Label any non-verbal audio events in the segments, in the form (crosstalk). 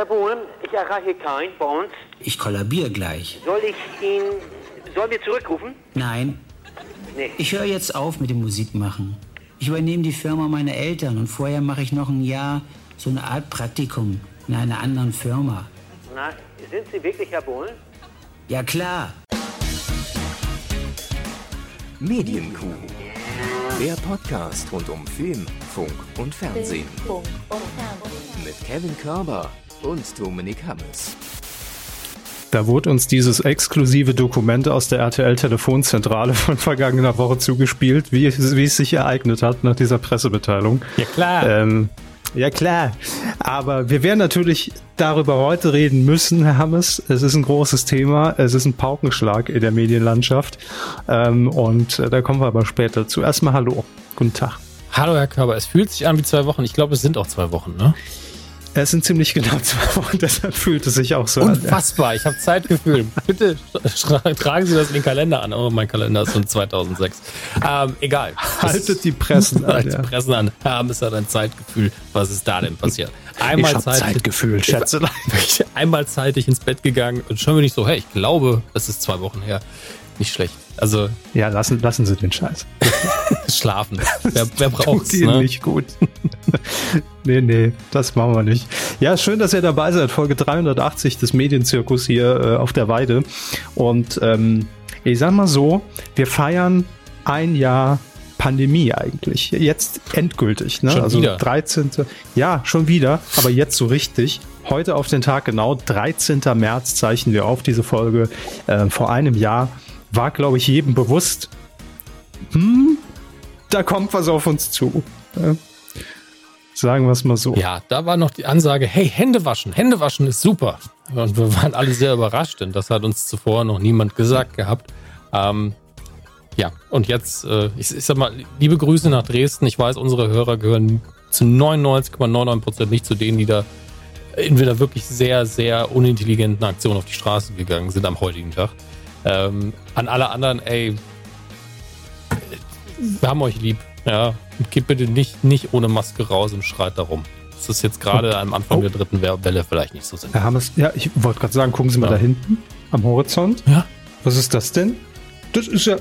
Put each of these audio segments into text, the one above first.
Herr Bohlen, ich erreiche keinen bei uns. Ich kollabiere gleich. Soll ich ihn. Sollen wir zurückrufen? Nein. Nee. Ich höre jetzt auf mit dem Musikmachen. Ich übernehme die Firma meiner Eltern und vorher mache ich noch ein Jahr so eine Art Praktikum in einer anderen Firma. Na, sind Sie wirklich Herr Bohlen? Ja klar. Medienkuh. Der Podcast rund um Film, Funk und Fernsehen. Mit Kevin Körber und Dominik Hammes. Da wurde uns dieses exklusive Dokument aus der RTL-Telefonzentrale von vergangener Woche zugespielt, wie, wie es sich ereignet hat nach dieser Pressemitteilung. Ja, klar. Ähm, ja, klar. Aber wir werden natürlich darüber heute reden müssen, Herr Hammes. Es ist ein großes Thema. Es ist ein Paukenschlag in der Medienlandschaft. Ähm, und äh, da kommen wir aber später zu. Erstmal Hallo. Guten Tag. Hallo, Herr Körber. Es fühlt sich an wie zwei Wochen. Ich glaube, es sind auch zwei Wochen, ne? Es sind ziemlich genau zwei Wochen, (laughs) deshalb fühlt es sich auch so an. Unfassbar. Ich habe Zeitgefühl. (laughs) Bitte tragen Sie das in den Kalender an. Oh, mein Kalender ist von 2006. Ähm, egal. Haltet (laughs) die Pressen an. Haltet die Pressen an. Herr Hammes hat ein Zeitgefühl. Was ist da denn passiert? Einmal Ich Zeit- Zeitgefühl, Schätzelein. Einmal zeitig ins Bett gegangen und schon bin ich so, hey, ich glaube, es ist zwei Wochen her. Nicht schlecht. Also Ja, lassen, lassen Sie den Scheiß. (laughs) schlafen. (laughs) Wer, wer braucht's? Tut Ihnen Ne? nicht gut. (laughs) nee, nee, das machen wir nicht. Ja, schön, dass ihr dabei seid. Folge 380 des Medienzirkus hier äh, auf der Weide. Und ähm, ich sag mal so, wir feiern ein Jahr Pandemie eigentlich. Jetzt endgültig. Ne? Schon also wieder? 13. Ja, schon wieder, aber jetzt so richtig. Heute auf den Tag genau, 13. März zeichnen wir auf diese Folge. Äh, vor einem Jahr war, glaube ich, jedem bewusst, hm, da kommt was auf uns zu. Sagen wir es mal so. Ja, da war noch die Ansage, hey, Hände waschen, Hände waschen ist super. Und wir waren alle sehr überrascht, denn das hat uns zuvor noch niemand gesagt gehabt. Ähm, ja, und jetzt, äh, ich, ich sag mal, liebe Grüße nach Dresden. Ich weiß, unsere Hörer gehören zu 99,99 Prozent nicht zu denen, die da entweder wirklich sehr, sehr unintelligenten Aktionen auf die Straße gegangen sind am heutigen Tag. Ähm, an alle anderen, ey, wir haben euch lieb. Ja, geht bitte nicht, nicht ohne Maske raus und schreit darum. Das ist jetzt gerade am Anfang Oh. der dritten Welle vielleicht nicht so sinnvoll. Hammes, ja, ich wollte gerade sagen, gucken Sie mal Ja. da hinten am Horizont. Ja, Was ist das denn? Das ist ja,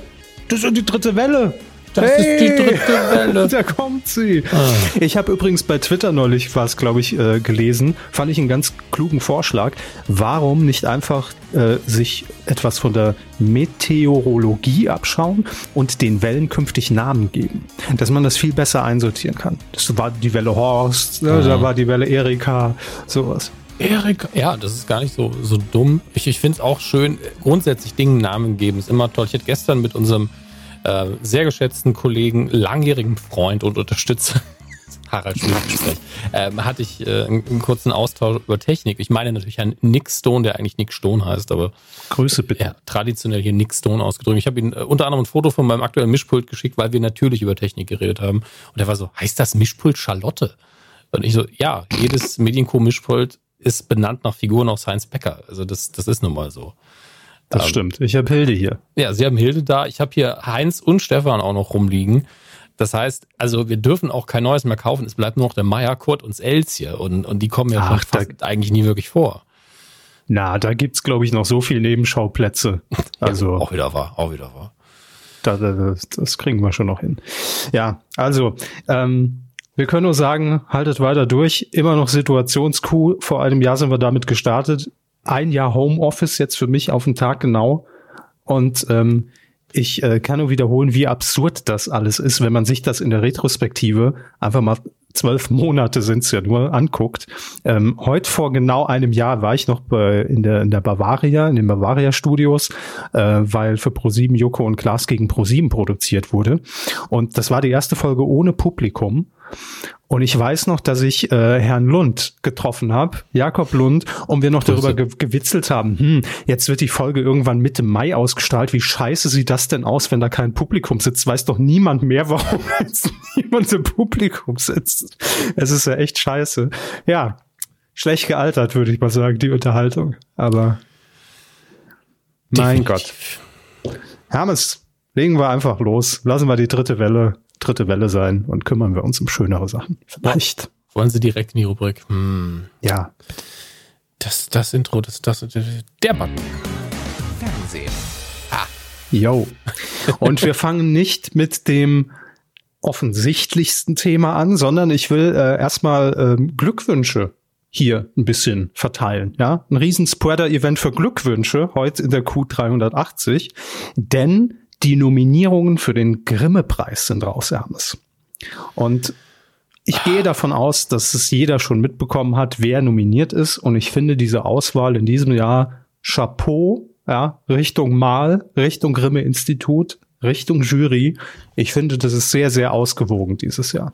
das ist ja die dritte Welle. Das ist die dritte Welle. (laughs) Da kommt sie. Ah. Ich habe übrigens bei Twitter neulich was, glaube ich, äh, gelesen. Fand ich einen ganz klugen Vorschlag. Warum nicht einfach äh, sich etwas von der Meteorologie abschauen und den Wellen künftig Namen geben? Dass man das viel besser einsortieren kann. Das war die Welle Horst, ne? da war die Welle Erika, sowas. Erik, ja, das ist gar nicht so, so dumm. Ich, ich finde es auch schön, grundsätzlich Dingen Namen geben, ist immer toll. Ich hatte gestern mit unserem äh, sehr geschätzten Kollegen, langjährigen Freund und Unterstützer, (laughs) Harald Schmidt ähm, hatte ich äh, einen, kurzen Austausch über Technik. Ich meine natürlich Herrn Nick Stone, der eigentlich Nick Stone heißt, aber Grüße bitte. ja, traditionell hier Nick Stone ausgedrückt. Ich habe ihm äh, unter anderem ein Foto von meinem aktuellen Mischpult geschickt, weil wir natürlich über Technik geredet haben. Und er war so, heißt das Mischpult Charlotte? Und ich so, ja, jedes Medienco-Mischpult ist benannt nach Figuren aus Heinz Becker. Also das, das ist nun mal so. Das Ähm, stimmt. Ich habe Hilde hier. Ja, Sie haben Hilde da. Ich habe hier Heinz und Stefan auch noch rumliegen. Das heißt, also wir dürfen auch kein neues mehr kaufen. Es bleibt nur noch der Meier, Kurt und Elsie. Und, und die kommen ja Ach, fast eigentlich nie wirklich vor. Na, da gibt's glaube ich, noch so viel Nebenschauplätze. (laughs) Also, ja, auch wieder wahr, auch wieder wahr. da, da, das, das kriegen wir schon noch hin. Ja, also, ähm, wir können nur sagen, haltet weiter durch. Immer noch Situationskuh. Vor einem Jahr sind wir damit gestartet. Ein Jahr Homeoffice jetzt für mich auf den Tag genau. Und ähm, ich äh, kann nur wiederholen, wie absurd das alles ist, wenn man sich das in der Retrospektive einfach mal zwölf Monate sind's ja nur anguckt. Ähm, heute vor genau einem Jahr war ich noch bei, in, der, in der Bavaria, in den Bavaria Studios, äh, weil für ProSieben Joko und Klaas gegen ProSieben produziert wurde. Und das war die erste Folge ohne Publikum. Und ich weiß noch, dass ich äh, Herrn Lund getroffen habe, Jakob Lund, und wir noch darüber ge gewitzelt haben, hm, jetzt wird die Folge irgendwann Mitte Mai ausgestrahlt. Wie scheiße sieht das denn aus, wenn da kein Publikum sitzt? Weiß doch niemand mehr, warum (laughs) jetzt niemand im Publikum sitzt. Es ist ja echt scheiße. Ja, schlecht gealtert, würde ich mal sagen, die Unterhaltung. Aber mein Gott. Hermes, legen wir einfach los. Lassen wir die dritte Welle, dritte Welle sein und kümmern wir uns um schönere Sachen. Vielleicht. Wollen Sie direkt in die Rubrik? Hm. Ja. Das, das Intro, das, das, der Button. Fernsehen. Yo. Und wir fangen nicht mit dem offensichtlichsten Thema an, sondern ich will äh, erstmal ähm, Glückwünsche hier ein bisschen verteilen. Ja, ein riesen Spreader-Event für Glückwünsche heute in der Q380, denn die Nominierungen für den Grimme-Preis sind raus, Hermes. Und ich gehe davon aus, dass es jeder schon mitbekommen hat, wer nominiert ist. Und ich finde diese Auswahl in diesem Jahr Chapeau, ja, Richtung Mal, Richtung Grimme-Institut, Richtung Jury. Ich finde, das ist sehr, sehr ausgewogen dieses Jahr.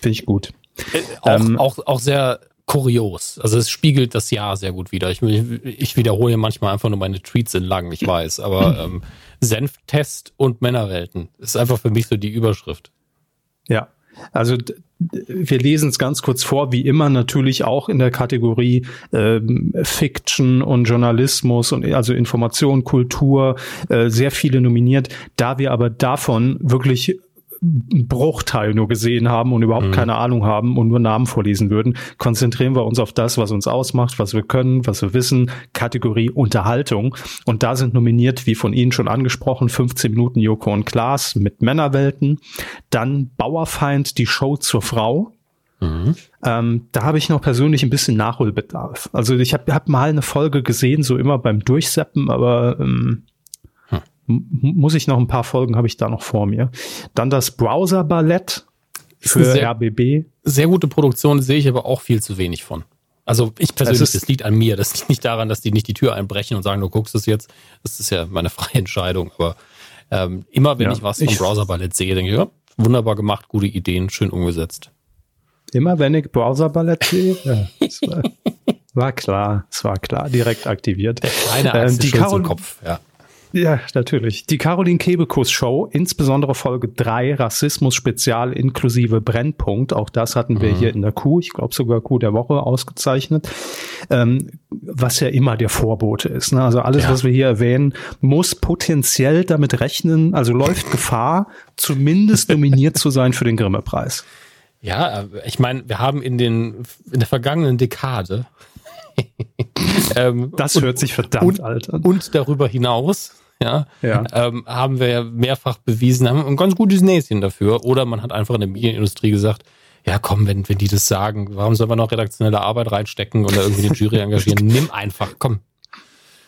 Finde ich gut. Äh, auch, ähm, auch, auch sehr kurios. Also es spiegelt das Jahr sehr gut wieder. Ich, ich wiederhole manchmal einfach nur meine Tweets in lang, ich weiß, aber (laughs) ähm, Senftest und Männerwelten ist einfach für mich so die Überschrift. Ja, also wir lesen es ganz kurz vor, wie immer natürlich auch in der Kategorie ähm, Fiction und Journalismus und also Information, Kultur, äh, sehr viele nominiert. Da wir aber davon wirklich Bruchteil nur gesehen haben und überhaupt mhm. keine Ahnung haben und nur Namen vorlesen würden, konzentrieren wir uns auf das, was uns ausmacht, was wir können, was wir wissen, Kategorie Unterhaltung. Und da sind nominiert, wie von Ihnen schon angesprochen, 15 Minuten Joko und Klaas mit Männerwelten, dann Bauerfeind, die Show zur Frau, Mhm. Ähm, da habe ich noch persönlich ein bisschen Nachholbedarf. Also ich habe hab mal eine Folge gesehen, so immer beim Durchseppen, aber ähm, muss ich noch ein paar Folgen habe ich da noch vor mir. Dann das Browser Ballett für sehr, RBB. Sehr gute Produktion sehe ich aber auch viel zu wenig von. Also ich persönlich, das, das liegt an mir. Das liegt nicht daran, dass die nicht die Tür einbrechen und sagen, du guckst es jetzt. Das ist ja meine (laughs) freie Entscheidung. Aber ähm, immer wenn ja, ich was vom Browser Ballett sehe, denke ich, ja, wunderbar gemacht, gute Ideen, schön umgesetzt. Immer wenn ich Browser Ballett sehe, (laughs) ja, war, war, klar, es war klar, direkt aktiviert. Der kleine ähm, die Carol, Kopf, ja. Ja, natürlich. Die Caroline Kebekus Show, insbesondere Folge 3, Rassismus Spezial inklusive Brennpunkt. Auch das hatten wir mhm. hier in der Kuh, ich glaube sogar Kuh der Woche ausgezeichnet. Ähm, was ja immer der Vorbote ist. Ne? Also alles, ja. was wir hier erwähnen, muss potenziell damit rechnen, also läuft Gefahr, zumindest nominiert zu sein für den Grimme-Preis. Ja, ich meine, wir haben in den in der vergangenen Dekade (laughs) ähm, das hört sich verdammt und, alt an. Und darüber hinaus ja, ja. Ähm, haben wir ja mehrfach bewiesen, haben ein ganz gutes Näschen dafür. Oder man hat einfach in der Medienindustrie gesagt, ja komm, wenn, wenn die das sagen, warum soll man noch redaktionelle Arbeit reinstecken oder irgendwie eine Jury engagieren? (laughs) Nimm einfach, komm.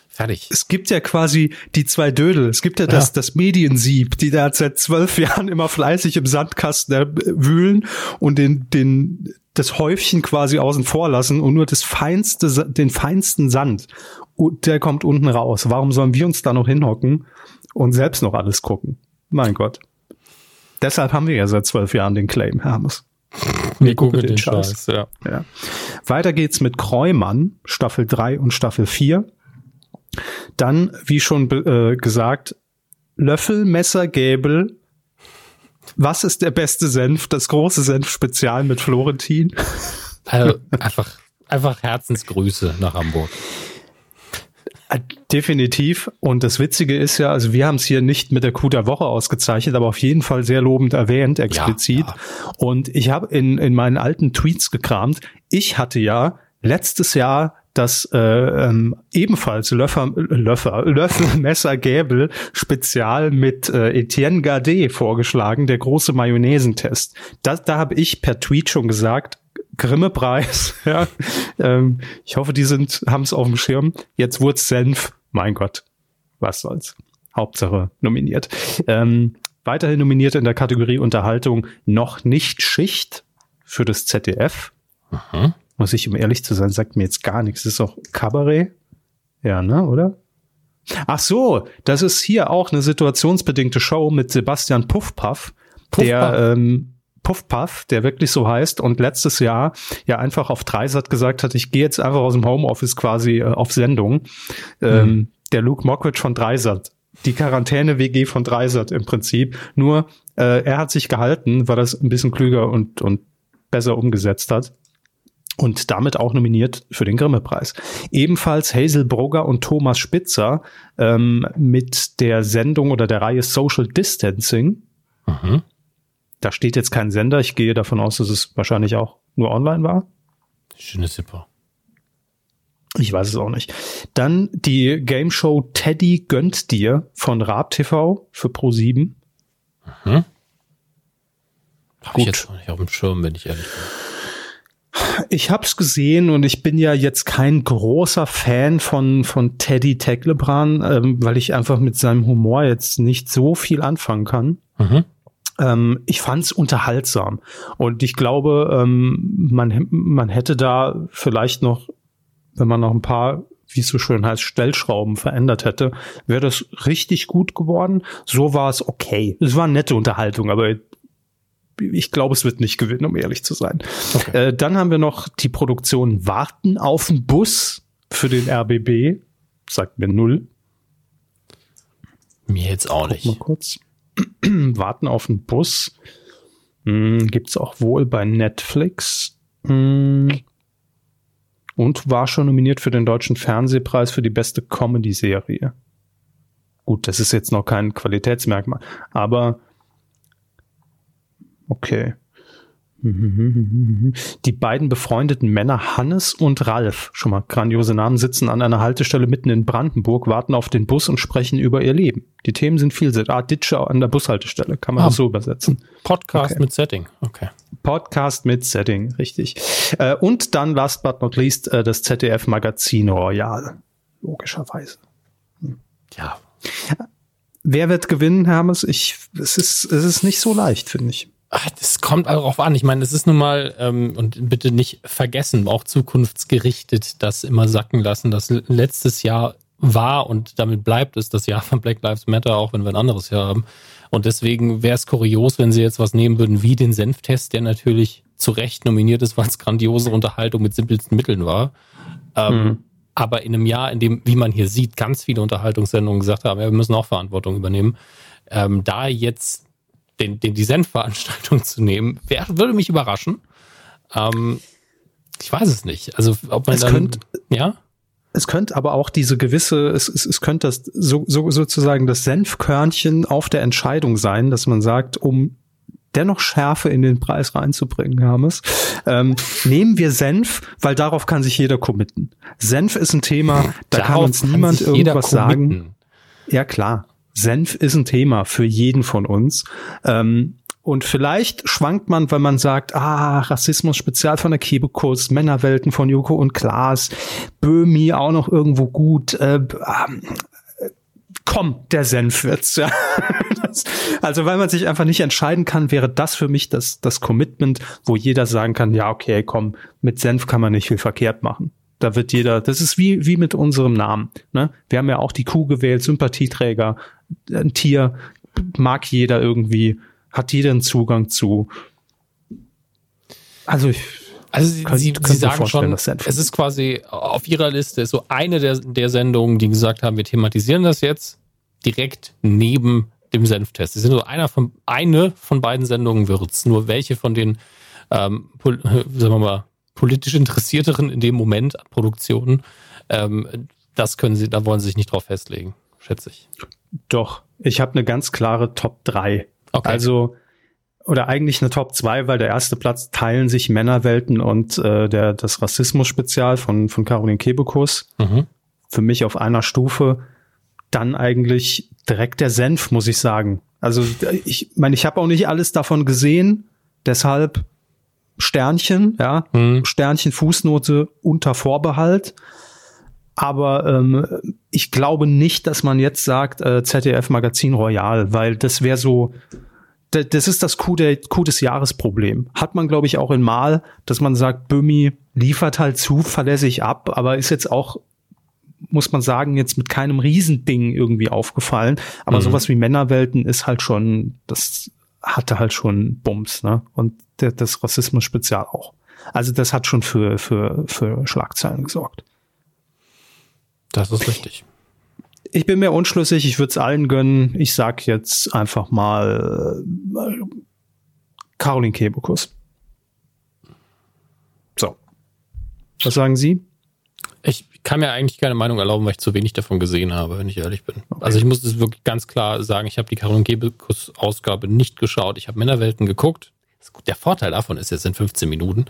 Fertig. Es gibt ja quasi die zwei Dödel. Es gibt ja, ja. das, das Mediensieb, die da seit zwölf (laughs) Jahren immer fleißig im Sandkasten äh, wühlen und den, den, das Häufchen quasi außen vor lassen und nur das feinste, den feinsten Sand der kommt unten raus. Warum sollen wir uns da noch hinhocken und selbst noch alles gucken? Mein Gott. Deshalb haben wir ja seit zwölf Jahren den Claim, Hermes. Wir gucken den, den Scheiß. Scheiß ja. ja. Weiter geht's mit Kreumann, Staffel 3 und Staffel 4. Dann, wie schon äh, gesagt, Löffel, Messer, Gäbel. Was ist der beste Senf? Das große Senf-Spezial mit Florentin. Also einfach, einfach Herzensgrüße nach Hamburg. Äh, definitiv. Und das Witzige ist ja, also wir haben es hier nicht mit der Coup der Woche ausgezeichnet, aber auf jeden Fall sehr lobend erwähnt, explizit. Ja, ja. Und ich habe in, in meinen alten Tweets gekramt. Ich hatte ja letztes Jahr das äh, ähm, ebenfalls Löffer, Löffer, Löffel, (laughs) Messer, Gäbel Spezial mit äh, Etienne Gardet vorgeschlagen, der große Mayonnaisentest. Da, da habe ich per Tweet schon gesagt, Grimme-Preis. (laughs) Ja. Ähm, ich hoffe, die sind, haben es auf dem Schirm. Jetzt wurde Senf. Mein Gott, was soll's. Hauptsache nominiert. Ähm, weiterhin nominiert in der Kategorie Unterhaltung noch nicht Schicht für das ZDF. Aha. Muss ich, um ehrlich zu sein, sagt mir jetzt gar nichts. Das ist auch Kabarett. Ja, ne, oder? Ach so, das ist hier auch eine situationsbedingte Show mit Sebastian Puffpaff, Puffpaff. der ähm, Puffpuff, der wirklich so heißt und letztes Jahr ja einfach auf Dreisat gesagt hat, ich gehe jetzt einfach aus dem Homeoffice quasi äh, auf Sendung. Ähm, mhm. der Luke Mockridge von Dreisat. Die Quarantäne-WG von Dreisat im Prinzip. Nur äh, er hat sich gehalten, weil das ein bisschen klüger und, und besser umgesetzt hat und damit auch nominiert für den Grimme-Preis. Ebenfalls Hazel Brugger und Thomas Spitzer ähm, mit der Sendung oder der Reihe Social Distancing. Mhm. Da steht jetzt kein Sender. Ich gehe davon aus, dass es wahrscheinlich auch nur online war. Schöne Zipper. Ich weiß es auch nicht. Dann die Game Show Teddy gönnt dir von Raab TV für Pro 7. Mhm. Hab ich jetzt noch nicht auf dem Schirm, wenn ich ehrlich bin. Ich hab's gesehen und ich bin ja jetzt kein großer Fan von, von Teddy Teglebran, ähm, weil ich einfach mit seinem Humor jetzt nicht so viel anfangen kann. Mhm. Ähm, ich fand's unterhaltsam und ich glaube, ähm, man, man hätte da vielleicht noch, wenn man noch ein paar wie es so schön heißt, Stellschrauben verändert hätte, wäre das richtig gut geworden. So war es okay. Es war eine nette Unterhaltung, aber ich glaube, es wird nicht gewinnen, um ehrlich zu sein. Okay. Äh, dann haben wir noch die Produktion Warten auf den Bus für den RBB. Sagt mir null. Mir jetzt auch nicht. Mal kurz. (clears throat) Warten auf den Bus. Hm, gibt's auch wohl bei Netflix. Hm. Und war schon nominiert für den Deutschen Fernsehpreis für die beste Comedy-Serie. Gut, das ist jetzt noch kein Qualitätsmerkmal, aber Okay. Die beiden befreundeten Männer Hannes und Ralf, schon mal grandiose Namen, sitzen an einer Haltestelle mitten in Brandenburg, warten auf den Bus und sprechen über ihr Leben. Die Themen sind vielseitig. Ah, Ditsche an der Bushaltestelle, kann man ah, das so übersetzen. Podcast okay. mit Setting, okay. Podcast mit Setting, richtig. Äh, und dann, last but not least, äh, das ZDF-Magazin Royal. Logischerweise. Ja. Wer wird gewinnen, Hermes? Ich, es ist, es ist nicht so leicht, finde ich. Das kommt darauf an. Ich meine, es ist nun mal, ähm, und bitte nicht vergessen, auch zukunftsgerichtet, das immer sacken lassen, dass letztes Jahr war und damit bleibt es das Jahr von Black Lives Matter, auch wenn wir ein anderes Jahr haben. Und deswegen wäre es kurios, wenn sie jetzt was nehmen würden wie den Senftest, der natürlich zu Recht nominiert ist, weil es grandiose Unterhaltung mit simpelsten Mitteln war. Ähm, mhm. Aber in einem Jahr, in dem, wie man hier sieht, ganz viele Unterhaltungssendungen gesagt haben, ja, wir müssen auch Verantwortung übernehmen. Ähm, da jetzt den, den, die Senfveranstaltung zu nehmen, wär, würde mich überraschen. Ähm, ich weiß es nicht. Also ob man es dann, könnt, ja? Es könnte aber auch diese gewisse, es, es, es könnte das so, so sozusagen das Senfkörnchen auf der Entscheidung sein, dass man sagt, um dennoch Schärfe in den Preis reinzubringen, Hermes. Ähm, nehmen wir Senf, weil darauf kann sich jeder committen. Senf ist ein Thema, da darauf kann uns niemand kann irgendwas sagen. Ja, klar. Senf ist ein Thema für jeden von uns. Ähm, und vielleicht schwankt man, wenn man sagt, ah, Rassismus spezial von der Kebekus, Männerwelten von Joko und Klaas, Böhmi auch noch irgendwo gut, äh, äh, komm, der Senf wird's. Ja. (laughs) Das, also weil man sich einfach nicht entscheiden kann, wäre das für mich das, das Commitment, wo jeder sagen kann, ja, okay, komm, mit Senf kann man nicht viel verkehrt machen. Da wird jeder, das ist wie, wie mit unserem Namen. Ne? Wir haben ja auch die Kuh gewählt, Sympathieträger, ein Tier mag jeder irgendwie, hat jeder einen Zugang zu. Also ich, also Sie, Sie, Sie sagen schon, es ist quasi auf Ihrer Liste so eine der, der Sendungen, die gesagt haben, wir thematisieren das jetzt direkt neben dem Senftest. Sie sind nur einer von, eine von beiden Sendungen wird's. Nur welche von den, ähm, (laughs) sagen wir mal, politisch Interessierteren in dem Moment Produktionen, ähm, das können Sie, da wollen Sie sich nicht drauf festlegen, schätze ich. Doch, ich habe eine ganz klare Top 3. Okay. Also oder eigentlich eine Top 2, weil der erste Platz teilen sich Männerwelten und äh, der das Rassismus-Spezial von, von Caroline Kebekus. Mhm. Für mich auf einer Stufe. Dann eigentlich direkt der Senf, muss ich sagen. Also ich meine, ich habe auch nicht alles davon gesehen, deshalb Sternchen, ja, mhm. Sternchen Fußnote unter Vorbehalt. Aber ähm, ich glaube nicht, dass man jetzt sagt, äh, ZDF Magazin Royal, weil das wäre so, das ist das Coup, der, Coup des Jahresproblem. Hat man, glaube ich, auch in Mal, dass man sagt, Bömi liefert halt zuverlässig ab, aber ist jetzt auch, muss man sagen, jetzt mit keinem Riesending irgendwie aufgefallen. Aber mhm. sowas wie Männerwelten ist halt schon, das hatte halt schon Bums, ne? Und der, das Rassismus-Spezial auch. Also das hat schon für, für, für Schlagzeilen gesorgt. Das ist richtig. Ich bin mir unschlüssig, ich würde es allen gönnen. Ich sag jetzt einfach mal äh, Caroline Kebekus. So. Was sagen Sie? Ich kann mir eigentlich keine Meinung erlauben, weil ich zu wenig davon gesehen habe, wenn ich ehrlich bin. Okay. Also ich muss es wirklich ganz klar sagen, ich habe die Caroline Kebekus Ausgabe nicht geschaut. Ich habe Männerwelten geguckt. Der Vorteil davon ist, es sind 15 Minuten.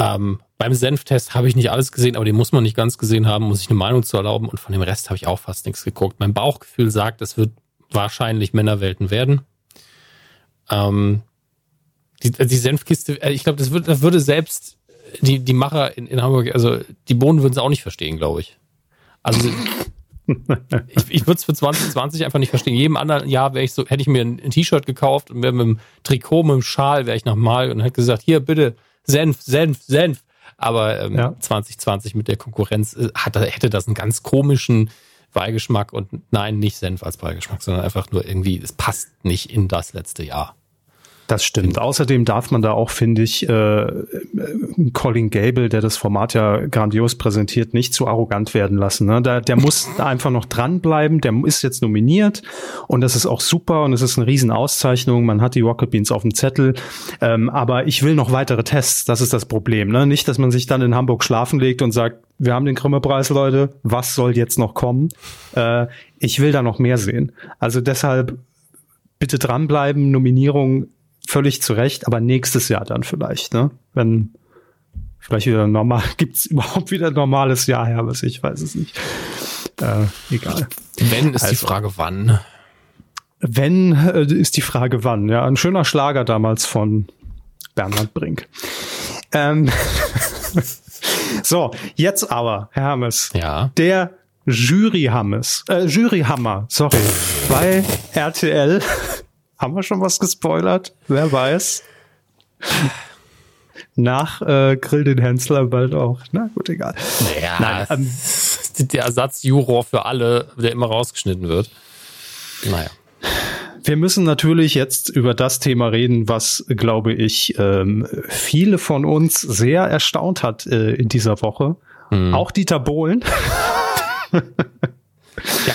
Ähm, beim Senftest habe ich nicht alles gesehen, aber den muss man nicht ganz gesehen haben, muss ich eine Meinung zu erlauben. Und von dem Rest habe ich auch fast nichts geguckt. Mein Bauchgefühl sagt, es wird wahrscheinlich Männerwelten werden. Ähm, die, die Senfkiste, äh, ich glaube, das, das würde selbst die, die Macher in, in Hamburg, also die Bohnen würden es auch nicht verstehen, glaube ich. Also (laughs) ich, ich würde es für 2020 einfach nicht verstehen. Jedem anderen Jahr wäre ich so, hätte ich mir ein, ein T-Shirt gekauft und mit einem Trikot, mit einem Schal wäre ich nochmal und hätte gesagt, hier bitte Senf, Senf, Senf. Aber ähm, ja. 2020 mit der Konkurrenz äh, hat, hätte das einen ganz komischen Beigeschmack und nein, nicht Senf als Beigeschmack, sondern einfach nur irgendwie, es passt nicht in das letzte Jahr. Das stimmt. Außerdem darf man da auch, finde ich, äh, Colin Gable, der das Format ja grandios präsentiert, nicht zu arrogant werden lassen. Ne? Da, der muss (laughs) einfach noch dranbleiben. Der ist jetzt nominiert und das ist auch super und es ist eine Riesenauszeichnung. Man hat die Rocket Beans auf dem Zettel. Ähm, aber ich will noch weitere Tests. Das ist das Problem. Ne? Nicht, dass man sich dann in Hamburg schlafen legt und sagt, wir haben den Grimme-Preis, Leute. Was soll jetzt noch kommen? Äh, ich will da noch mehr sehen. Also deshalb bitte dranbleiben. Nominierung völlig zu Recht, aber nächstes Jahr dann vielleicht, ne? Wenn vielleicht wieder normal, (laughs) gibt's überhaupt wieder ein normales Jahr her, was ich weiß es nicht. Äh, egal. Wenn ist also, die Frage wann. Wenn äh, ist die Frage wann, ja. Ein schöner Schlager damals von Bernhard Brink. Ähm, (laughs) so, jetzt aber, Herr Hammes. Ja. Der Jury-Hammes, äh, Jury-Hammer, sorry, (laughs) bei RTL haben wir schon was gespoilert? Wer weiß. Nach äh, Grill den Hensler bald auch. Na gut, egal. Naja, Nein, ähm, der Ersatzjuror für alle, der immer rausgeschnitten wird. Naja. Wir müssen natürlich jetzt über das Thema reden, was, glaube ich, ähm, viele von uns sehr erstaunt hat äh, in dieser Woche. Hm. Auch Dieter Bohlen. ja,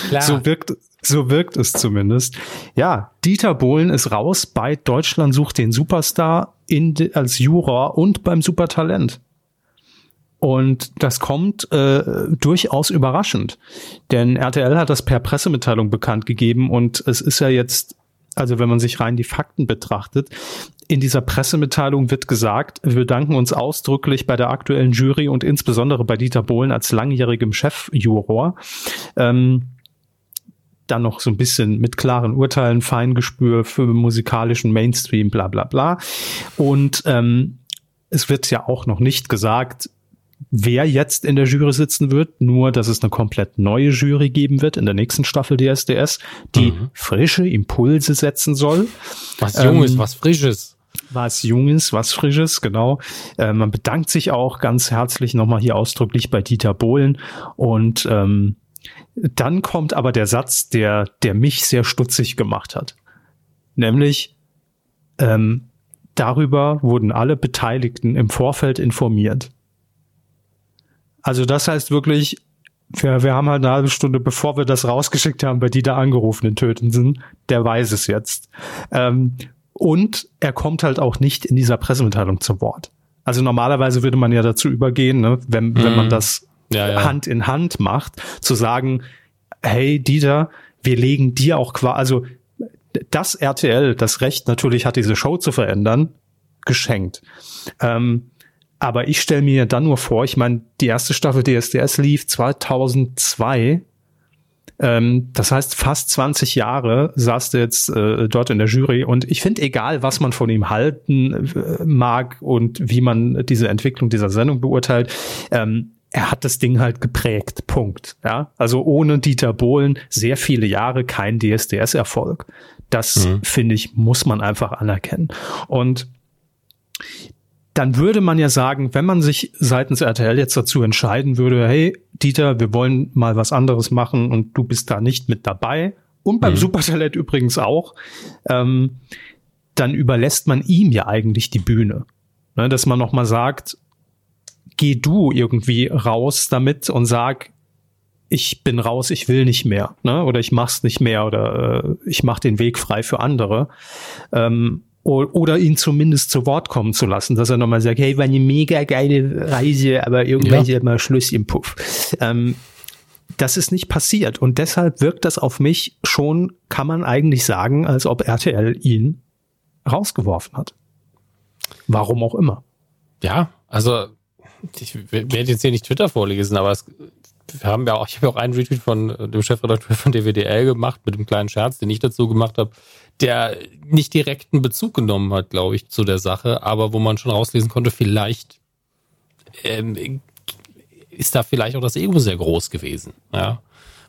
klar. So wirkt, so wirkt es zumindest. Ja, Dieter Bohlen ist raus bei Deutschland sucht den Superstar in, als Juror und beim Supertalent. Und das kommt äh, durchaus überraschend. Denn RTL hat das per Pressemitteilung bekannt gegeben und es ist ja jetzt, also wenn man sich rein die Fakten betrachtet, in dieser Pressemitteilung wird gesagt, wir bedanken uns ausdrücklich bei der aktuellen Jury und insbesondere bei Dieter Bohlen als langjährigem Chefjuror. Ähm, dann noch so ein bisschen mit klaren Urteilen, Feingespür für musikalischen Mainstream, bla bla bla. Und ähm, es wird ja auch noch nicht gesagt, wer jetzt in der Jury sitzen wird, nur dass es eine komplett neue Jury geben wird in der nächsten Staffel DSDS, die mhm. frische Impulse setzen soll. Was Junges, ähm, was Frisches. Was Junges, was Frisches, genau. Äh, man bedankt sich auch ganz herzlich nochmal hier ausdrücklich bei Dieter Bohlen und ähm, dann kommt aber der Satz, der, der mich sehr stutzig gemacht hat. Nämlich, ähm, darüber wurden alle Beteiligten im Vorfeld informiert. Also das heißt wirklich, wir, wir haben halt eine halbe Stunde, bevor wir das rausgeschickt haben, bei die da angerufenen Tötenden, der weiß es jetzt. Ähm, und er kommt halt auch nicht in dieser Pressemitteilung zu Wort. Also normalerweise würde man ja dazu übergehen, ne, wenn, mhm. wenn man mhm. das ja, ja. Hand in Hand macht, zu sagen, hey Dieter, wir legen dir auch quasi, also das RTL, das Recht natürlich hat, diese Show zu verändern, geschenkt. Ähm, aber ich stelle mir dann nur vor, ich meine, die erste Staffel DSDS lief 2002. Ähm, das heißt, fast 20 Jahre saß der jetzt äh, dort in der Jury. Und ich finde, egal, was man von ihm halten äh, mag und wie man diese Entwicklung dieser Sendung beurteilt, ähm, er hat das Ding halt geprägt. Punkt. Ja, also ohne Dieter Bohlen sehr viele Jahre kein DSDS-Erfolg. Das mhm. finde ich muss man einfach anerkennen. Und dann würde man ja sagen, wenn man sich seitens RTL jetzt dazu entscheiden würde, hey Dieter, wir wollen mal was anderes machen und du bist da nicht mit dabei und beim mhm. Supertalent übrigens auch, ähm, dann überlässt man ihm ja eigentlich die Bühne. Ne, dass man nochmal sagt, geh du irgendwie raus damit und sag, ich bin raus, ich will nicht mehr, ne? Oder ich mach's nicht mehr oder äh, ich mach den Weg frei für andere. Ähm, oder ihn zumindest zu Wort kommen zu lassen, dass er nochmal sagt, hey, war eine mega geile Reise, aber irgendwann ja. mal Schluss im Puff. Ähm, das ist nicht passiert und deshalb wirkt das auf mich schon, kann man eigentlich sagen, als ob RTL ihn rausgeworfen hat. Warum auch immer. Ja, Also ich werde jetzt hier nicht Twitter vorlesen, aber es, wir haben ja auch, ich habe ja auch einen Retweet von äh, dem Chefredakteur von DWDL gemacht mit einem kleinen Scherz, den ich dazu gemacht habe, der nicht direkten Bezug genommen hat, glaube ich, zu der Sache, aber wo man schon rauslesen konnte, vielleicht ähm, ist da vielleicht auch das Ego sehr groß gewesen. Ja,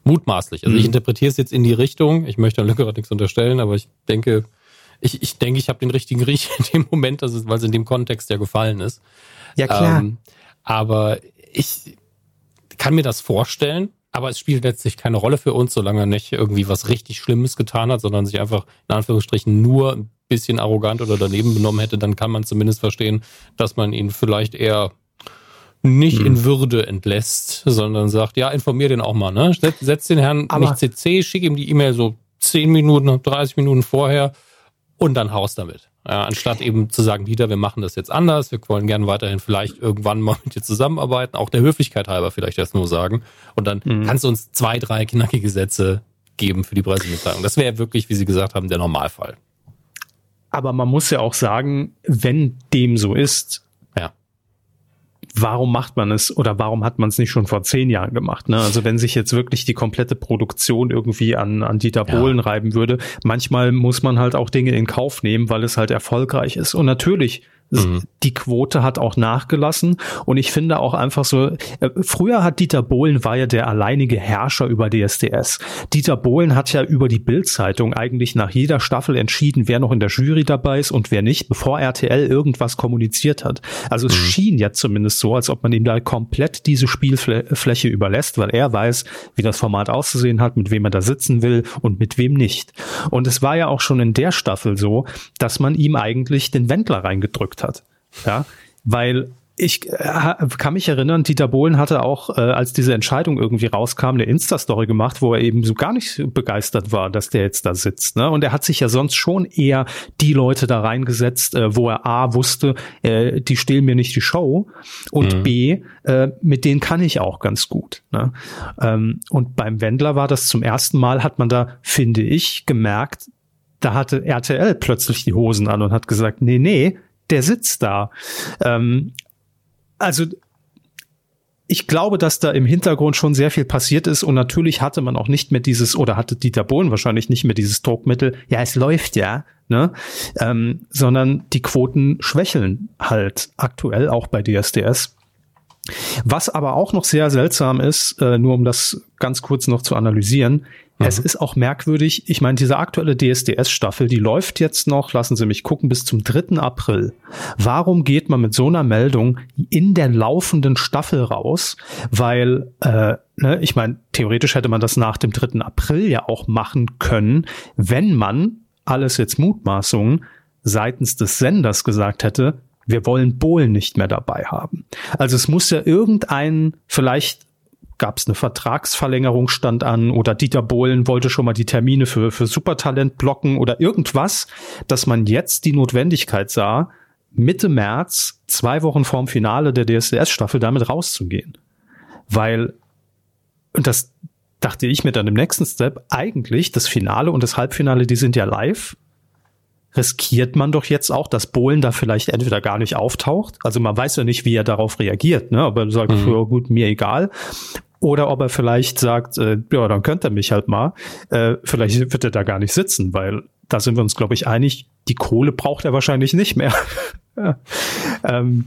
mutmaßlich. Also mhm. ich interpretiere es jetzt in die Richtung. Ich möchte Lückerath nichts unterstellen, aber ich denke, ich, ich denke, ich habe den richtigen Riech in dem Moment, weil es in dem Kontext ja gefallen ist. Ja, klar. Ähm, aber ich kann mir das vorstellen, aber es spielt letztlich keine Rolle für uns, solange er nicht irgendwie was richtig Schlimmes getan hat, sondern sich einfach in Anführungsstrichen nur ein bisschen arrogant oder daneben benommen hätte, dann kann man zumindest verstehen, dass man ihn vielleicht eher nicht hm. in Würde entlässt, sondern sagt, ja, informier den auch mal, ne? Setz, setz den Herrn aber nicht CC, schick ihm die E-Mail so 10 Minuten, 30 Minuten vorher und dann haus damit. Ja, anstatt eben zu sagen, Dieter, wir machen das jetzt anders, wir wollen gerne weiterhin vielleicht irgendwann mal mit dir zusammenarbeiten, auch der Höflichkeit halber vielleicht erst nur sagen. Und dann mhm. kannst du uns zwei, drei knackige Sätze geben für die Pressemitteilung. Das wäre wirklich, wie Sie gesagt haben, der Normalfall. Aber man muss ja auch sagen, wenn dem so ist, warum macht man es oder warum hat man es nicht schon vor zehn Jahren gemacht? Ne? Also wenn sich jetzt wirklich die komplette Produktion irgendwie an, an Dieter Bohlen ja. reiben würde, manchmal muss man halt auch Dinge in Kauf nehmen, weil es halt erfolgreich ist. Und natürlich Mhm. Die Quote hat auch nachgelassen und ich finde auch einfach so, äh, früher hat Dieter Bohlen war ja der alleinige Herrscher über DSDS. Dieter Bohlen hat ja über die Bildzeitung eigentlich nach jeder Staffel entschieden, wer noch in der Jury dabei ist und wer nicht, bevor RTL irgendwas kommuniziert hat. Also es mhm. schien ja zumindest so, als ob man ihm da komplett diese Spielfläche überlässt, weil er weiß, wie das Format auszusehen hat, mit wem er da sitzen will und mit wem nicht. Und es war ja auch schon in der Staffel so, dass man ihm eigentlich den Wendler reingedrückt geguckt hat. Ja, weil ich äh, kann mich erinnern, Dieter Bohlen hatte auch, äh, als diese Entscheidung irgendwie rauskam, eine Insta-Story gemacht, wo er eben so gar nicht begeistert war, dass der jetzt da sitzt. Ne? Und er hat sich ja sonst schon eher die Leute da reingesetzt, äh, wo er A wusste, äh, die stehlen mir nicht die Show und mhm. B, äh, mit denen kann ich auch ganz gut. Ne? Ähm, und beim Wendler war das zum ersten Mal, hat man da, finde ich, gemerkt, da hatte RTL plötzlich die Hosen an und hat gesagt, nee, nee, der sitzt da. Ähm, also ich glaube, dass da im Hintergrund schon sehr viel passiert ist und natürlich hatte man auch nicht mehr dieses oder hatte Dieter Bohlen wahrscheinlich nicht mehr dieses Druckmittel. Ja, es läuft ja, ne? Ähm, sondern die Quoten schwächeln halt aktuell auch bei DSDS. Was aber auch noch sehr seltsam ist, äh, nur um das ganz kurz noch zu analysieren, Mhm. Es ist auch merkwürdig. Ich meine, diese aktuelle DSDS-Staffel, die läuft jetzt noch, lassen Sie mich gucken, bis zum 3. April. Warum geht man mit so einer Meldung in der laufenden Staffel raus? Weil, äh, ne, ich meine, theoretisch hätte man das nach dem 3. April ja auch machen können, wenn man, alles jetzt Mutmaßungen, seitens des Senders gesagt hätte, wir wollen Bohlen nicht mehr dabei haben. Also es muss ja irgendein vielleicht gab es eine Vertragsverlängerung stand an oder Dieter Bohlen wollte schon mal die Termine für, für Supertalent blocken oder irgendwas, dass man jetzt die Notwendigkeit sah, Mitte März, zwei Wochen vorm Finale der DSDS-Staffel, damit rauszugehen. Weil, und das dachte ich mir dann im nächsten Step, eigentlich das Finale und das Halbfinale, die sind ja live riskiert man doch jetzt auch, dass Bohlen da vielleicht entweder gar nicht auftaucht. Also man weiß ja nicht, wie er darauf reagiert, ne? Ob er sagt, mhm. ja, gut, mir egal. Oder ob er vielleicht sagt, äh, ja, dann könnt er mich halt mal. Äh, vielleicht wird er da gar nicht sitzen, weil da sind wir uns, glaube ich, einig, die Kohle braucht er wahrscheinlich nicht mehr. (laughs) ähm,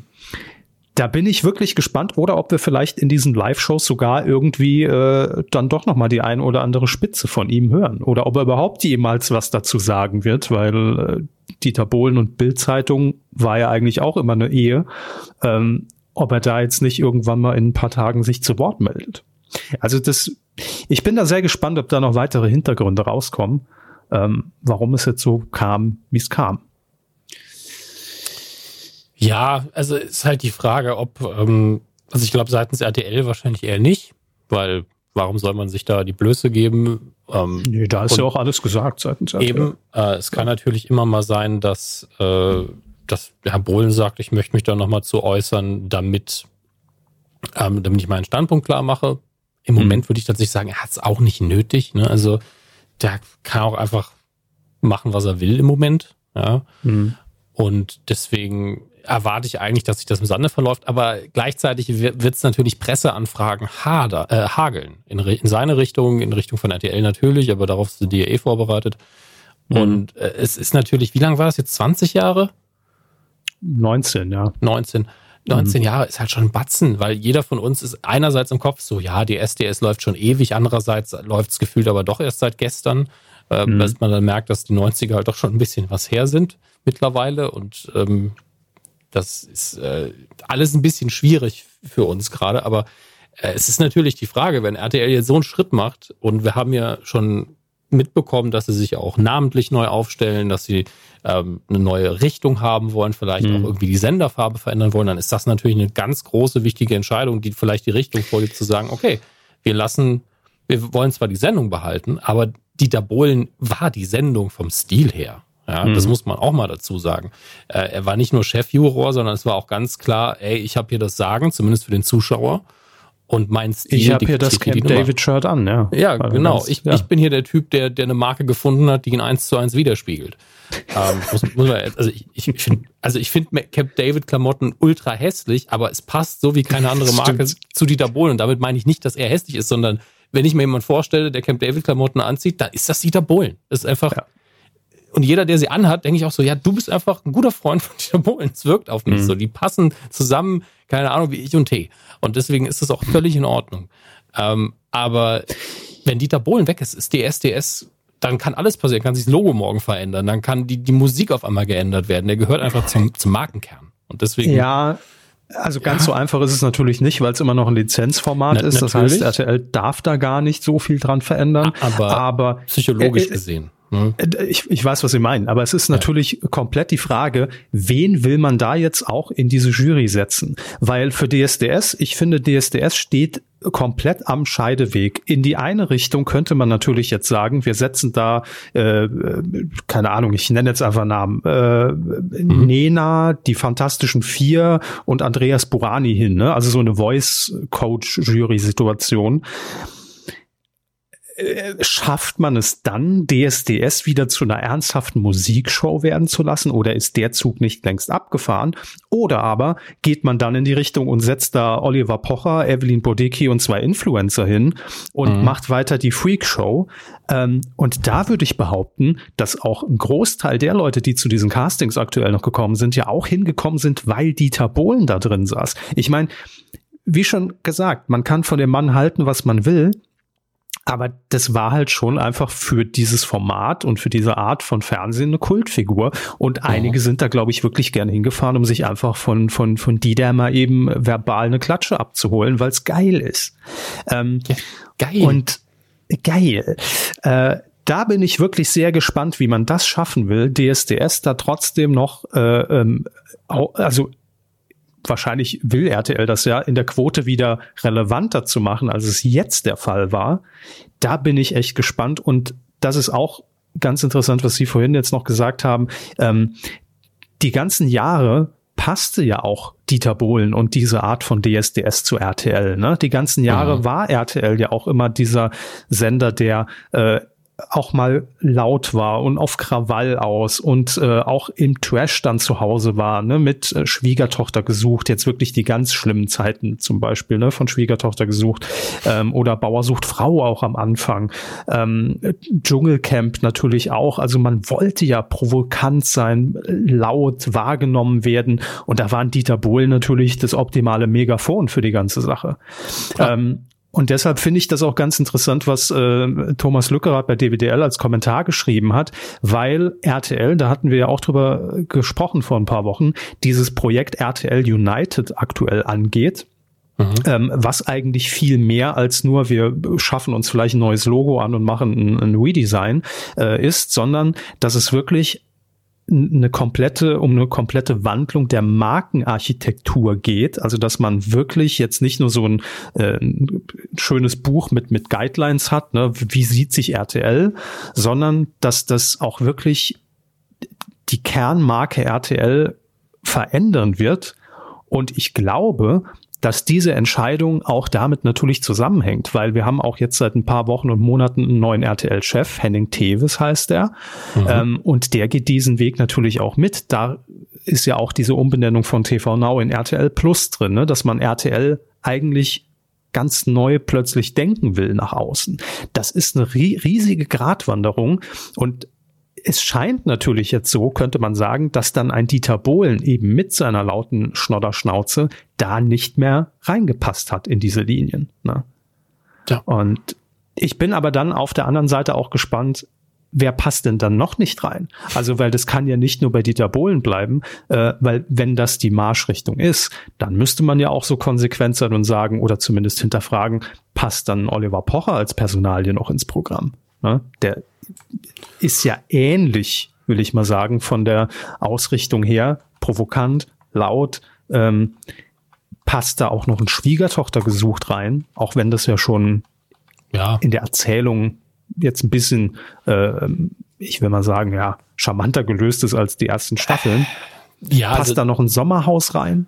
da bin ich wirklich gespannt, oder ob wir vielleicht in diesen Live-Shows sogar irgendwie äh, dann doch noch mal die ein oder andere Spitze von ihm hören. Oder ob er überhaupt jemals was dazu sagen wird, weil äh, Dieter Bohlen und Bild-Zeitung war ja eigentlich auch immer eine Ehe. Ähm, ob er da jetzt nicht irgendwann mal in ein paar Tagen sich zu Wort meldet. Also das, ich bin da sehr gespannt, ob da noch weitere Hintergründe rauskommen, ähm, warum es jetzt so kam, wie es kam. Ja, also ist halt die Frage, ob, ähm, also ich glaube seitens RTL wahrscheinlich eher nicht, weil warum soll man sich da die Blöße geben? Ähm, nee, da ist ja auch alles gesagt seitens RTL. Eben, äh, es kann ja. natürlich immer mal sein, dass, äh, dass Herr Bohlen sagt, ich möchte mich da nochmal zu äußern, damit, ähm, damit ich meinen Standpunkt klar mache. Im mhm. Moment würde ich tatsächlich sagen, er hat es auch nicht nötig. Ne? Also der kann auch einfach machen, was er will im Moment. Ja. Mhm. Und deswegen erwarte ich eigentlich, dass sich das im Sande verläuft, aber gleichzeitig wird es natürlich Presseanfragen hader, äh, hageln. In, in, seine Richtung, in Richtung von RTL natürlich, aber darauf sind die ja eh vorbereitet. Mhm. Und äh, es ist natürlich, wie lange war das jetzt? 20 Jahre? 19, ja. 19. 19 mhm. Jahre ist halt schon ein Batzen, weil jeder von uns ist einerseits im Kopf so, ja, die SDS läuft schon ewig, andererseits läuft es gefühlt aber doch erst seit gestern, äh, mhm. dass man dann merkt, dass die 90er halt doch schon ein bisschen was her sind mittlerweile und ähm, das ist äh, alles ein bisschen schwierig für uns gerade, aber äh, es ist natürlich die Frage, wenn RTL jetzt so einen Schritt macht und wir haben ja schon mitbekommen, dass sie sich auch namentlich neu aufstellen, dass sie ähm, eine neue Richtung haben wollen, vielleicht mhm. auch irgendwie die Senderfarbe verändern wollen, dann ist das natürlich eine ganz große, wichtige Entscheidung, die vielleicht die Richtung vorgibt, zu sagen, okay, wir lassen, wir wollen zwar die Sendung behalten, aber Dieter Bohlen war die Sendung vom Stil her. Ja, mhm. das muss man auch mal dazu sagen. Äh, er war nicht nur Chefjuror, sondern es war auch ganz klar, ey, ich habe hier das Sagen, zumindest für den Zuschauer. Und mein Stil. Ich habe hier das Camp David Shirt an, ja. Ja, also genau. Ich, ja. ich bin hier der Typ, der, der eine Marke gefunden hat, die ihn eins zu eins widerspiegelt. ähm, (laughs) muss, muss man, also ich, ich finde, also ich finde Camp David Klamotten ultra hässlich, aber es passt so wie keine andere (laughs) Marke zu Dieter Bohlen. Und damit meine ich nicht, dass er hässlich ist, sondern wenn ich mir jemanden vorstelle, der Camp David Klamotten anzieht, dann ist das Dieter Bohlen. Das ist einfach, ja und jeder, der sie anhat, denke ich auch so, ja, du bist einfach ein guter Freund von Dieter Bohlen. Es wirkt auf mich mhm. so. Die passen zusammen, keine Ahnung, wie ich und T. Und deswegen ist es auch völlig in Ordnung. Ähm, aber wenn Dieter Bohlen weg ist, ist die SDS, dann kann alles passieren, kann sich das Logo morgen verändern, dann kann die, die Musik auf einmal geändert werden. Der gehört einfach zum, zum Markenkern. Und deswegen. Ja, also ganz ja. so einfach ist es natürlich nicht, weil es immer noch ein Lizenzformat Na, ist. Das natürlich. heißt, RTL darf da gar nicht so viel dran verändern. Aber, aber psychologisch äh, gesehen. Ne? Ich, ich weiß, was Sie meinen, aber es ist natürlich ja. komplett die Frage, wen will man da jetzt auch in diese Jury setzen? Weil für DSDS, ich finde, DSDS steht komplett am Scheideweg. In die eine Richtung könnte man natürlich jetzt sagen, wir setzen da, äh, keine Ahnung, ich nenne jetzt einfach Namen, äh, mhm. Nena, die Fantastischen Vier und Andreas Burani hin, ne? also so eine Voice-Coach-Jury-Situation. Äh, schafft man es dann, DSDS wieder zu einer ernsthaften Musikshow werden zu lassen oder ist der Zug nicht längst abgefahren? Oder aber geht man dann in die Richtung und setzt da Oliver Pocher, Evelyn Bodecki und zwei Influencer hin und mhm. macht weiter die Freakshow? Ähm, und da würde ich behaupten, dass auch ein Großteil der Leute, die zu diesen Castings aktuell noch gekommen sind, ja auch hingekommen sind, weil Dieter Bohlen da drin saß. Ich meine, wie schon gesagt, man kann von dem Mann halten, was man will. Aber das war halt schon einfach für dieses Format und für diese Art von Fernsehen eine Kultfigur. Und einige sind da, glaube ich, wirklich gerne hingefahren, um sich einfach von, von, von die der mal eben verbal eine Klatsche abzuholen, weil es geil ist. Ähm, ja, geil. Und geil. Äh, da bin ich wirklich sehr gespannt, wie man das schaffen will, DSDS da trotzdem noch, äh, ähm, also wahrscheinlich will RTL das ja in der Quote wieder relevanter zu machen, als es jetzt der Fall war. Da bin ich echt gespannt und das ist auch ganz interessant, was Sie vorhin jetzt noch gesagt haben. Ähm, die ganzen Jahre passte ja auch Dieter Bohlen und diese Art von DSDS zu RTL. Ne? Die ganzen Jahre mhm. war RTL ja auch immer dieser Sender, der äh, auch mal laut war und auf Krawall aus und äh, auch im Trash dann zu Hause war, ne, mit äh, Schwiegertochter gesucht, jetzt wirklich die ganz schlimmen Zeiten zum Beispiel, ne, von Schwiegertochter gesucht ähm, oder Bauer sucht Frau auch am Anfang, ähm, Dschungelcamp natürlich auch, also man wollte ja provokant sein, laut wahrgenommen werden und da waren Dieter Bohlen natürlich das optimale Megafon für die ganze Sache. Ja. Ähm, und deshalb finde ich das auch ganz interessant, was äh, Thomas Lückerath bei DWDL als Kommentar geschrieben hat, weil RTL, da hatten wir ja auch drüber gesprochen vor ein paar Wochen, dieses Projekt RTL United aktuell angeht. Mhm. Ähm, was eigentlich viel mehr als nur wir schaffen uns vielleicht ein neues Logo an und machen ein, ein Redesign äh, ist, sondern dass es wirklich eine komplette, um eine komplette Wandlung der Markenarchitektur geht. Also, dass man wirklich jetzt nicht nur so ein, äh, ein schönes Buch mit, mit Guidelines hat, ne, wie sieht sich RTL, sondern dass das auch wirklich die Kernmarke RTL verändern wird. Und ich glaube, dass diese Entscheidung auch damit natürlich zusammenhängt, weil wir haben auch jetzt seit ein paar Wochen und Monaten einen neuen RTL-Chef, Henning Teves heißt er, mhm. ähm, und der geht diesen Weg natürlich auch mit. Da ist ja auch diese Umbenennung von TV Now in RTL Plus drin, ne? dass man RTL eigentlich ganz neu plötzlich denken will nach außen. Das ist eine riesige Gratwanderung und es scheint natürlich jetzt so, könnte man sagen, dass dann ein Dieter Bohlen eben mit seiner lauten Schnodderschnauze da nicht mehr reingepasst hat in diese Linien. Ne? Ja. Und ich bin aber dann auf der anderen Seite auch gespannt, wer passt denn dann noch nicht rein? Also, weil das kann ja nicht nur bei Dieter Bohlen bleiben, äh, weil wenn das die Marschrichtung ist, dann müsste man ja auch so konsequent sein und sagen oder zumindest hinterfragen, passt dann Oliver Pocher als Personalie noch ins Programm? Ne? Der ist ja ähnlich, will ich mal sagen, von der Ausrichtung her, provokant, laut, ähm, passt da auch noch ein Schwiegertochter gesucht rein, auch wenn das ja schon ja. in der Erzählung jetzt ein bisschen, äh, ich will mal sagen, ja, charmanter gelöst ist als die ersten Staffeln. Ja, Passt also, da noch ein Sommerhaus rein?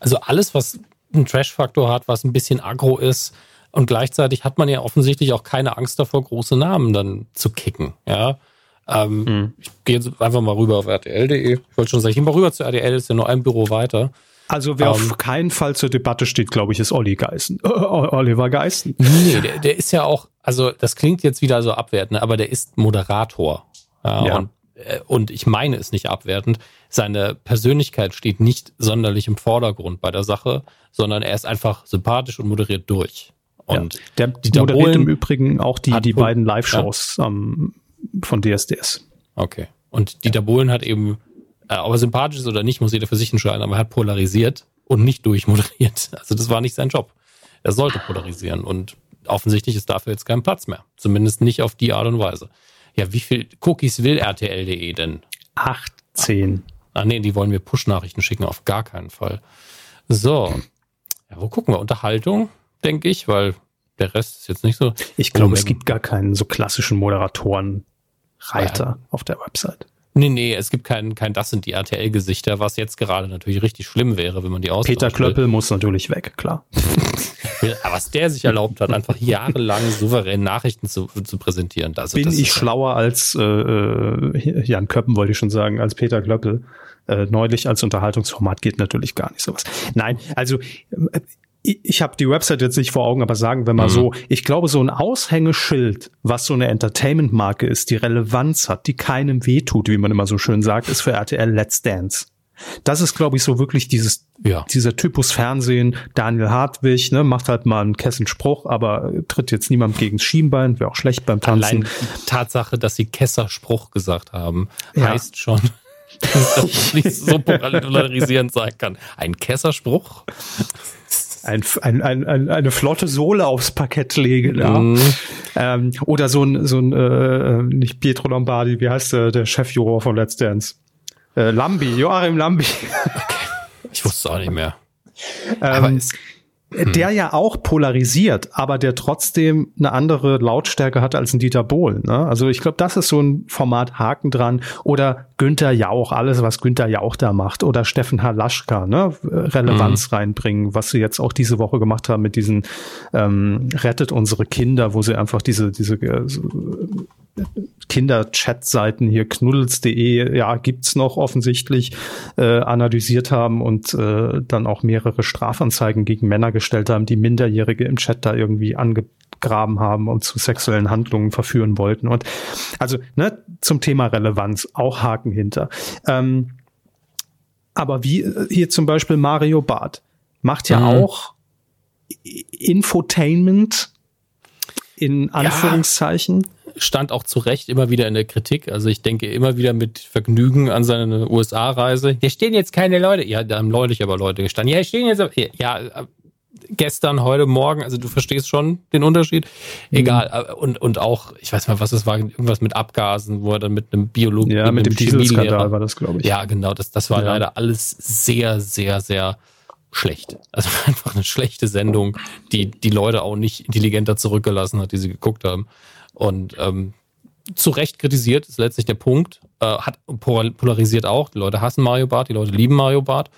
Also alles, was einen Trash-Faktor hat, was ein bisschen aggro ist und gleichzeitig hat man ja offensichtlich auch keine Angst davor, große Namen dann zu kicken. Ja, ähm, hm. ich gehe jetzt einfach mal rüber auf rtl.de. Ich wollte schon sagen, ich gehe mal rüber zu RTL, ist ja nur ein Büro weiter. Also wer um, auf ähm, keinen Fall zur Debatte steht, glaube ich, ist Olli Geißen. (laughs) Oliver Geißen. Nee, der, der, ist ja auch, also das klingt jetzt wieder so abwertend, aber der ist Moderator. Ja, ja. Und, äh, und ich meine es nicht abwertend. Seine Persönlichkeit steht nicht sonderlich im Vordergrund bei der Sache, sondern er ist einfach sympathisch und moderiert durch. Und ja. der Dieter moderiert Bohlen im Übrigen auch die, die beiden Live-Shows ja. um, von DSDS. Okay. Und Dieter Bohlen hat eben äh, ob er sympathisch ist oder nicht, muss jeder für sich entscheiden, aber er hat polarisiert und nicht durchmoderiert. (laughs) Also das war nicht sein Job. Er sollte polarisieren und offensichtlich ist dafür jetzt kein Platz mehr. Zumindest nicht auf die Art und Weise. Ja, wie viel Cookies will RTL.de denn? 18. Ah, nee, die wollen mir Push-Nachrichten schicken, auf gar keinen Fall. So. Ja, wo gucken wir? Unterhaltung, denke ich, weil der Rest ist jetzt nicht so. Ich glaube, es gibt gar keinen so klassischen Moderatoren-Reiter ja. auf der Website. Nee, nee, es gibt kein, kein das sind die RTL-Gesichter, was jetzt gerade natürlich richtig schlimm wäre, wenn man die austauschen Peter Klöppel will. muss natürlich weg, klar. (laughs) Aber was der sich erlaubt hat, einfach jahrelang souverän Nachrichten zu, zu präsentieren. Also, Bin ich schlauer als äh, äh, Jan Köppen, wollte ich schon sagen, als Peter Klöppel. Äh, neulich als Unterhaltungsformat geht natürlich gar nicht sowas. Nein, also ich habe die Website jetzt nicht vor Augen, aber sagen wir mal mhm. so, ich glaube, so ein Aushängeschild, was so eine Entertainment-Marke ist, die Relevanz hat, die keinem wehtut, wie man immer so schön sagt, ist für RTL Let's Dance. Das ist, glaube ich, so wirklich dieses, ja. dieser Typus Fernsehen. Daniel Hartwig, ne, macht halt mal einen Kessenspruch, aber tritt jetzt niemand gegen das Schienbein, wäre auch schlecht beim Tanzen. Allein die Tatsache, dass sie Kesserspruch gesagt haben, ja. heißt schon, (laughs) dass das nicht so polarisierend sein kann. Ein Kesserspruch? Ein, ein, ein, eine flotte Sohle aufs Parkett legen. Ja. Mhm. Ähm, oder so ein, so ein äh, nicht Pietro Lombardi, wie heißt der, der Chefjuror von Let's Dance? Äh, Lambi, Joachim Lambi. Okay. Ich wusste es auch nicht mehr. Ähm, Aber hm. der ja auch polarisiert, aber der trotzdem eine andere Lautstärke hat als ein Dieter Bohlen. Ne? Also ich glaube, das ist so ein Format Haken dran. Oder Günther Jauch, alles, was Günther Jauch da macht. Oder Steffen Halaschka, ne? Relevanz mhm. reinbringen, was sie jetzt auch diese Woche gemacht haben mit diesen ähm, Rettet unsere Kinder, wo sie einfach diese, diese äh, Kinder-Chat-Seiten hier knuddels.de, ja, gibt's noch offensichtlich, äh, analysiert haben und äh, dann auch mehrere Strafanzeigen gegen Männer gestellt haben, die Minderjährige im Chat da irgendwie angegraben haben und zu sexuellen Handlungen verführen wollten. Und also, ne, zum Thema Relevanz, auch Haken hinter. Ähm, aber wie äh, hier zum Beispiel Mario Barth macht ja mhm. auch Infotainment in Anführungszeichen. Ja stand auch zu Recht immer wieder in der Kritik. Also ich denke immer wieder mit Vergnügen an seine USA-Reise. Hier stehen jetzt keine Leute. Ja, da haben neulich aber Leute gestanden. Ja, hier stehen jetzt, ja, gestern, heute, morgen. Also du verstehst schon den Unterschied. Egal. Mhm. Und, und auch, ich weiß mal, was es war, irgendwas mit Abgasen, wo er dann mit einem Biologen, ja, mit, mit dem Dieselskandal war das, glaube ich. Ja, genau. Das, das war ja. leider alles sehr, sehr, sehr schlecht. Also (laughs) einfach eine schlechte Sendung, die die Leute auch nicht intelligenter zurückgelassen hat, die sie geguckt haben. Und ähm, zu Recht kritisiert ist letztlich der Punkt. Äh, hat polarisiert auch. Die Leute hassen Mario Bart, die Leute lieben Mario Bart.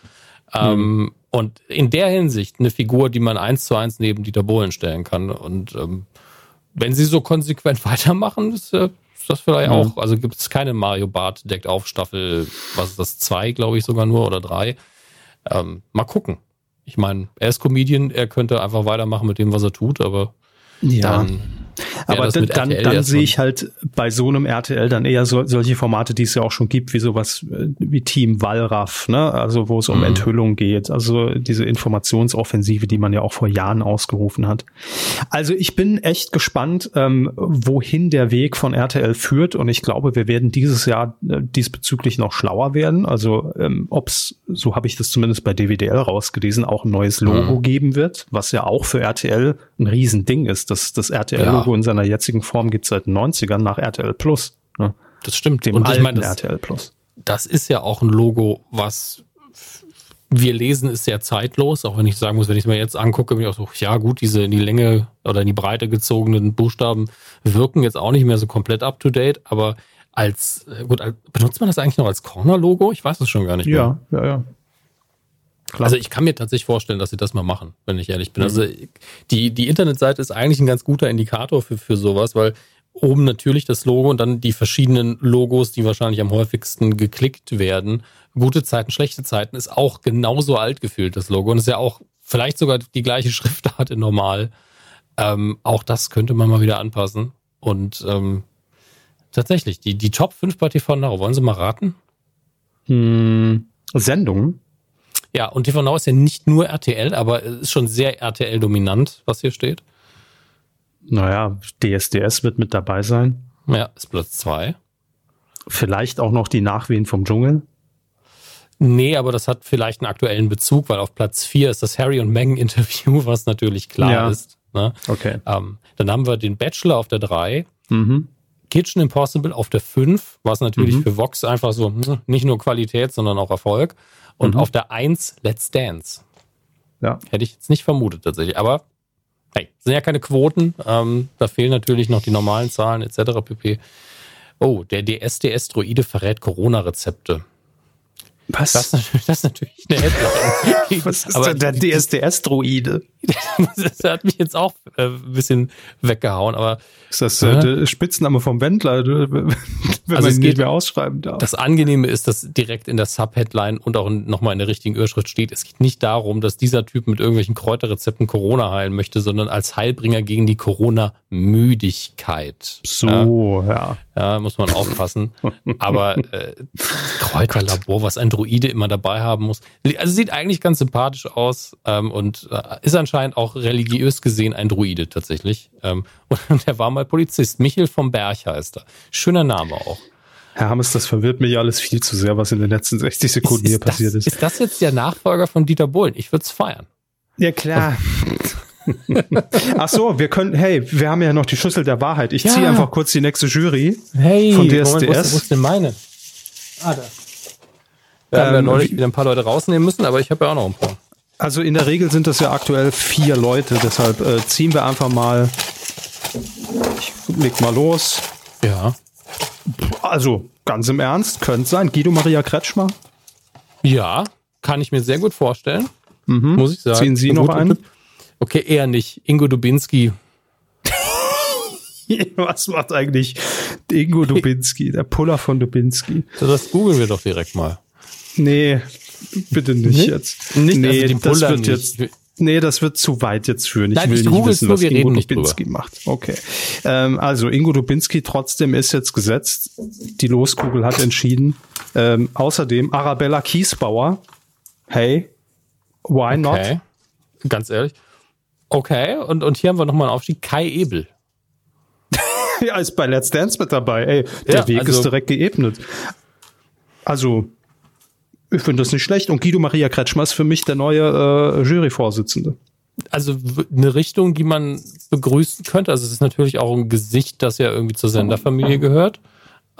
Ähm, mhm. Und in der Hinsicht eine Figur, die man eins zu eins neben Dieter Bohlen stellen kann. Und ähm, wenn sie so konsequent (laughs) weitermachen, ist, äh, das vielleicht mhm. auch. Also gibt es keine Mario Bart deckt auf Staffel, was ist das, zwei, glaube ich sogar nur oder drei. Ähm, mal gucken. Ich meine, er ist Comedian, er könnte einfach weitermachen mit dem, was er tut, aber ja. dann aber dann, dann, dann sehe ich halt bei so einem RTL dann eher so, solche Formate, die es ja auch schon gibt, wie sowas äh, wie Team Wallraff, ne? Also wo es um mhm. Enthüllung geht, also diese Informationsoffensive, die man ja auch vor Jahren ausgerufen hat. Also ich bin echt gespannt, ähm, wohin der Weg von RTL führt und ich glaube, wir werden dieses Jahr äh, diesbezüglich noch schlauer werden. Also ähm, ob es, so habe ich das zumindest bei DWDL rausgelesen, auch ein neues Logo mhm. geben wird, was ja auch für RTL ein Riesending ist. Das, das RTL-Logo ja. in seiner jetzigen Form gibt es seit den 90ern nach RTL Plus. Ne? Das stimmt. Dem Und alten ich meine, das, RTL Plus. Das ist ja auch ein Logo, was wir lesen, ist sehr zeitlos. Auch wenn ich sagen muss, wenn ich es mir jetzt angucke, bin ich auch so, ja gut, diese in die Länge oder in die Breite gezogenen Buchstaben wirken jetzt auch nicht mehr so komplett up to date, aber als, gut, benutzt man das eigentlich noch als Corner-Logo? Ich weiß es schon gar nicht mehr. Ja, ja, ja. Klar. Also ich kann mir tatsächlich vorstellen, dass sie das mal machen, wenn ich ehrlich bin. Mhm. Also die, die Internetseite ist eigentlich ein ganz guter Indikator für, für sowas, weil oben natürlich das Logo und dann die verschiedenen Logos, die wahrscheinlich am häufigsten geklickt werden. Gute Zeiten, schlechte Zeiten ist auch genauso alt gefühlt, das Logo. Und ist ja auch vielleicht sogar die gleiche (laughs) Schriftart in normal. Ähm, auch das könnte man mal wieder anpassen. Und ähm, tatsächlich, die, die Top 5 bei TV Now, wollen Sie mal raten? Hm, Sendungen? Ja, und TV Now ist ja nicht nur RTL, aber es ist schon sehr RTL-dominant, was hier steht. Naja, DSDS wird mit dabei sein. Ja, ist Platz zwei. Vielleicht auch noch die Nachwehen vom Dschungel. Nee, aber das hat vielleicht einen aktuellen Bezug, weil auf Platz vier ist das Harry und Meghan Interview, (laughs) was natürlich klar ja. ist. Ne? Okay. Ähm, dann haben wir den Bachelor auf der drei. Mhm. Kitchen Impossible auf der 5, was natürlich mhm. für Vox einfach so hm, nicht nur Qualität, sondern auch Erfolg. Und mhm. auf der 1 Let's Dance. Ja. Hätte ich jetzt nicht vermutet tatsächlich. Aber hey, sind ja keine Quoten. Ähm, da fehlen natürlich noch die normalen Zahlen etc. pp. Oh, der DSDS-Droide verrät Corona-Rezepte. Was? Das, das ist natürlich eine Headline. (laughs) Was ist aber denn der DSDS-Droide? (laughs) das hat mich jetzt auch äh, ein bisschen weggehauen, aber. Ist das äh, der Spitzname vom Wendler, wenn also man es nicht mehr ausschreiben darf? Das Angenehme ist, dass direkt in der Sub-Headline und auch nochmal in der richtigen Überschrift steht, es geht nicht darum, dass dieser Typ mit irgendwelchen Kräuterrezepten Corona heilen möchte, sondern als Heilbringer gegen die Corona-Müdigkeit. So, ja. ja. muss man aufpassen. Aber äh, Kräuterlabor, was ein Droide immer dabei haben muss. Also sieht eigentlich ganz sympathisch aus ähm, und äh, ist anscheinend auch religiös gesehen ein Druide tatsächlich. Ähm, (laughs) und der war mal Polizist. Michel vom Berg heißt er. Schöner Name auch. Herr Hammes, das verwirrt mich alles viel zu sehr, was in den letzten 60 Sekunden ist, ist hier das, passiert ist. Ist das jetzt der Nachfolger von Dieter Bohlen? Ich würde es feiern. Ja, klar. (laughs) Ach so, wir können, hey, wir haben ja noch die Schüssel der Wahrheit. Ich ja. ziehe einfach kurz die nächste Jury hey, von DSDS. Moment, wo, ist, wo ist denn meine? Ah, da. Wir ähm, haben ja neulich wieder ein paar Leute rausnehmen müssen, aber ich habe ja auch noch ein paar. Also in der Regel sind das ja aktuell vier Leute, deshalb äh, ziehen wir einfach mal. Ich leg mal los. Ja. Also ganz im Ernst, könnte sein. Guido Maria Kretschmer. Ja, kann ich mir sehr gut vorstellen. Mhm. Muss ich sagen. Ziehen Sie noch einen? Okay, eher nicht. Ingo Dubinski. (laughs) Was macht eigentlich Ingo Dubinski, der Puller von Dubinski? Das googeln wir doch direkt mal. Nee, bitte nicht, nicht? jetzt. Nicht, nee, also das wird jetzt. Nee, das wird zu weit jetzt führen. Ich Nein, will ich nicht wissen, was Ingo Dubinski macht. Okay. Ähm, also Ingo Dubinski trotzdem ist jetzt gesetzt. Die Loskugel hat entschieden. Ähm, außerdem Arabella Kiesbauer. Hey, why okay. not? Ganz ehrlich. Okay, und, und hier haben wir nochmal einen Aufstieg. Kai Ebel. (laughs) ja, ist bei Let's Dance mit dabei. Ey, der ja, Weg also, ist direkt geebnet. Also, ich finde das nicht schlecht. Und Guido Maria Kretschmer ist für mich der neue äh, Juryvorsitzende. Also eine Richtung, die man begrüßen könnte. Also es ist natürlich auch ein Gesicht, das ja irgendwie zur Senderfamilie gehört.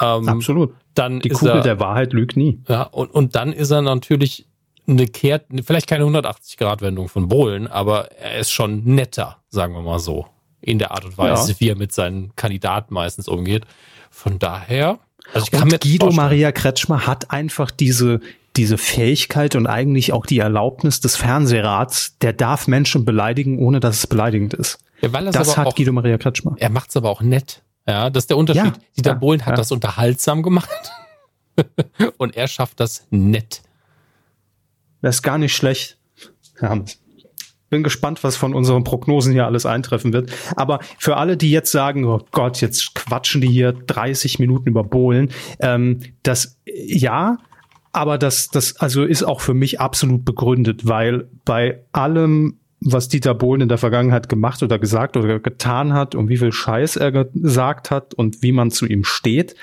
Ähm, Absolut. Dann die Kugel er, der Wahrheit lügt nie. Ja, und, und dann ist er natürlich eine Kehrt, vielleicht keine 180-Grad-Wendung von Bohlen, aber er ist schon netter, sagen wir mal so. In der Art und Weise, ja. wie er mit seinen Kandidaten meistens umgeht. Von daher, also ich kann und mir Guido Maria Kretschmer hat einfach diese, diese Fähigkeit und eigentlich auch die Erlaubnis des Fernsehrats, der darf Menschen beleidigen, ohne dass es beleidigend ist. Ja, das hat auch, Guido Maria Kretschmer. Er macht es aber auch nett. Ja, das ist der Unterschied. Ja, Dieter ja, Bohlen hat ja. das unterhaltsam gemacht (laughs) und er schafft das nett. Das ist gar nicht schlecht. Bin gespannt, was von unseren Prognosen hier alles eintreffen wird. Aber für alle, die jetzt sagen, oh Gott, jetzt quatschen die hier 30 Minuten über Bohlen, ähm, das ja, aber das, das also ist auch für mich absolut begründet, weil bei allem, was Dieter Bohlen in der Vergangenheit gemacht oder gesagt oder getan hat und wie viel Scheiß er gesagt hat und wie man zu ihm steht,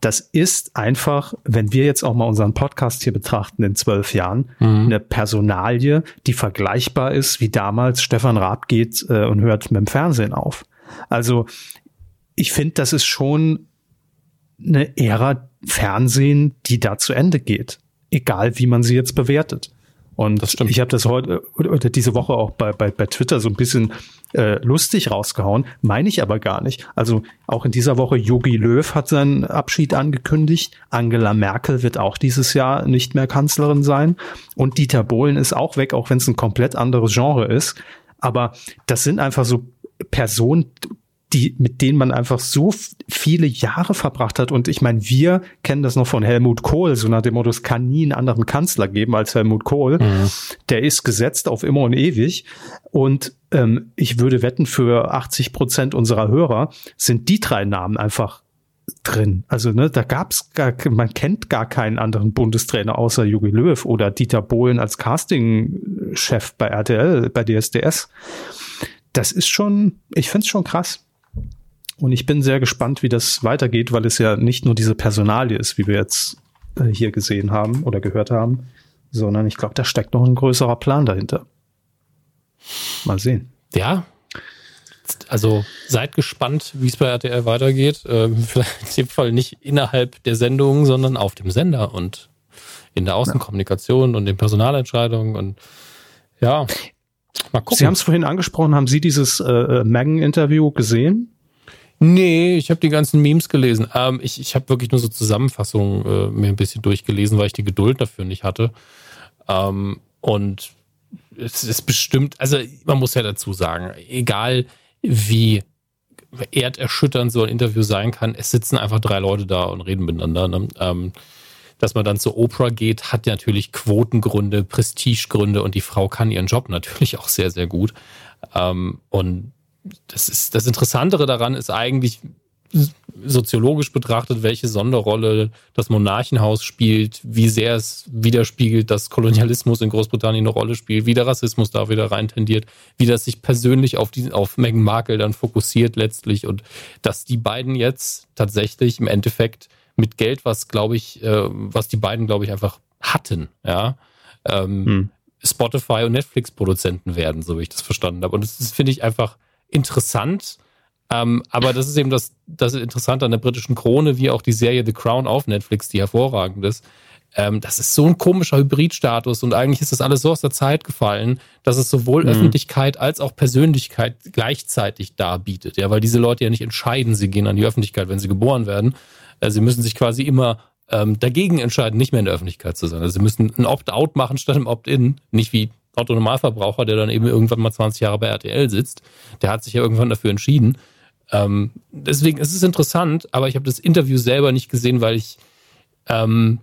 das ist einfach, wenn wir jetzt auch mal unseren Podcast hier betrachten in zwölf Jahren, eine Personalie, die vergleichbar ist wie damals Stefan Raab geht äh, und hört mit dem Fernsehen auf. Also ich finde, das ist schon eine Ära Fernsehen, die da zu Ende geht. Egal, wie man sie jetzt bewertet. Und Das stimmt. ich habe das heute oder oder diese Woche auch bei, bei, bei Twitter so ein bisschen äh, lustig rausgehauen, meine ich aber gar nicht. Also auch in dieser Woche Yogi Löw hat seinen Abschied angekündigt. Angela Merkel wird auch dieses Jahr nicht mehr Kanzlerin sein. Und Dieter Bohlen ist auch weg, auch wenn es ein komplett anderes Genre ist. Aber das sind einfach so Personen, die, mit denen man einfach so viele Jahre verbracht hat. Und ich meine, wir kennen das noch von Helmut Kohl, so nach dem Motto, es kann nie einen anderen Kanzler geben als Helmut Kohl. Der ist gesetzt auf immer und ewig. Und ähm, ich würde wetten, für 80 Prozent unserer Hörer sind die drei Namen einfach drin. Also ne, da gab's gar, man kennt gar keinen anderen Bundestrainer außer Jogi Löw oder Dieter Bohlen als Castingchef bei RTL, bei DSDS. Das ist schon, ich find's schon krass. Und ich bin sehr gespannt, wie das weitergeht, weil es ja nicht nur diese Personalie ist, wie wir jetzt äh, hier gesehen haben oder gehört haben, sondern ich glaube, da steckt noch ein größerer Plan dahinter. Mal sehen. Ja. Also seid gespannt, wie es bei RTL weitergeht. Ähm, (laughs) vielleicht in dem Fall nicht innerhalb der Sendung, sondern auf dem Sender und in der Außenkommunikation und den Personalentscheidungen und ja, mal gucken. Sie haben es vorhin angesprochen, haben Sie dieses äh, Megan-Interview gesehen? Nee, ich habe die ganzen Memes gelesen. Ähm, ich ich habe wirklich nur so Zusammenfassungen äh, mir ein bisschen durchgelesen, weil ich die Geduld dafür nicht hatte. Ähm, und es ist bestimmt, also man muss ja dazu sagen, egal wie erderschütternd so ein Interview sein kann, es sitzen einfach drei Leute da und reden miteinander. Ne? Ähm, dass man dann zu Oprah geht, hat natürlich Quotengründe, Prestigegründe und die Frau kann ihren Job natürlich (laughs) auch sehr, sehr gut. Ähm, und das ist das Interessantere daran ist eigentlich soziologisch betrachtet, welche Sonderrolle das Monarchenhaus spielt, wie sehr es widerspiegelt, dass Kolonialismus in Großbritannien eine Rolle spielt, wie der Rassismus da wieder rein tendiert, wie das sich persönlich auf die, auf Meghan Markle dann fokussiert letztlich und dass die beiden jetzt tatsächlich im Endeffekt mit Geld, was glaube ich, äh, was die beiden glaube ich einfach hatten, ja, ähm, Hm. Spotify und Netflix Produzenten werden, so wie ich das verstanden habe. Und das ist, finde ich einfach interessant. Ähm, aber das ist eben das, das Interessante an der britischen Krone, wie auch die Serie The Crown auf Netflix, die hervorragend ist. Ähm, das ist so ein komischer Hybridstatus und eigentlich ist das alles so aus der Zeit gefallen, dass es sowohl Öffentlichkeit als auch Persönlichkeit gleichzeitig darbietet. Ja, weil diese Leute ja nicht entscheiden, sie gehen an die Öffentlichkeit, wenn sie geboren werden. Äh, sie müssen sich quasi immer ähm, dagegen entscheiden, nicht mehr in der Öffentlichkeit zu sein. Also sie müssen ein Opt-out machen statt ein Opt-in. Nicht wie Otto Normalverbraucher, der dann eben irgendwann mal 20 Jahre bei RTL sitzt. Der hat sich ja irgendwann dafür entschieden. Ähm, deswegen ist es interessant, aber ich habe das Interview selber nicht gesehen, weil ich ähm,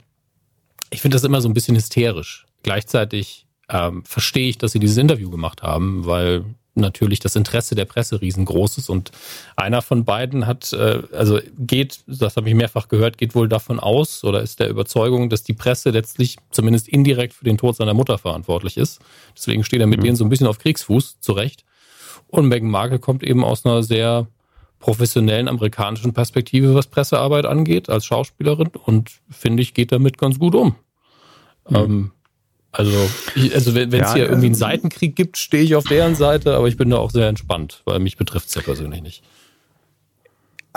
ich finde das immer so ein bisschen hysterisch. Gleichzeitig ähm, verstehe ich, dass sie dieses Interview gemacht haben, weil natürlich das Interesse der Presse riesengroß ist und einer von beiden hat, äh, also geht, das habe ich mehrfach gehört, geht wohl davon aus oder ist der Überzeugung, dass die Presse letztlich zumindest indirekt für den Tod seiner Mutter verantwortlich ist. Deswegen steht er mit denen so ein bisschen auf Kriegsfuß zurecht. Und Meghan Markle kommt eben aus einer sehr professionellen amerikanischen Perspektive, was Pressearbeit angeht, als Schauspielerin und finde ich, geht damit ganz gut um. Ähm, also, ich, also wenn es Ja, hier irgendwie einen ähm, Seitenkrieg gibt, stehe ich auf deren Seite, aber ich bin da auch sehr entspannt, weil mich betrifft es ja persönlich nicht.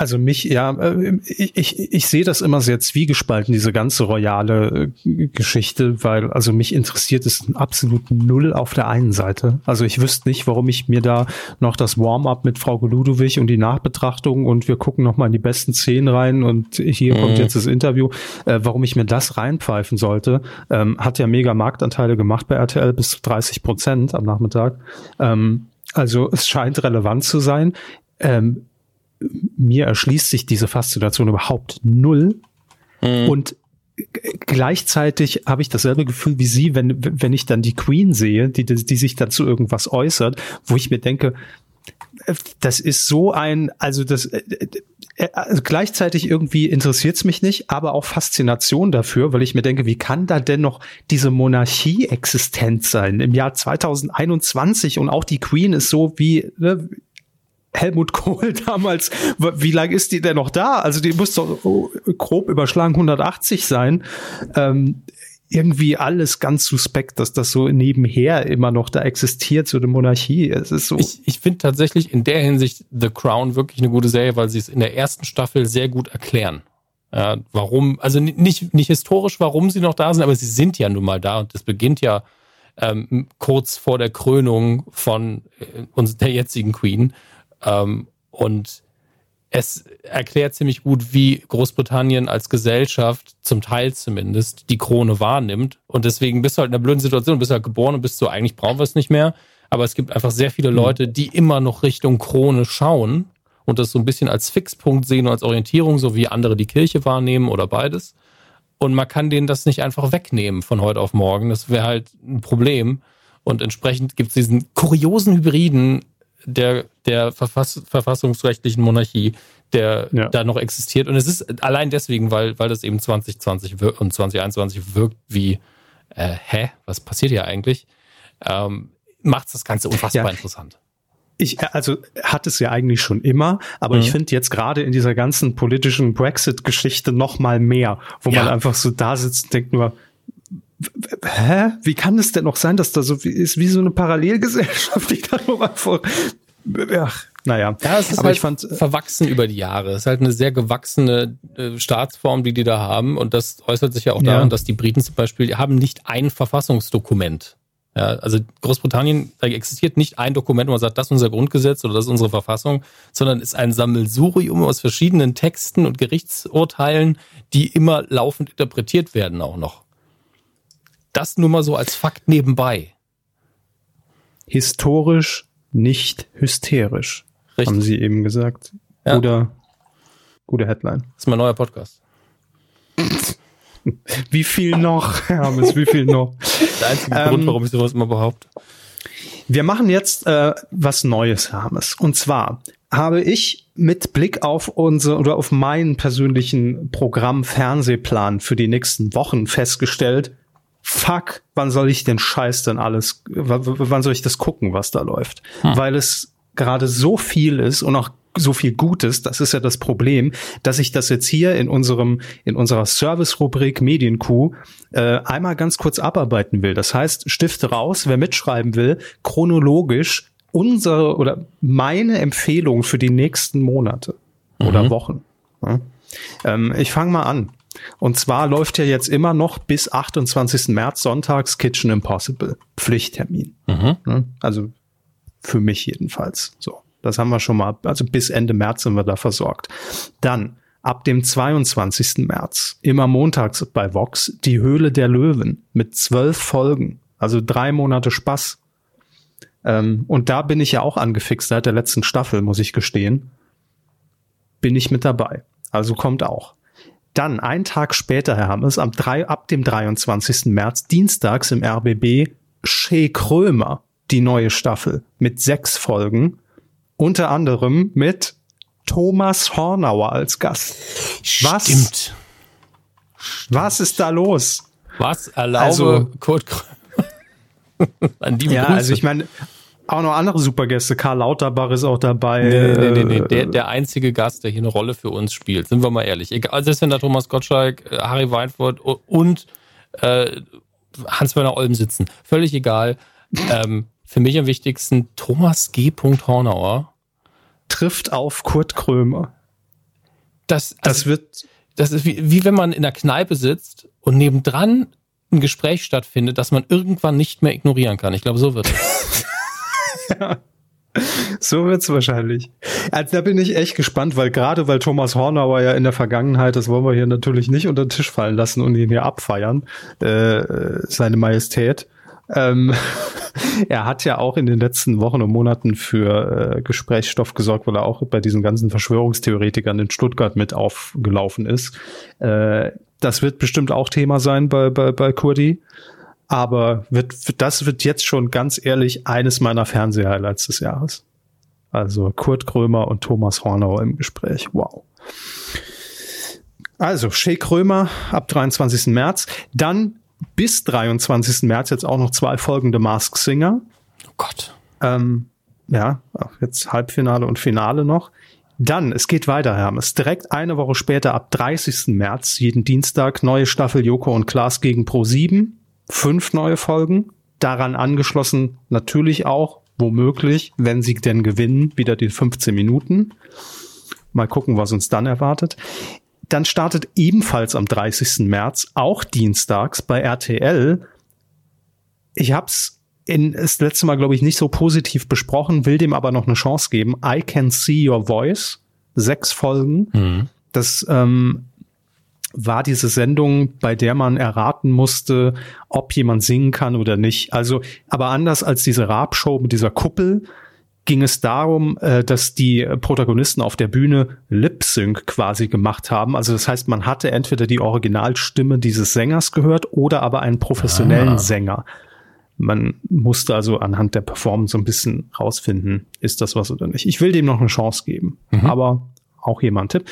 Also mich, ja, äh, ich, ich, ich sehe das immer sehr zwiegespalten, diese ganze royale äh, Geschichte, weil also mich interessiert es absolut null auf der einen Seite. Also ich wüsste nicht, warum ich mir da noch das Warm-up mit Frau Ludowig und die Nachbetrachtung und wir gucken noch mal in die besten Szenen rein und hier kommt jetzt das Interview, äh, warum ich mir das reinpfeifen sollte. Ähm, hat ja mega Marktanteile gemacht bei RTL bis zu 30 Prozent am Nachmittag. Ähm, also es scheint relevant zu sein. Ähm, mir erschließt sich diese Faszination überhaupt null. Mhm. Und gleichzeitig habe ich dasselbe Gefühl wie Sie, wenn, wenn ich dann die Queen sehe, die, die sich dazu irgendwas äußert, wo ich mir denke, das ist so ein, also das äh, äh, also gleichzeitig irgendwie interessiert es mich nicht, aber auch Faszination dafür, weil ich mir denke, wie kann da denn noch diese Monarchie existent sein im Jahr 2021 und auch die Queen ist so wie ne, Helmut (laughs) Kohl damals, wie lange ist die denn noch da? Also die muss doch grob überschlagen 180 sein. Ähm, irgendwie alles ganz suspekt, dass das so nebenher immer noch da existiert, so eine Monarchie. Es ist so. Ich, ich finde tatsächlich in der Hinsicht The Crown wirklich eine gute Serie, weil sie es in der ersten Staffel sehr gut erklären. Ja, warum, also nicht, nicht historisch, warum sie noch da sind, aber sie sind ja nun mal da und das beginnt ja ähm, kurz vor der Krönung von äh, der jetzigen Queen. Ähm, und es erklärt ziemlich gut, wie Großbritannien als Gesellschaft, zum Teil zumindest, die Krone wahrnimmt. Und deswegen bist du halt in einer blöden Situation, bist halt geboren und bist so, eigentlich brauchen wir es nicht mehr. Aber es gibt einfach sehr viele mhm. Leute, die immer noch Richtung Krone schauen und das so ein bisschen als Fixpunkt sehen und als Orientierung, so wie andere die Kirche wahrnehmen oder beides. Und man kann denen das nicht einfach wegnehmen von heute auf morgen. Das wäre halt ein Problem. Und entsprechend gibt es diesen kuriosen Hybriden der, der Verfass, verfassungsrechtlichen Monarchie, der ja. da noch existiert. Und es ist allein deswegen, weil, weil das eben 2020 und 2021 wirkt wie, äh, hä, was passiert hier eigentlich? Ähm, macht das Ganze unfassbar ja. interessant. Ich, also hat es ja eigentlich schon immer, aber mhm. ich finde jetzt gerade in dieser ganzen politischen Brexit-Geschichte noch mal mehr, wo ja. man einfach so da sitzt und denkt nur, hä? Wie kann es denn noch sein, dass da so ist wie so eine Parallelgesellschaft, die da nur einfach, ach, naja. Ja, es ist aber halt ich fand, verwachsen über die Jahre. Es ist halt eine sehr gewachsene äh, Staatsform, die die da haben. Und das äußert sich ja auch daran, dass die Briten zum Beispiel haben nicht ein Verfassungsdokument. Ja, also Großbritannien, da existiert nicht ein Dokument, wo man sagt, das ist unser Grundgesetz oder das ist unsere Verfassung, sondern ist ein Sammelsurium aus verschiedenen Texten und Gerichtsurteilen, die immer laufend interpretiert werden auch noch. Das nur mal so als Fakt nebenbei. Historisch, nicht hysterisch, Richtig. haben Sie eben gesagt. Ja. Guter, gute Headline. Das ist mein neuer Podcast. (laughs) wie viel noch, (laughs) Hermes, wie viel noch? Der einzige ähm, Grund, warum ich sowas immer behaupte. Wir machen jetzt äh, was Neues, Hermes. Und zwar habe ich mit Blick auf unsere oder auf meinen persönlichen Programm Fernsehplan für die nächsten Wochen festgestellt, fuck, wann soll ich den Scheiß denn alles, wann soll ich das gucken, was da läuft? Hm. Weil es gerade so viel ist und auch so viel Gutes, das ist ja das Problem, dass ich das jetzt hier in unserem in unserer Service-Rubrik Medienkuh äh, einmal ganz kurz abarbeiten will. Das heißt, Stifte raus, wer mitschreiben will, chronologisch unsere oder meine Empfehlung für die nächsten Monate mhm. oder Wochen. Ja? Ähm, ich fange mal an. Und zwar läuft ja jetzt immer noch bis 28. März sonntags Kitchen Impossible. Pflichttermin. Mhm. Also für mich jedenfalls. So. Das haben wir schon mal, also bis Ende März sind wir da versorgt. Dann ab dem 22. März, immer montags bei Vox, die Höhle der Löwen mit zwölf Folgen. Also drei Monate Spaß. Ähm, und da bin ich ja auch angefixt seit der letzten Staffel, muss ich gestehen. Bin ich mit dabei. Also kommt auch. Dann, einen Tag später, Herr Hammes, am 3, ab dem 23. März, dienstags im RBB, Shea Krömer, die neue Staffel mit sechs Folgen. Unter anderem mit Thomas Hornauer als Gast. Was? Stimmt. Was ist da los? Was erlaube also, Kurt Krömer? (laughs) An die ja, Grüße. also ich meine, auch noch andere Supergäste. Karl Lauterbach ist auch dabei. Nee, nee, nee, nee. Der, der einzige Gast, der hier eine Rolle für uns spielt. Sind wir mal ehrlich. Egal, selbst wenn da Thomas Gottschalk, äh, Harry Weinfurt und äh, Hans-Werner Olm sitzen. Völlig egal. Ähm, für mich am wichtigsten Thomas G. Hornauer. Trifft auf Kurt Krömer. Das, also, das wird. Das ist wie, wie wenn man in der Kneipe sitzt und nebendran ein Gespräch stattfindet, das man irgendwann nicht mehr ignorieren kann. Ich glaube, so wird es. (laughs) ja. (laughs) So wird's wahrscheinlich. Also da bin ich echt gespannt, weil gerade weil Thomas Hornauer ja in der Vergangenheit, das wollen wir hier natürlich nicht unter den Tisch fallen lassen und ihn hier abfeiern, äh, seine Majestät. Ähm, (laughs) er hat ja auch in den letzten Wochen und Monaten für äh, Gesprächsstoff gesorgt, weil er auch bei diesen ganzen Verschwörungstheoretikern in Stuttgart mit aufgelaufen ist. Äh, das wird bestimmt auch Thema sein bei, bei, bei Kurdi. Aber wird, das wird jetzt schon ganz ehrlich eines meiner Fernseh-Highlights des Jahres. Also Kurt Krömer und Thomas Hornau im Gespräch. Wow. Also Shea Krömer ab 23. März. Dann bis 23. März jetzt auch noch zwei folgende Mask Singer. Oh Gott. Ähm, ja, jetzt Halbfinale und Finale noch. Dann, es geht weiter, Hermes. Direkt eine Woche später, ab 30. März, jeden Dienstag, neue Staffel Joko und Klaas gegen Pro 7. Fünf neue Folgen. Daran angeschlossen natürlich auch, womöglich, wenn sie denn gewinnen, wieder die 15 Minuten. Mal gucken, was uns dann erwartet. Dann startet ebenfalls am 30. März, auch dienstags bei RTL. Ich hab's in, das letzte Mal, glaube ich, nicht so positiv besprochen, will dem aber noch eine Chance geben. I Can See Your Voice. Sechs Folgen. Mhm. Das ähm, war diese Sendung, bei der man erraten musste, ob jemand singen kann oder nicht. Also, aber anders als diese Rap-Show mit dieser Kuppel, ging es darum, äh, dass die Protagonisten auf der Bühne Lip-Sync quasi gemacht haben. Also das heißt, man hatte entweder die Originalstimme dieses Sängers gehört oder aber einen professionellen ah. Sänger. Man musste also anhand der Performance so ein bisschen rausfinden, ist das was oder nicht. Ich will dem noch eine Chance geben, mhm. aber auch hier mal ein Tipp.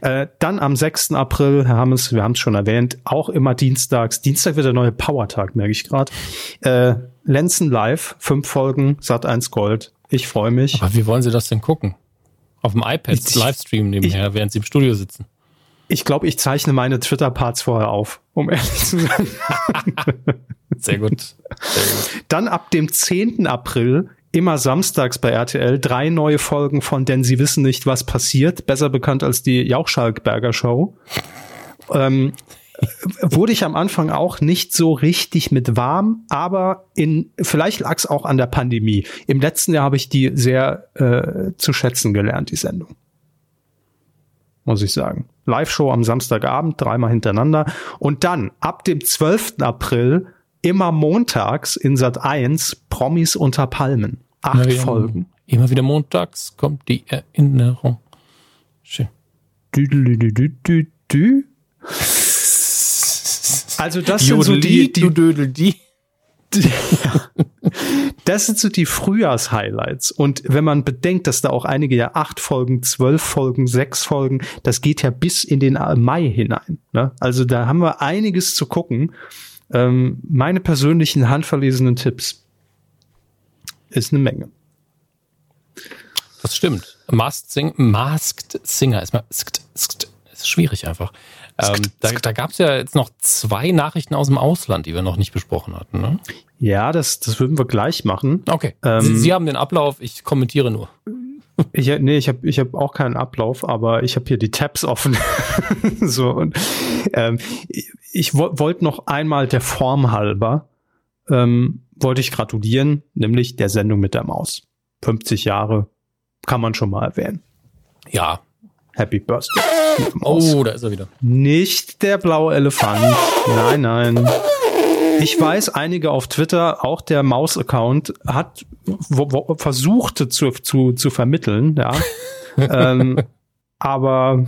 Äh, dann am 6. April, Herr Hammes, wir haben es schon erwähnt, auch immer dienstags. Dienstag wird der neue Powertag, merke ich gerade. Äh, Lenzen Live, fünf Folgen, Sat 1 Gold. Ich freue mich. Aber wie wollen Sie das denn gucken? Auf dem iPad, ich, Livestream nebenher, ich, während Sie im Studio sitzen. Ich glaube, ich zeichne meine Twitter-Parts vorher auf, um ehrlich zu sein. (laughs) Sehr gut. Sehr gut. Dann ab dem 10. April immer samstags bei RTL drei neue Folgen von Denn Sie wissen nicht, was passiert, besser bekannt als die Jauchschalkberger Show. Ähm, wurde ich am Anfang auch nicht so richtig mit warm, aber in vielleicht lag es auch an der Pandemie. Im letzten Jahr habe ich die sehr äh, zu schätzen gelernt, die Sendung. Muss ich sagen. Live-Show am Samstagabend, dreimal hintereinander. Und dann ab dem 12. April immer montags in Sat 1 Promis unter Palmen. Acht ja, Folgen. Immer wieder montags kommt die Erinnerung. Schön. Dü, dü, dü, dü, dü, dü. Also das sind so die, die, Dödel, die. Das sind so die Frühjahrshighlights. Und wenn man bedenkt, dass da auch einige ja acht Folgen, zwölf Folgen, sechs Folgen, das geht ja bis in den Mai hinein. Ne? Also da haben wir einiges zu gucken. Ähm, meine persönlichen handverlesenen Tipps ist eine Menge. Das stimmt. Masked, Sing Masked Singer ist, mal, ist schwierig einfach. Ähm, da da gab es ja jetzt noch zwei Nachrichten aus dem Ausland, die wir noch nicht besprochen hatten. Ne? Ja, das, das würden wir gleich machen. Okay. Ähm, Sie, Sie haben den Ablauf, ich kommentiere nur. Ich, nee, ich habe ich hab auch keinen Ablauf, aber ich habe hier die Tabs offen. (laughs) so und ähm, ich wollte noch einmal der Form halber ähm, wollte ich gratulieren, nämlich der Sendung mit der Maus. 50 Jahre kann man schon mal erwähnen. Ja, Happy Birthday. Oh, da ist er wieder. Nicht der blaue Elefant. Nein, nein. Ich weiß, einige auf Twitter, auch der Maus-Account, hat versuchte zu, zu, zu vermitteln, ja. (laughs) ähm, aber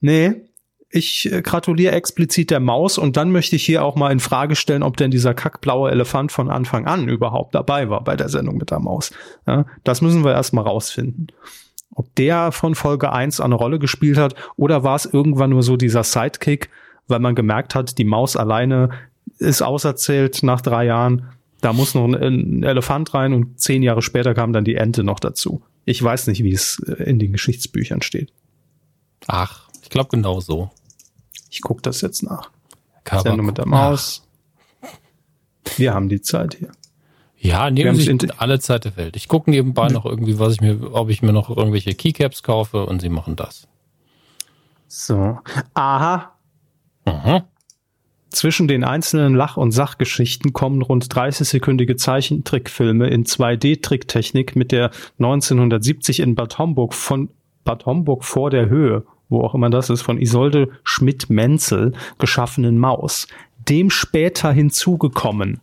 nee, ich gratuliere explizit der Maus und dann möchte ich hier auch mal in Frage stellen, ob denn dieser kackblaue Elefant von Anfang an überhaupt dabei war bei der Sendung mit der Maus. Ja, das müssen wir erstmal rausfinden. Ob der von Folge 1 eine Rolle gespielt hat oder war es irgendwann nur so dieser Sidekick, weil man gemerkt hat, die Maus alleine ist auserzählt nach drei Jahren. Da muss noch ein, Elefant rein und zehn Jahre später kam dann die Ente noch dazu. Ich weiß nicht, wie es äh, in den Geschichtsbüchern steht. Ach, ich glaube genau so. Ich gucke das jetzt nach. Körper Sendung mit der Maus. Wir haben die Zeit hier. Ja, nehmen Sie alle Zeit der Welt. Ich gucke nebenbei noch irgendwie, was ich mir, ob ich mir noch irgendwelche Keycaps kaufe und Sie machen das. So. Aha. Mhm. Zwischen den einzelnen Lach- und Sachgeschichten kommen rund 30-sekündige Zeichentrickfilme in 2D-Tricktechnik mit der 1970 in Bad Homburg von Bad Homburg vor der Höhe, wo auch immer das ist, von Isolde Schmidt-Menzel geschaffenen Maus. Dem später hinzugekommen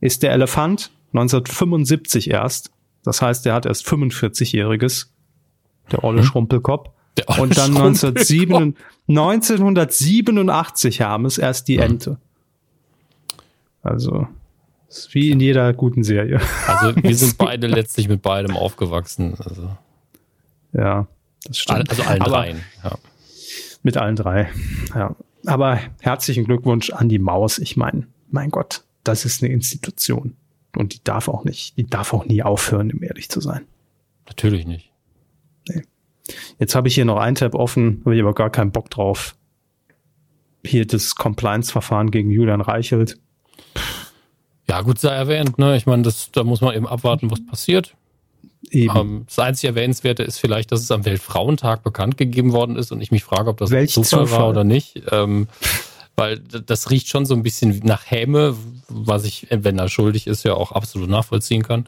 ist der Elefant 1975 erst. Das heißt, der hat erst 45-Jähriges, der Olle hm. Schrumpelkopf. Der Olle Und dann 1987, 1987 haben es erst die hm. Ente. Also, wie in jeder guten Serie. Also, wir sind (laughs) beide letztlich mit beidem aufgewachsen. Also. Ja, das stimmt. Also allen Aber dreien. Ja. Mit allen drei. Ja. Aber herzlichen Glückwunsch an die Maus. Ich meine, mein Gott, das ist eine Institution. Und die darf auch nicht, die darf auch nie aufhören, um ehrlich zu sein. Natürlich nicht. Nee. Jetzt habe ich hier noch ein Tab offen, habe ich aber gar keinen Bock drauf. Hier das Compliance-Verfahren gegen Julian Reichelt. Ja, gut sei erwähnt, ne? Ich meine, das, da muss man eben abwarten, was passiert. Eben. Ähm, das einzige Erwähnenswerte ist vielleicht, dass es am Weltfrauentag bekannt gegeben worden ist und ich mich frage, ob das Welch Zufall, Zufall war oder nicht. Ähm, weil das riecht schon so ein bisschen nach Häme, was ich, wenn er schuldig ist, ja auch absolut nachvollziehen kann.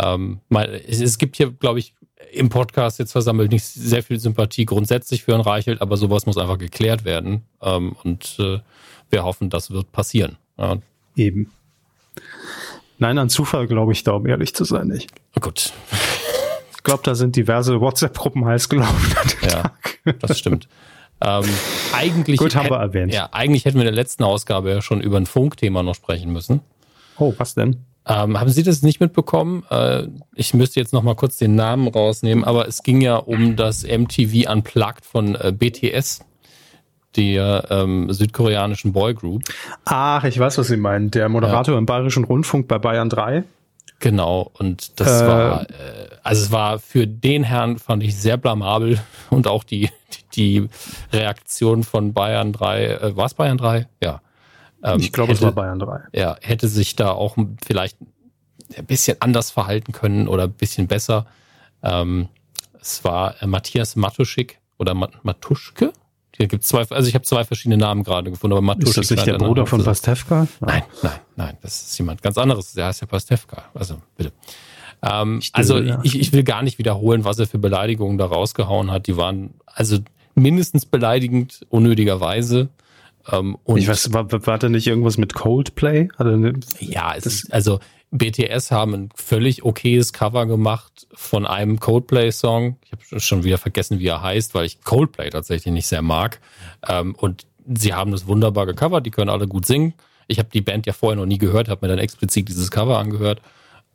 Ähm, es, gibt hier, glaube ich, im Podcast jetzt versammelt nicht sehr viel Sympathie grundsätzlich für Herrn Reichelt, aber sowas muss einfach geklärt werden. Ähm, und äh, wir hoffen, das wird passieren. Ja. Eben. Nein, an Zufall glaube ich da, um ehrlich zu sein, nicht. Oh, gut. Ich glaube, da sind diverse WhatsApp-Gruppen heiß gelaufen. ja, Tag. das stimmt. Ähm, eigentlich, Gut, haben wir erwähnt. Ja, eigentlich hätten wir in der letzten Ausgabe ja schon über ein Funkthema noch sprechen müssen. Oh, was denn? Ähm, haben Sie das nicht mitbekommen? Äh, ich müsste jetzt noch mal kurz den Namen rausnehmen, aber es ging ja um das MTV Unplugged von äh, BTS, der ähm, südkoreanischen Boygroup. Ach, ich weiß, was Sie meinen. Der Moderator ja. im Bayerischen Rundfunk bei Bayern 3. Genau, und das äh, war, äh, also es war für den Herrn, fand ich sehr blamabel und auch die, die Reaktion von Bayern 3, äh, war es Bayern 3? Ja. Ähm, ich glaube, es war Bayern 3. Ja, hätte sich da auch vielleicht ein bisschen anders verhalten können oder ein bisschen besser. Ähm, es war äh, Matthias Matuschik oder Mat Matuschke, hier gibt zwei, also ich habe zwei verschiedene Namen gerade gefunden, aber Matuschik. Ist das nicht der Bruder von Pastewka? Nein, nein, nein, das ist jemand ganz anderes. Der heißt ja Pastewka. Also bitte. Ähm, ich also ja. ich, ich will gar nicht wiederholen, was er für Beleidigungen da rausgehauen hat. Die waren also mindestens beleidigend, unnötigerweise. Ähm, und ich weiß, war, war da nicht irgendwas mit Coldplay? Eine, ja, es ist, also BTS haben ein völlig okayes Cover gemacht von einem Coldplay-Song. Ich habe schon wieder vergessen, wie er heißt, weil ich Coldplay tatsächlich nicht sehr mag. Ähm, und sie haben das wunderbar gecovert, die können alle gut singen. Ich habe die Band ja vorher noch nie gehört, habe mir dann explizit dieses Cover angehört.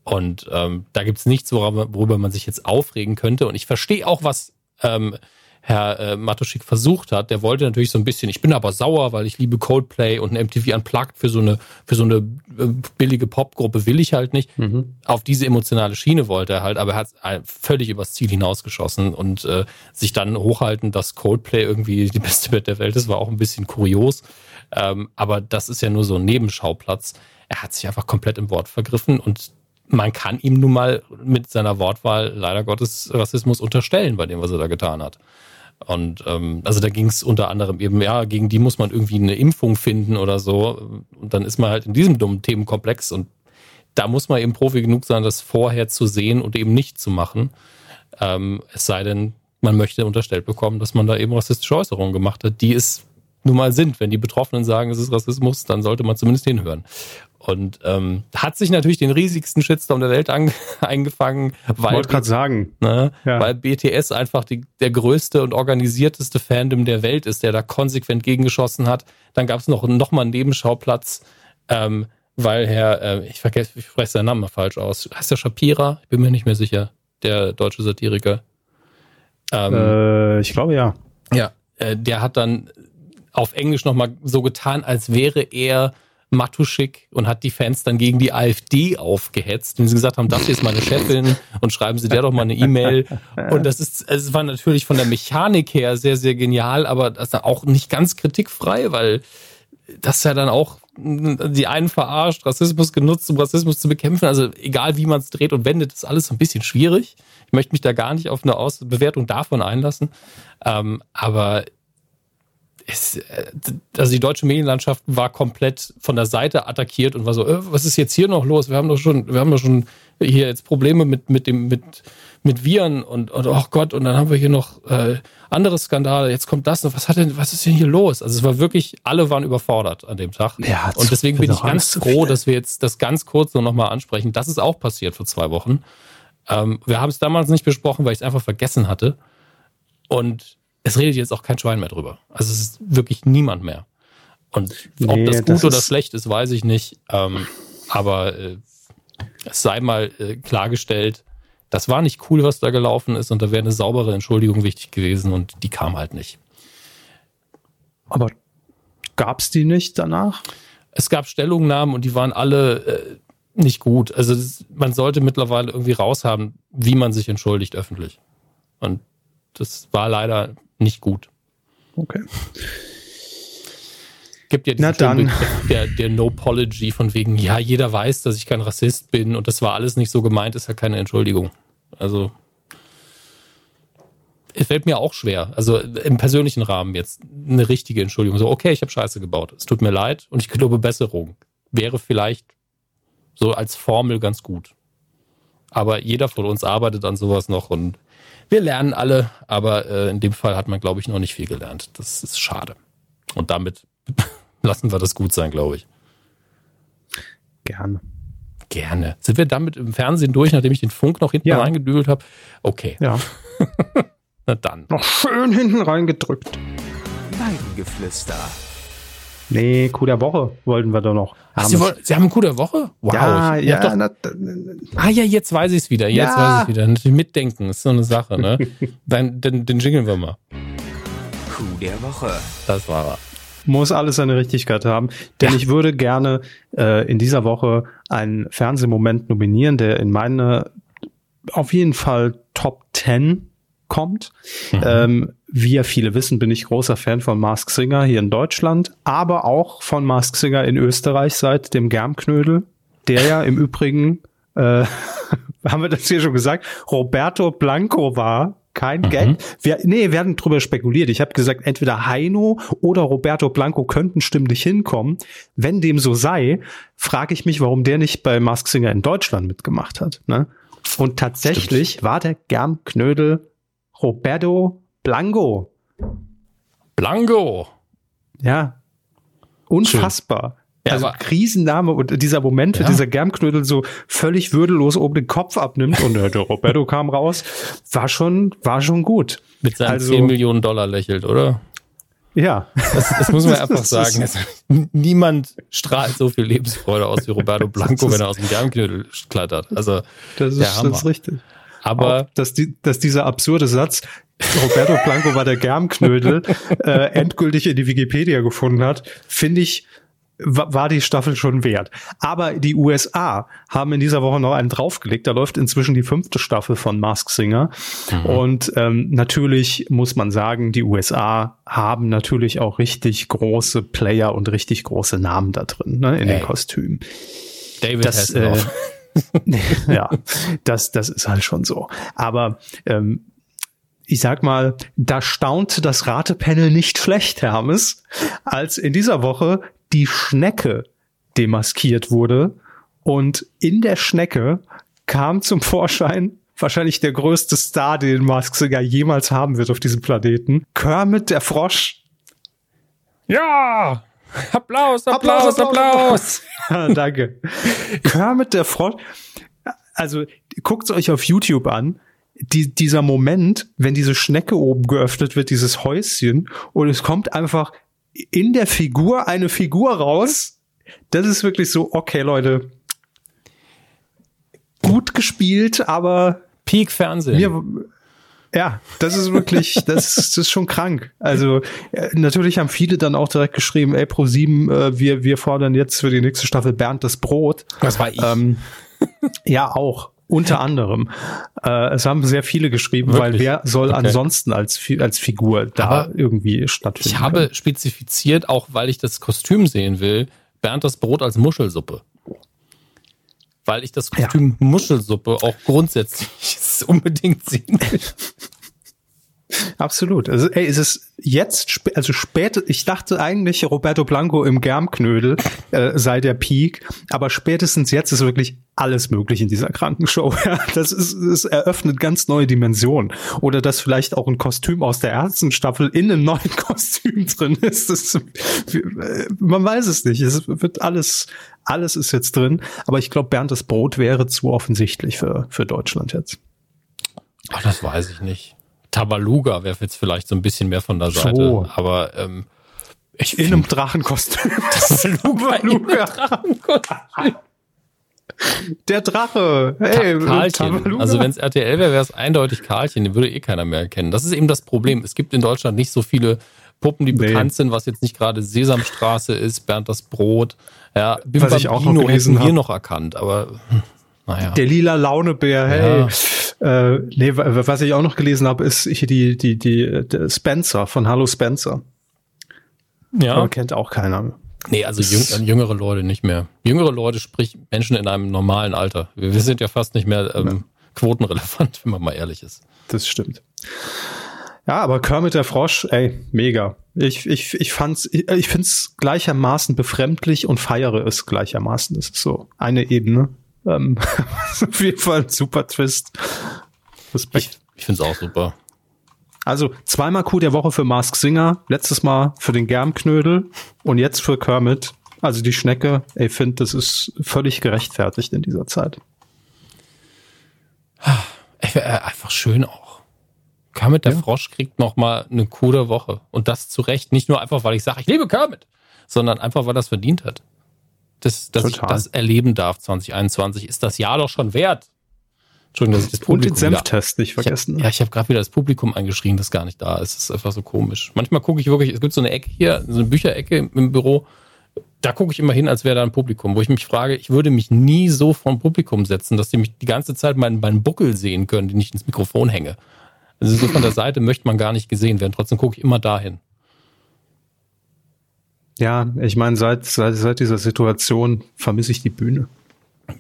Und ähm, da gibt's nichts, worüber man sich jetzt aufregen könnte. Und ich verstehe auch, was ähm, Herr äh, Matuschik versucht hat. Der wollte natürlich so ein bisschen, ich bin aber sauer, weil ich liebe Coldplay und ein MTV Unplugged für so eine, für so eine äh, billige Popgruppe will ich halt nicht. Mhm. Auf diese emotionale Schiene wollte er halt, aber er hat äh, völlig übers Ziel hinausgeschossen und äh, sich dann hochhalten, dass Coldplay irgendwie die beste Band der Welt ist, war auch ein bisschen kurios. Ähm, aber das ist ja nur so ein Nebenschauplatz. Er hat sich einfach komplett im Wort vergriffen und man kann ihm nun mal mit seiner Wortwahl leider Gottes Rassismus unterstellen bei dem, was er da getan hat. Und ähm, also da ging es unter anderem eben, ja, gegen die muss man irgendwie eine Impfung finden oder so. Und dann ist man halt in diesem dummen Themenkomplex und da muss man eben Profi genug sein, das vorher zu sehen und eben nicht zu machen. Ähm, es sei denn, man möchte unterstellt bekommen, dass man da eben rassistische Äußerungen gemacht hat, die es nun mal sind. Wenn die Betroffenen sagen, es ist Rassismus, dann sollte man zumindest hinhören. Und ähm, hat sich natürlich den riesigsten Shitstorm der Welt an, (laughs) eingefangen, weil, wollte gerade sagen, ne, ja. weil BTS einfach die, der größte und organisierteste Fandom der Welt ist, der da konsequent gegengeschossen hat. Dann gab es noch, noch mal einen Nebenschauplatz, ähm, weil Herr, äh, ich vergesse, ich spreche seinen Namen mal falsch aus, heißt der Shapira? Ich bin mir nicht mehr sicher, der deutsche Satiriker. Ähm, äh, ich glaube ja. Ja, äh, der hat dann auf Englisch nochmal so getan, als wäre er Matuschik und hat die Fans dann gegen die AfD aufgehetzt, wenn sie gesagt haben, das hier ist meine Chefin (laughs) und schreiben Sie der doch mal eine E-Mail. Und das ist, es war natürlich von der Mechanik her sehr, sehr genial, aber das auch nicht ganz kritikfrei, weil das ja dann auch die einen verarscht, Rassismus genutzt, um Rassismus zu bekämpfen. Also egal wie man es dreht und wendet, ist alles so ein bisschen schwierig. Ich möchte mich da gar nicht auf eine Aus Bewertung davon einlassen. Ähm, aber es, äh, also die deutsche Medienlandschaft war komplett von der Seite attackiert und war so, äh, was ist jetzt hier noch los? Wir haben doch schon, wir haben doch schon hier jetzt Probleme mit, mit dem, mit, mit Viren und, und oh Gott, und dann haben wir hier noch äh, andere Skandale, jetzt kommt das noch, was hat denn, was ist denn hier los? Also es war wirklich, alle waren überfordert an dem Tag. Ja, und deswegen bin ich ganz froh, dass wir jetzt das ganz kurz nur nochmal ansprechen. Das ist auch passiert vor zwei Wochen. Ähm, wir haben es damals nicht besprochen, weil ich es einfach vergessen hatte. Und es redet jetzt auch kein Schwein mehr drüber. Also es ist wirklich niemand mehr. Und ob nee, das gut das oder schlecht ist, weiß ich nicht. Ähm, aber äh, es sei mal äh, klargestellt, das war nicht cool, was da gelaufen ist und da wäre eine saubere Entschuldigung wichtig gewesen und die kam halt nicht. Aber gab es die nicht danach? Es gab Stellungnahmen und die waren alle äh, nicht gut. Also das, man sollte mittlerweile irgendwie raushaben, wie man sich entschuldigt öffentlich. Und das war leider nicht gut. Okay. Gibt ja diesen dann. der, der No-Pology von wegen, ja, jeder weiß, dass ich kein Rassist bin und das war alles nicht so gemeint, ist ja keine Entschuldigung. Also, es fällt mir auch schwer, also im persönlichen Rahmen jetzt eine richtige Entschuldigung. So, okay, ich habe Scheiße gebaut. Es tut mir leid und ich glaube Besserung. Wäre vielleicht so als Formel ganz gut. Aber jeder von uns arbeitet an sowas noch und wir lernen alle, aber äh, in dem Fall hat man, glaube ich, noch nicht viel gelernt. Das ist schade. Und damit (laughs) lassen wir das gut sein, glaube ich. Gerne. Gerne. Sind wir damit im Fernsehen durch, nachdem ich den Funk noch hinten ja. reingedübelt habe? Okay. Ja. (laughs) Na dann. Noch schön hinten reingedrückt. Weidengeflüster. Nee, Coup der Woche wollten wir doch noch. Ach, Sie, wollen, Sie haben einen Coup der Woche? Wow. Ja, ja. Doch, na, ah ja, jetzt weiß ich es wieder. Jetzt ja. weiß ich wieder. Natürlich mitdenken ist so eine Sache, ne? (laughs) dann, dann, dann jingeln wir mal. Coup der Woche. Das war er muss alles seine Richtigkeit haben. Denn ja. ich würde gerne äh, in dieser Woche einen Fernsehmoment nominieren, der in meine auf jeden Fall Top 10 kommt. Mhm. Ähm, wie ja viele wissen, bin ich großer Fan von Mask Singer hier in Deutschland, aber auch von Mask Singer in Österreich seit dem Germknödel, der ja im Übrigen, äh, (laughs) haben wir das hier schon gesagt, Roberto Blanco war, kein mhm. Gag. Wir, nee, wir hatten drüber spekuliert. Ich habe gesagt, entweder Heino oder Roberto Blanco könnten stimmlich hinkommen. Wenn dem so sei, frage ich mich, warum der nicht bei Mask Singer in Deutschland mitgemacht hat. Ne? Und tatsächlich Stimmt. war der Germknödel Roberto Blanco. Blanco. Ja. Unfassbar. Ja, also Krisenname und dieser Moment, ja. dieser Germknödel so völlig würdelos oben den Kopf abnimmt und der Roberto kam raus, war schon, war schon gut. Mit seinen also, 10 Millionen Dollar lächelt, oder? Ja. Das, das muss man einfach (laughs) sagen. Also, niemand strahlt so viel Lebensfreude aus wie Roberto Blanco, wenn er aus dem Germknödel klettert. Also, das ist, das ist richtig. Aber Auch, dass, die, dass dieser absurde Satz, Roberto Blanco war der Germknödel, (laughs) äh, endgültig in die Wikipedia gefunden hat, finde ich war die Staffel schon wert. Aber die USA haben in dieser Woche noch einen draufgelegt. Da läuft inzwischen die fünfte Staffel von Mask Singer. Mhm. Und ähm, natürlich muss man sagen, die USA haben natürlich auch richtig große Player und richtig große Namen da drin, ne, in hey. den Kostümen. David das, äh, (laughs) ja, das, das ist halt schon so. Aber ähm, ich sag mal, da staunte das Ratepanel nicht schlecht, Hermes, als in dieser Woche die Schnecke demaskiert wurde. Und in der Schnecke kam zum Vorschein wahrscheinlich der größte Star, den Mask Singer jemals haben wird auf diesem Planeten. Kermit der Frosch. Ja! (laughs) Applaus, Applaus, Applaus! Applaus. Applaus. (laughs) Danke. Kermit der Frosch. Also, guckt es euch auf YouTube an. Die, dieser Moment, wenn diese Schnecke oben geöffnet wird, dieses Häuschen, und es kommt einfach in der Figur eine Figur raus. Das ist wirklich so, okay, Leute, gut gespielt, aber Peak Fernsehen. Mir, ja, das ist wirklich, (laughs) das, das ist schon krank. Also äh, natürlich haben viele dann auch direkt geschrieben, ey Pro 7, äh, wir wir fordern jetzt für die nächste Staffel Bernd das Brot. Das war ich. Ähm, (laughs) ja auch. Unter anderem. Äh, es haben sehr viele geschrieben, Wirklich? weil wer soll okay. ansonsten als, als Figur da Aber irgendwie stattfinden? Ich habe können? spezifiziert, auch weil ich das Kostüm sehen will, Bernd das Brot als Muschelsuppe. Weil ich das Kostüm ja. Muschelsuppe auch grundsätzlich (laughs) unbedingt sehen will. Absolut. Also, ey, ist es jetzt, also spät, ich dachte eigentlich, Roberto Blanco im Germknödel äh, sei der Peak, aber spätestens jetzt ist wirklich alles möglich in dieser Krankenshow. (laughs) das ist, es eröffnet ganz neue Dimensionen. Oder dass vielleicht auch ein Kostüm aus der ersten Staffel in einem neuen (laughs) Kostüm drin ist. Das, man weiß es nicht. Es wird alles, alles ist jetzt drin. Aber ich glaube, Bernd das Brot wäre zu offensichtlich für, für Deutschland jetzt. Ach, das weiß ich nicht. Tabaluga wäre jetzt vielleicht so ein bisschen mehr von der Seite. So. Aber ähm, ich in einem Drachenkostüm. (laughs) Tabaluga, einem Drachenkostüm. (laughs) Der Drache. Hey, Karlchen. Also wenn es RTL wäre, wäre es eindeutig Karlchen. Den würde eh keiner mehr erkennen. Das ist eben das Problem. Es gibt in Deutschland nicht so viele Puppen, die nee. bekannt sind, was jetzt nicht gerade Sesamstraße ist, Bernd das Brot. Ja, Bim was ich auch noch gelesen hätten wir noch erkannt, aber hm, naja. Der lila Launebär, hey. Ja. Äh, nee, was ich auch noch gelesen habe, ist hier die, die, die, die Spencer von Hallo Spencer. Ja. Aber kennt auch keiner. Nee, also jüng, jüngere Leute nicht mehr. Jüngere Leute, sprich Menschen in einem normalen Alter. Wir, wir sind ja fast nicht mehr ähm, ja. quotenrelevant, (laughs) wenn man mal ehrlich ist. Das stimmt. Ja, aber Kermit der Frosch, ey, mega. Ich, ich, ich fand's, ich, ich find's gleichermaßen befremdlich und feiere es gleichermaßen. Das ist so eine Ebene. Ähm, (laughs) auf jeden Fall ein super Twist. Respekt. Ich, ich finde es auch super. Also zweimal Coup der Woche für Mask Singer, letztes Mal für den Germknödel und jetzt für Kermit. Also die Schnecke, ich finde, das ist völlig gerechtfertigt in dieser Zeit. Einfach schön auch. Kermit der ja. Frosch kriegt noch mal eine Coup der Woche. Und das zu Recht. Nicht nur einfach, weil ich sage, ich liebe Kermit, sondern einfach, weil das verdient hat das, dass Total. ich das erleben darf 2021, ist das Jahr doch schon wert. Entschuldigung, dass ich das Publikum. Und den Senftest nicht vergessen. Ich hab, ja, ich habe gerade wieder das Publikum eingeschrien, das gar nicht da ist. Es ist einfach so komisch. Manchmal gucke ich wirklich, es gibt so eine Ecke hier, so eine Bücherecke im Büro. Da gucke ich immer hin, als wäre da ein Publikum, wo ich mich frage, ich würde mich nie so vom Publikum setzen, dass die mich die ganze Zeit meinen, meinen Buckel sehen können, den ich ins Mikrofon hänge. Also so von der Seite möchte man gar nicht gesehen werden. Trotzdem gucke ich immer dahin. Ja, ich meine, seit, seit, seit dieser Situation vermisse ich die Bühne. (laughs)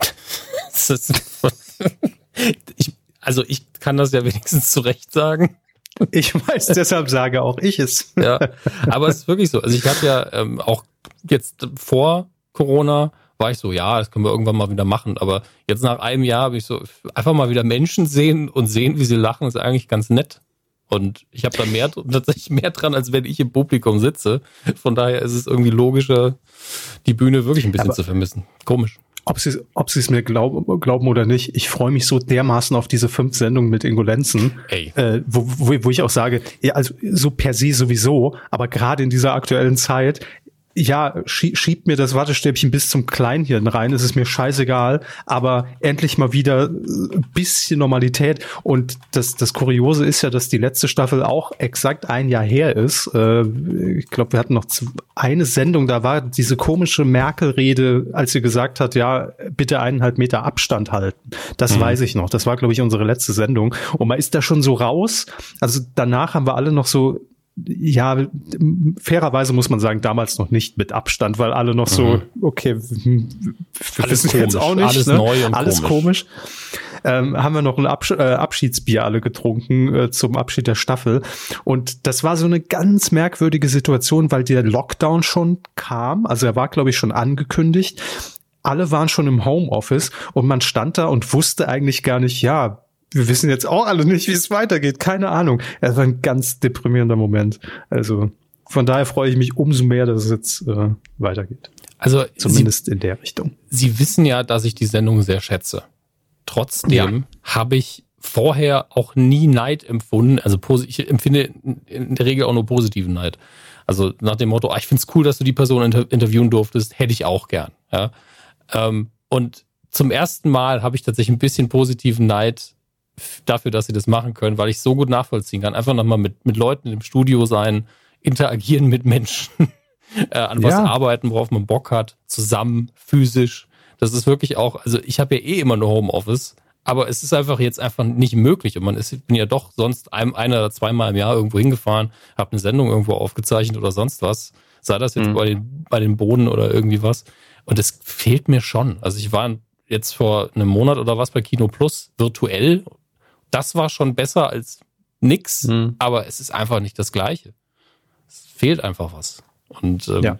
(laughs) ich, also ich kann das ja wenigstens zurecht sagen. Ich weiß, (laughs) deshalb sage auch ich es. ja, aber es ist wirklich so. Also ich habe ja ähm, auch jetzt vor Corona war ich so, ja, das können wir irgendwann mal wieder machen. Aber jetzt nach einem Jahr habe ich so einfach mal wieder Menschen sehen und sehen, wie sie lachen, ist eigentlich ganz nett. Und ich habe da mehr, (laughs) tatsächlich mehr dran, als wenn ich im Publikum sitze. Von daher ist es irgendwie logischer, die Bühne wirklich ein bisschen Aber zu vermissen. Komisch. Ob sie ob sie es mir glaub, glauben oder nicht, ich freue mich so dermaßen auf diese fünf Sendungen mit Ingolenzen, äh, wo, wo, wo ich auch sage, ja, also so per se sowieso, aber gerade in dieser aktuellen Zeit, ja, schiebt mir das Wattestäbchen bis zum Kleinhirn rein, es ist mir scheißegal, aber endlich mal wieder ein bisschen Normalität. Und das, das Kuriose ist ja, dass die letzte Staffel auch exakt ein Jahr her ist. Äh, ich glaube, wir hatten noch eine Sendung, da war diese komische Merkel-Rede, als sie gesagt hat, ja, bitte eineinhalb Meter Abstand halten. Das mhm. weiß ich noch. Das war, glaube ich, unsere letzte Sendung. Und man ist da schon so raus. Also danach haben wir alle noch so ja, fairerweise muss man sagen, damals noch nicht mit Abstand, weil alle noch so, mhm. okay, wir alles wissen jetzt auch nicht. Alles ne? neu und alles komisch. komisch. Ähm, haben wir noch ein Absch äh, Abschiedsbier alle getrunken äh, zum Abschied der Staffel. Und das war so eine ganz merkwürdige Situation, weil der Lockdown schon kam. Also er war, glaube ich, schon angekündigt. Alle waren schon im Homeoffice und man stand da und wusste eigentlich gar nicht, ja, wir wissen jetzt auch alle nicht, wie es weitergeht. Keine Ahnung. Es war ein ganz deprimierender Moment. Also von daher freue ich mich umso mehr, dass es jetzt äh, weitergeht. Also zumindest Sie, in der Richtung. Sie wissen ja, dass ich die Sendung sehr schätze. Trotzdem ja. habe ich vorher auch nie Neid empfunden. Also ich empfinde in der Regel auch nur positiven Neid. Also nach dem Motto, ah, ich finde es cool, dass du die Person inter interviewen durftest, hätte ich auch gern. Ja? Ähm, und zum ersten Mal habe ich tatsächlich ein bisschen positiven Neid dafür, dass sie das machen können, weil ich so gut nachvollziehen kann. Einfach nochmal mit, mit Leuten im Studio sein, interagieren mit Menschen, (laughs) äh, an was ja. arbeiten, worauf man Bock hat, zusammen, physisch. Das ist wirklich auch, also ich habe ja eh immer nur Homeoffice, aber es ist einfach jetzt einfach nicht möglich. Und man ist, ich bin ja doch sonst ein, ein oder zweimal im Jahr irgendwo hingefahren, habe eine Sendung irgendwo aufgezeichnet oder sonst was. Sei das jetzt mhm. bei, den, bei den Boden oder irgendwie was. Und es fehlt mir schon. Also ich war jetzt vor einem Monat oder was bei Kino Plus virtuell das war schon besser als nix, mhm. aber es ist einfach nicht das Gleiche. Es fehlt einfach was. Und ähm, ja,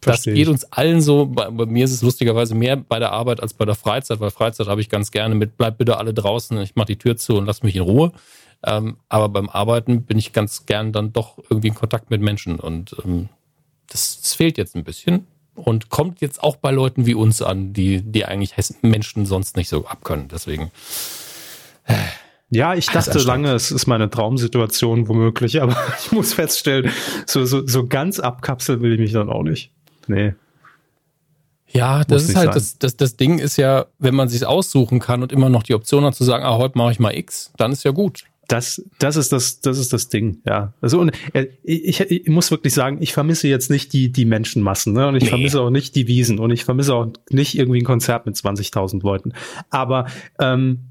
das geht uns allen so. Bei, bei, mir ist es lustigerweise mehr bei der Arbeit als bei der Freizeit, weil Freizeit habe ich ganz gerne mit, bleibt bitte alle draußen, ich mache die Tür zu und lass mich in Ruhe. Ähm, aber beim Arbeiten bin ich ganz gern dann doch irgendwie in Kontakt mit Menschen und ähm, das, das fehlt jetzt ein bisschen und kommt jetzt auch bei Leuten wie uns an, die, die eigentlich Menschen sonst nicht so abkönnen. Deswegen. Ja, ich dachte lange, es ist meine Traumsituation womöglich, aber (laughs) ich muss feststellen, so, so, so ganz abkapseln will ich mich dann auch nicht. Nee. Ja, das ist halt, das, das, das Ding ist ja, wenn man sich aussuchen kann und immer noch die Option hat zu sagen, ah, heute mache ich mal X, dann ist ja gut. Das, das ist das, das ist das Ding, ja. Also und äh, ich, ich muss wirklich sagen, ich vermisse jetzt nicht die die Menschenmassen, ne? Und ich nee. vermisse auch nicht die Wiesen und ich vermisse auch nicht irgendwie ein Konzert mit 20.000 Leuten. Aber ähm,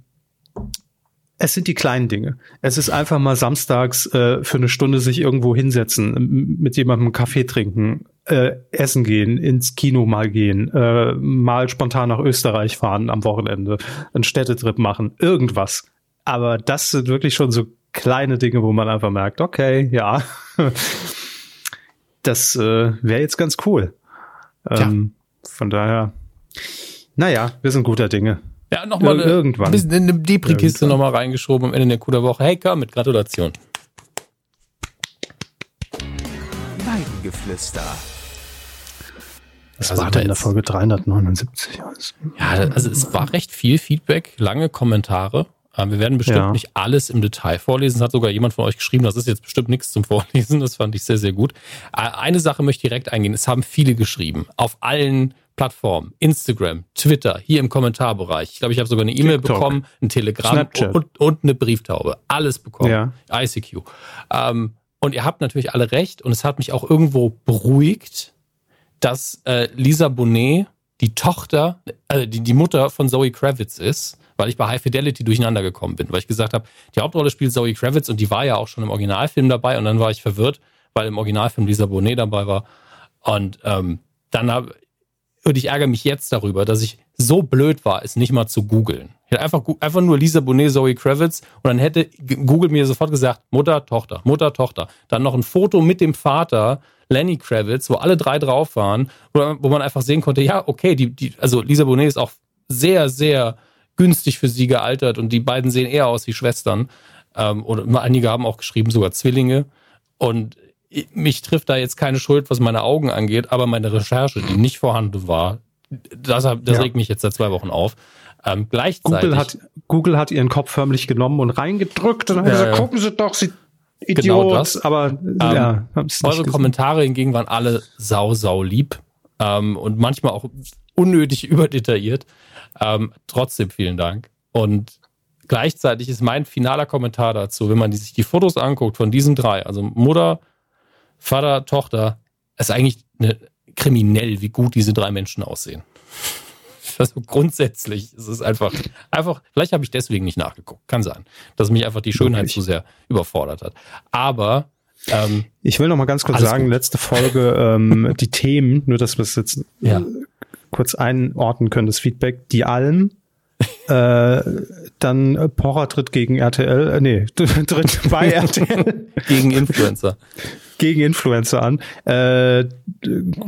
es sind die kleinen Dinge. Es ist einfach mal samstags äh, für eine Stunde sich irgendwo hinsetzen, mit jemandem einen Kaffee trinken, äh, essen gehen, ins Kino mal gehen, äh, mal spontan nach Österreich fahren am Wochenende, einen Städtetrip machen, irgendwas. Aber das sind wirklich schon so kleine Dinge, wo man einfach merkt, okay, ja, (laughs) das äh, wäre jetzt ganz cool. Ähm, Von daher, naja, wir sind guter Dinge. Ja, nochmal Ir irgendwann. ein bisschen in eine Depri-Kiste nochmal reingeschoben am Ende der Coup Woche. Hey, Kermit, Gratulation. Weidengeflüster. Das also war da in der Folge 379. Ja, also es war recht viel Feedback, lange Kommentare. Ähm, wir werden bestimmt ja. nicht alles im Detail vorlesen. Es hat sogar jemand von euch geschrieben, das ist jetzt bestimmt nichts zum Vorlesen. Das fand ich sehr, sehr gut. Äh, eine Sache möchte ich direkt eingehen. Es haben viele geschrieben. Auf allen Plattformen. Instagram, Twitter, hier im Kommentarbereich. Ich glaube, ich habe sogar eine E-Mail bekommen, ein Telegramm und, und, eine Brieftaube. Alles bekommen. Ja. ICQ. Ähm, und ihr habt natürlich alle recht. Und es hat mich auch irgendwo beruhigt, dass äh, Lisa Bonet die Tochter, äh, die, die Mutter von Zoe Kravitz ist weil ich bei High Fidelity durcheinander gekommen bin, weil ich gesagt habe, die Hauptrolle spielt Zoe Kravitz und die war ja auch schon im Originalfilm dabei und dann war ich verwirrt, weil im Originalfilm Lisa Bonet dabei war und ähm, dann habe und ich ärgere mich jetzt darüber, dass ich so blöd war, es nicht mal zu googeln. Ich hätte einfach, einfach nur Lisa Bonet, Zoe Kravitz und dann hätte Google mir sofort gesagt, Mutter, Tochter, Mutter, Tochter. Dann noch ein Foto mit dem Vater, Lenny Kravitz, wo alle drei drauf waren, wo, man einfach sehen konnte, ja, okay, die, die, also Lisa Bonet ist auch sehr, sehr günstig für sie gealtert und die beiden sehen eher aus wie Schwestern. Ähm, oder einige haben auch geschrieben, sogar Zwillinge. Und mich trifft da jetzt keine Schuld, was meine Augen angeht, aber meine Recherche, die nicht vorhanden war, das, das ja. regt mich jetzt seit zwei Wochen auf. Ähm, gleichzeitig. Google hat, Google hat ihren Kopf förmlich genommen und reingedrückt und dann ja, gesagt, gucken Sie doch, Sie Idiot. Genau das. Aber ähm, ja, eure. Kommentare hingegen waren alle sau, sau lieb ähm, und manchmal auch unnötig (laughs) überdetailliert. Ähm, trotzdem vielen Dank. Und gleichzeitig ist mein finaler Kommentar dazu, wenn man sich die Fotos anguckt von diesen drei, also Mutter, Vater, Tochter, ist eigentlich eine, kriminell, wie gut diese drei Menschen aussehen. (laughs) Also grundsätzlich ist es einfach, einfach, vielleicht habe ich deswegen nicht nachgeguckt. Kann sein, dass mich einfach die Schönheit zu sehr überfordert hat. Aber ähm, ich will noch mal ganz kurz sagen, gut. letzte Folge, ähm, (laughs) die Themen, nur dass wir es jetzt ja kurz einordnen können, das Feedback. Die Alm, äh, dann Pocher tritt gegen RTL, äh, nee, (laughs) tritt bei RTL. gegen Influencer. Gegen Influencer an. Äh,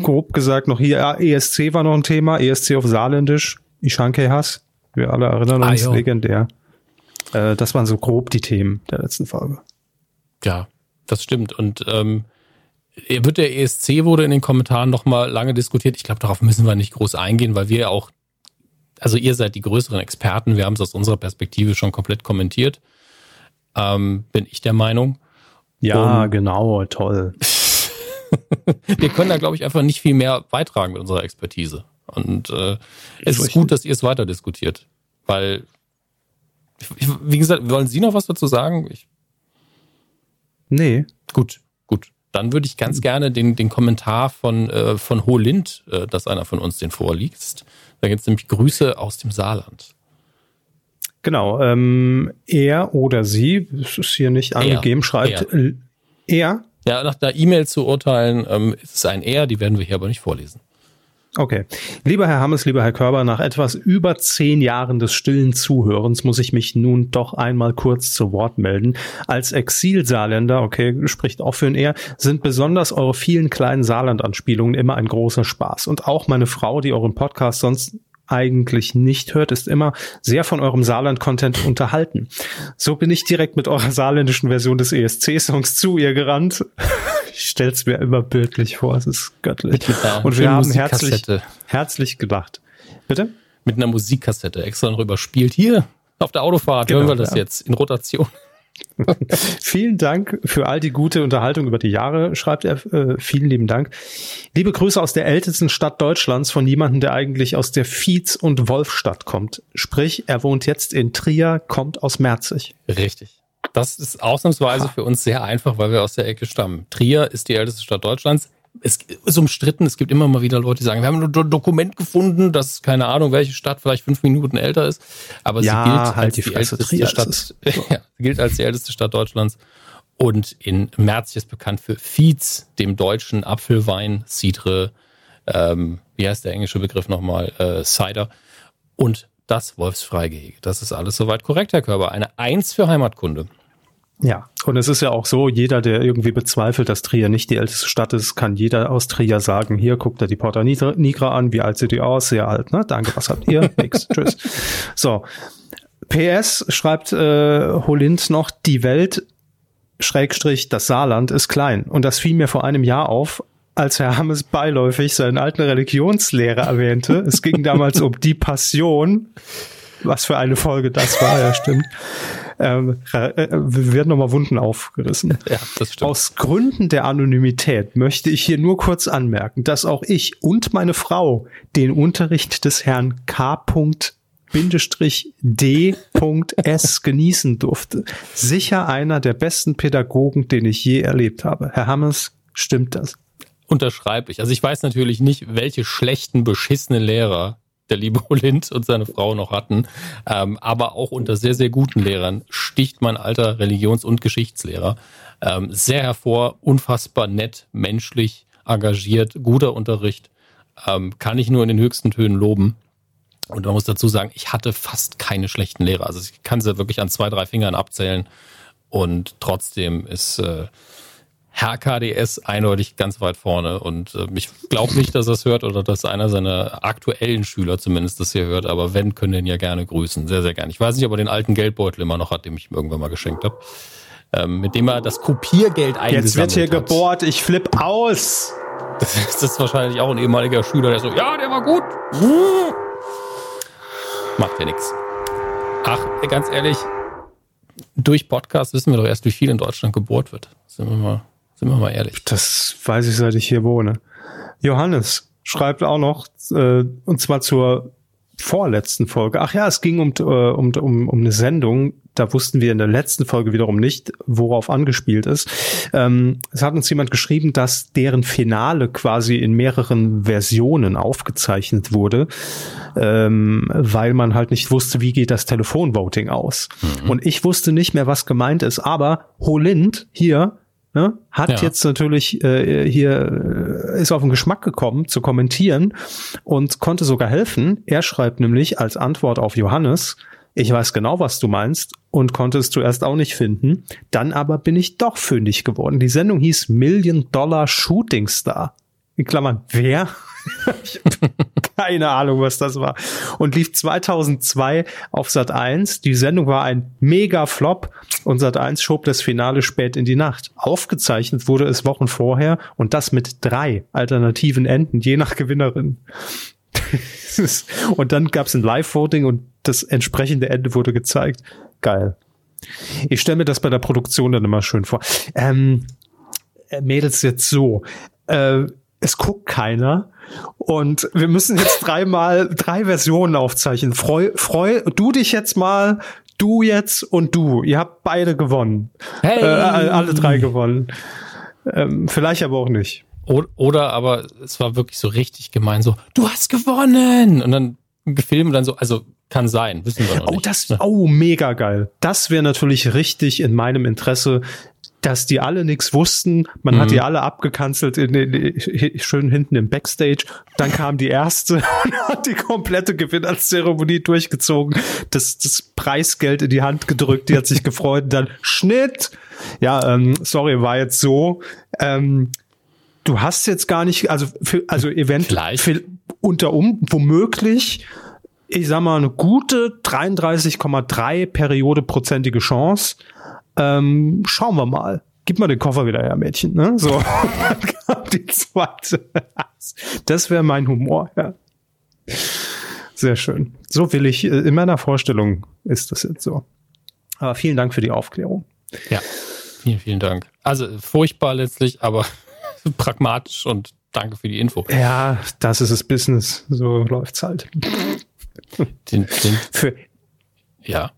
grob gesagt noch hier, ESC war noch ein Thema, ESC auf Saarländisch, Ishanke Hass. Wir alle erinnern ah, uns, ah, legendär. Äh, das waren so grob die Themen der letzten Folge. Ja, das stimmt. Und ähm, wird der ESC wurde in den Kommentaren noch mal lange diskutiert. Ich glaube, darauf müssen wir nicht groß eingehen, weil wir ja auch, also ihr seid die größeren Experten. Wir haben es aus unserer Perspektive schon komplett kommentiert. Ähm, bin ich der Meinung. Ja, Und genau, toll. (laughs) wir können da, glaube ich, einfach nicht viel mehr beitragen mit unserer Expertise. Und äh, es ist gut, dass ihr es weiter diskutiert. Weil, wie gesagt, wollen Sie noch was dazu sagen? Ich, nee. Gut, gut. Dann würde ich ganz gerne den, den Kommentar von, äh, von Ho Lind, äh, dass einer von uns den vorliest. Da gibt es nämlich Grüße aus dem Saarland. Genau, ähm, er oder sie, es ist hier nicht angegeben, er, schreibt er. er. Ja, nach der E-Mail zu urteilen, ähm, ist es ein er, die werden wir hier aber nicht vorlesen. Okay. Lieber Herr Hammes, lieber Herr Körber, nach etwas über zehn Jahren des stillen Zuhörens muss ich mich nun doch einmal kurz zu Wort melden. Als Exil-Saarländer, okay, spricht auch für ein eher, sind besonders eure vielen kleinen Saarland-Anspielungen immer ein großer Spaß. Und auch meine Frau, die euren Podcast sonst eigentlich nicht hört, ist immer sehr von eurem Saarland-Content unterhalten. So bin ich direkt mit eurer saarländischen Version des ESC-Songs zu ihr gerannt. (laughs) Ich stell's mir immer bildlich vor, es ist göttlich. Und wir haben herzlich, herzlich gedacht. Bitte? Mit einer Musikkassette extra noch überspielt. Hier, auf der Autofahrt genau, hören wir das ja. jetzt in Rotation. (laughs) vielen Dank für all die gute Unterhaltung über die Jahre, schreibt er. Äh, vielen lieben Dank. Liebe Grüße aus der ältesten Stadt Deutschlands von jemandem, der eigentlich aus der Viez- und Wolfstadt kommt. Sprich, er wohnt jetzt in Trier, kommt aus Merzig. Richtig. Das ist ausnahmsweise ha. für uns sehr einfach, weil wir aus der Ecke stammen. Trier ist die älteste Stadt Deutschlands es ist umstritten. Es gibt immer mal wieder Leute, die sagen, wir haben ein Dokument gefunden, das keine Ahnung, welche Stadt vielleicht fünf Minuten älter ist, aber ja, sie gilt halt als die, die älteste Stadt, (laughs) ja, gilt als die älteste Stadt Deutschlands. Und in Merzig ist bekannt für Fietz, dem deutschen Apfelwein, Cidre, ähm, wie heißt der englische Begriff nochmal, äh, Cider und das Wolfsfreigehege. Das ist alles soweit korrekt, Herr Körber. Eine Eins für Heimatkunde. Ja, und es ist ja auch so, jeder, der irgendwie bezweifelt, dass Trier nicht die älteste Stadt ist, kann jeder aus Trier sagen, hier guckt er die Porta Nigra an, wie alt sieht die aus? Sehr alt, ne? Danke, was habt ihr? (laughs) Nix, tschüss. So, PS schreibt äh, Holind noch, die Welt, Schrägstrich, das Saarland ist klein. Und das fiel mir vor einem Jahr auf, als Herr Hammes beiläufig seinen alten Religionslehrer erwähnte. Es ging damals um die Passion. Was für eine Folge das war, ja, stimmt ähm, äh, werden nochmal Wunden aufgerissen. (laughs) Ja, das stimmt. Aus Gründen der Anonymität möchte ich hier nur kurz anmerken, dass auch ich und meine Frau den Unterricht des Herrn K. D.S. genießen durfte. Sicher einer der besten Pädagogen, den ich je erlebt habe. Herr Hammers, stimmt das? Unterschreibe ich. Also ich weiß natürlich nicht, welche schlechten, beschissenen Lehrer der liebe (laughs) Olind und seine Frau noch hatten. Ähm, aber auch unter sehr, sehr guten Lehrern sticht mein alter Religions- und Geschichtslehrer ähm, sehr hervor, unfassbar nett, menschlich, engagiert, guter Unterricht. Ähm, kann ich nur in den höchsten Tönen loben. Und man muss dazu sagen, ich hatte fast keine schlechten Lehrer. Also ich kann sie wirklich an zwei, drei Fingern abzählen. Und trotzdem ist äh, Herr KDS eindeutig ganz weit vorne. Und äh, ich glaube nicht, dass er es hört oder dass einer seiner aktuellen Schüler zumindest das hier hört. Aber wenn, können ihn ja gerne grüßen. Sehr, sehr gerne. Ich weiß nicht, ob er den alten Geldbeutel immer noch hat, den ich ihm irgendwann mal geschenkt habe. Ähm, mit dem er das Kopiergeld eingesammelt Jetzt wird hier hat. gebohrt, ich flipp aus. Das ist, das ist wahrscheinlich auch ein ehemaliger Schüler, der so, ja, der war gut. Macht ja nichts. Ach, ganz ehrlich, durch Podcast wissen wir doch erst, wie viel in Deutschland gebohrt wird. Sind wir mal sind wir mal ehrlich. Das weiß ich, seit ich hier wohne. Johannes schreibt auch noch, äh, und zwar zur vorletzten Folge. Ach ja, es ging um, äh, um, um, um eine Sendung. Da wussten wir in der letzten Folge wiederum nicht, worauf angespielt ist. Ähm, es hat uns jemand geschrieben, dass deren Finale quasi in mehreren Versionen aufgezeichnet wurde, ähm, weil man halt nicht wusste, wie geht das Telefonvoting aus. Mhm. Und ich wusste nicht mehr, was gemeint ist. Aber Holind hier ne, hat ja. jetzt natürlich äh, hier äh, ist auf den Geschmack gekommen zu kommentieren und konnte sogar helfen. Er schreibt nämlich als Antwort auf Johannes, ich weiß genau, was du meinst und konnte es zuerst auch nicht finden. Dann aber bin ich doch fündig geworden. Die Sendung hieß Million Dollar Shooting Star. In Klammern, wer? (laughs) keine Ahnung, was das war. Und lief 2002 auf Sat 1. Die Sendung war ein mega Flop und Sat 1 schob das Finale spät in die Nacht. Aufgezeichnet wurde es Wochen vorher und das mit drei alternativen Enden, je nach Gewinnerin. (laughs) und dann gab es ein Live-Voting und das entsprechende Ende wurde gezeigt. Geil. Ich stelle mir das bei der Produktion dann immer schön vor. Ähm, äh, Mädels jetzt so. Äh, es guckt keiner. Und wir müssen jetzt dreimal drei Versionen aufzeichnen. Freu, freu du dich jetzt mal, du jetzt und du. Ihr habt beide gewonnen. Hey. Äh, alle drei gewonnen. Ähm, vielleicht aber auch nicht. Oder aber es war wirklich so richtig gemein, so, du hast gewonnen! Und dann gefilmt dann so, also kann sein, wissen wir noch oh, nicht. Das, oh, mega geil. Das wäre natürlich richtig in meinem Interesse, dass die alle nichts wussten. Man mhm. hat die alle abgekanzelt, in, in, in, schön hinten im Backstage. Dann kam die erste (laughs) und hat die komplette Gewinnerzeremonie durchgezogen. Das, das Preisgeld in die Hand gedrückt, die hat sich gefreut. Und dann Schnitt. Ja, ähm, sorry, war jetzt so. Ähm, du hast jetzt gar nicht, also für, also eventuell unter um womöglich ich sag mal, eine gute 33,3 Periodeprozentige Chance. Ähm, schauen wir mal. Gib mal den Koffer wieder her, Mädchen. Ne? So, (laughs) die zweite. Das wäre mein Humor, ja. Sehr schön. So will ich, äh, in meiner Vorstellung ist das jetzt so. Aber vielen Dank für die Aufklärung. Ja, vielen, vielen Dank. Also furchtbar letztlich, aber (laughs) pragmatisch und danke für die Info. Ja, das ist das Business. So läuft's halt. Den, den, für, ja.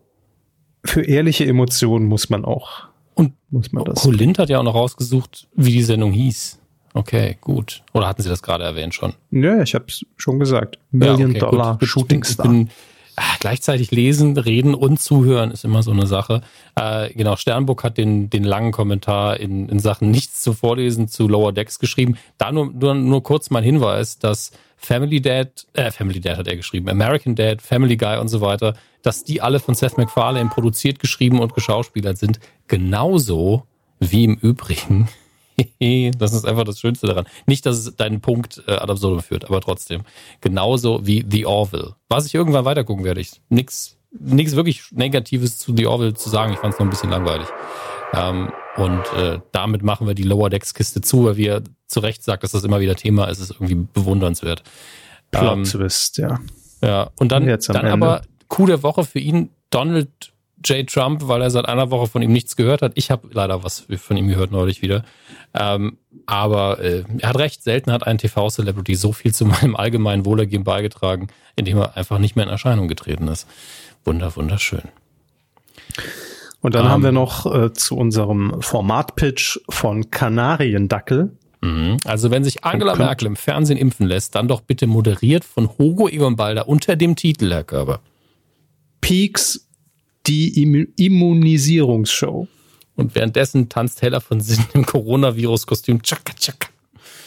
Für ehrliche Emotionen muss man auch. Und muss man das. Colint hat ja auch noch rausgesucht, wie die Sendung hieß. Okay, gut. Oder hatten Sie das gerade erwähnt schon? Ja, ich habe es schon gesagt. Million ja, okay, Dollar gut. Shooting Star. Bin, ach, gleichzeitig lesen, reden und zuhören ist immer so eine Sache. Äh, genau, Sternburg hat den, den langen Kommentar in, in Sachen nichts zu vorlesen zu Lower Decks geschrieben. Da nur, nur, nur kurz mein Hinweis, dass Family Dad, äh, Family Dad hat er geschrieben, American Dad, Family Guy und so weiter, dass die alle von Seth MacFarlane produziert, geschrieben und geschauspielert sind. Genauso wie im Übrigen. (laughs) das ist einfach das Schönste daran. Nicht, dass es deinen Punkt äh, ad absurdum führt, aber trotzdem. Genauso wie The Orville. Was ich irgendwann weitergucken werde. Ich nix, nix wirklich Negatives zu The Orville zu sagen. Ich fand es noch ein bisschen langweilig. Ähm, und äh, damit machen wir die Lower Decks Kiste zu, weil wir zu Recht sagt, dass das immer wieder Thema ist, ist irgendwie bewundernswert. Plot ähm, Twist, ja. Ja, und dann, dann aber Coup der Woche für ihn, Donald J. Trump, weil er seit einer Woche von ihm nichts gehört hat. Ich habe leider was von ihm gehört neulich wieder. Ähm, aber äh, er hat recht, selten hat ein TV-Celebrity so viel zu (laughs) meinem allgemeinen Wohlergehen beigetragen, indem er einfach nicht mehr in Erscheinung getreten ist. Wunder, wunderschön. Und dann um, haben wir ähm. noch äh, zu unserem Format-Pitch von Kanariendackel. Mhm. Also wenn sich Angela Merkel im Fernsehen impfen lässt, dann doch bitte moderiert von Hugo Egon Balder unter dem Titel, Herr Körber. Peaks, die Immunisierungsshow. Und währenddessen tanzt Heller von Sinn im Coronavirus-Kostüm. Tschakka, tschakka.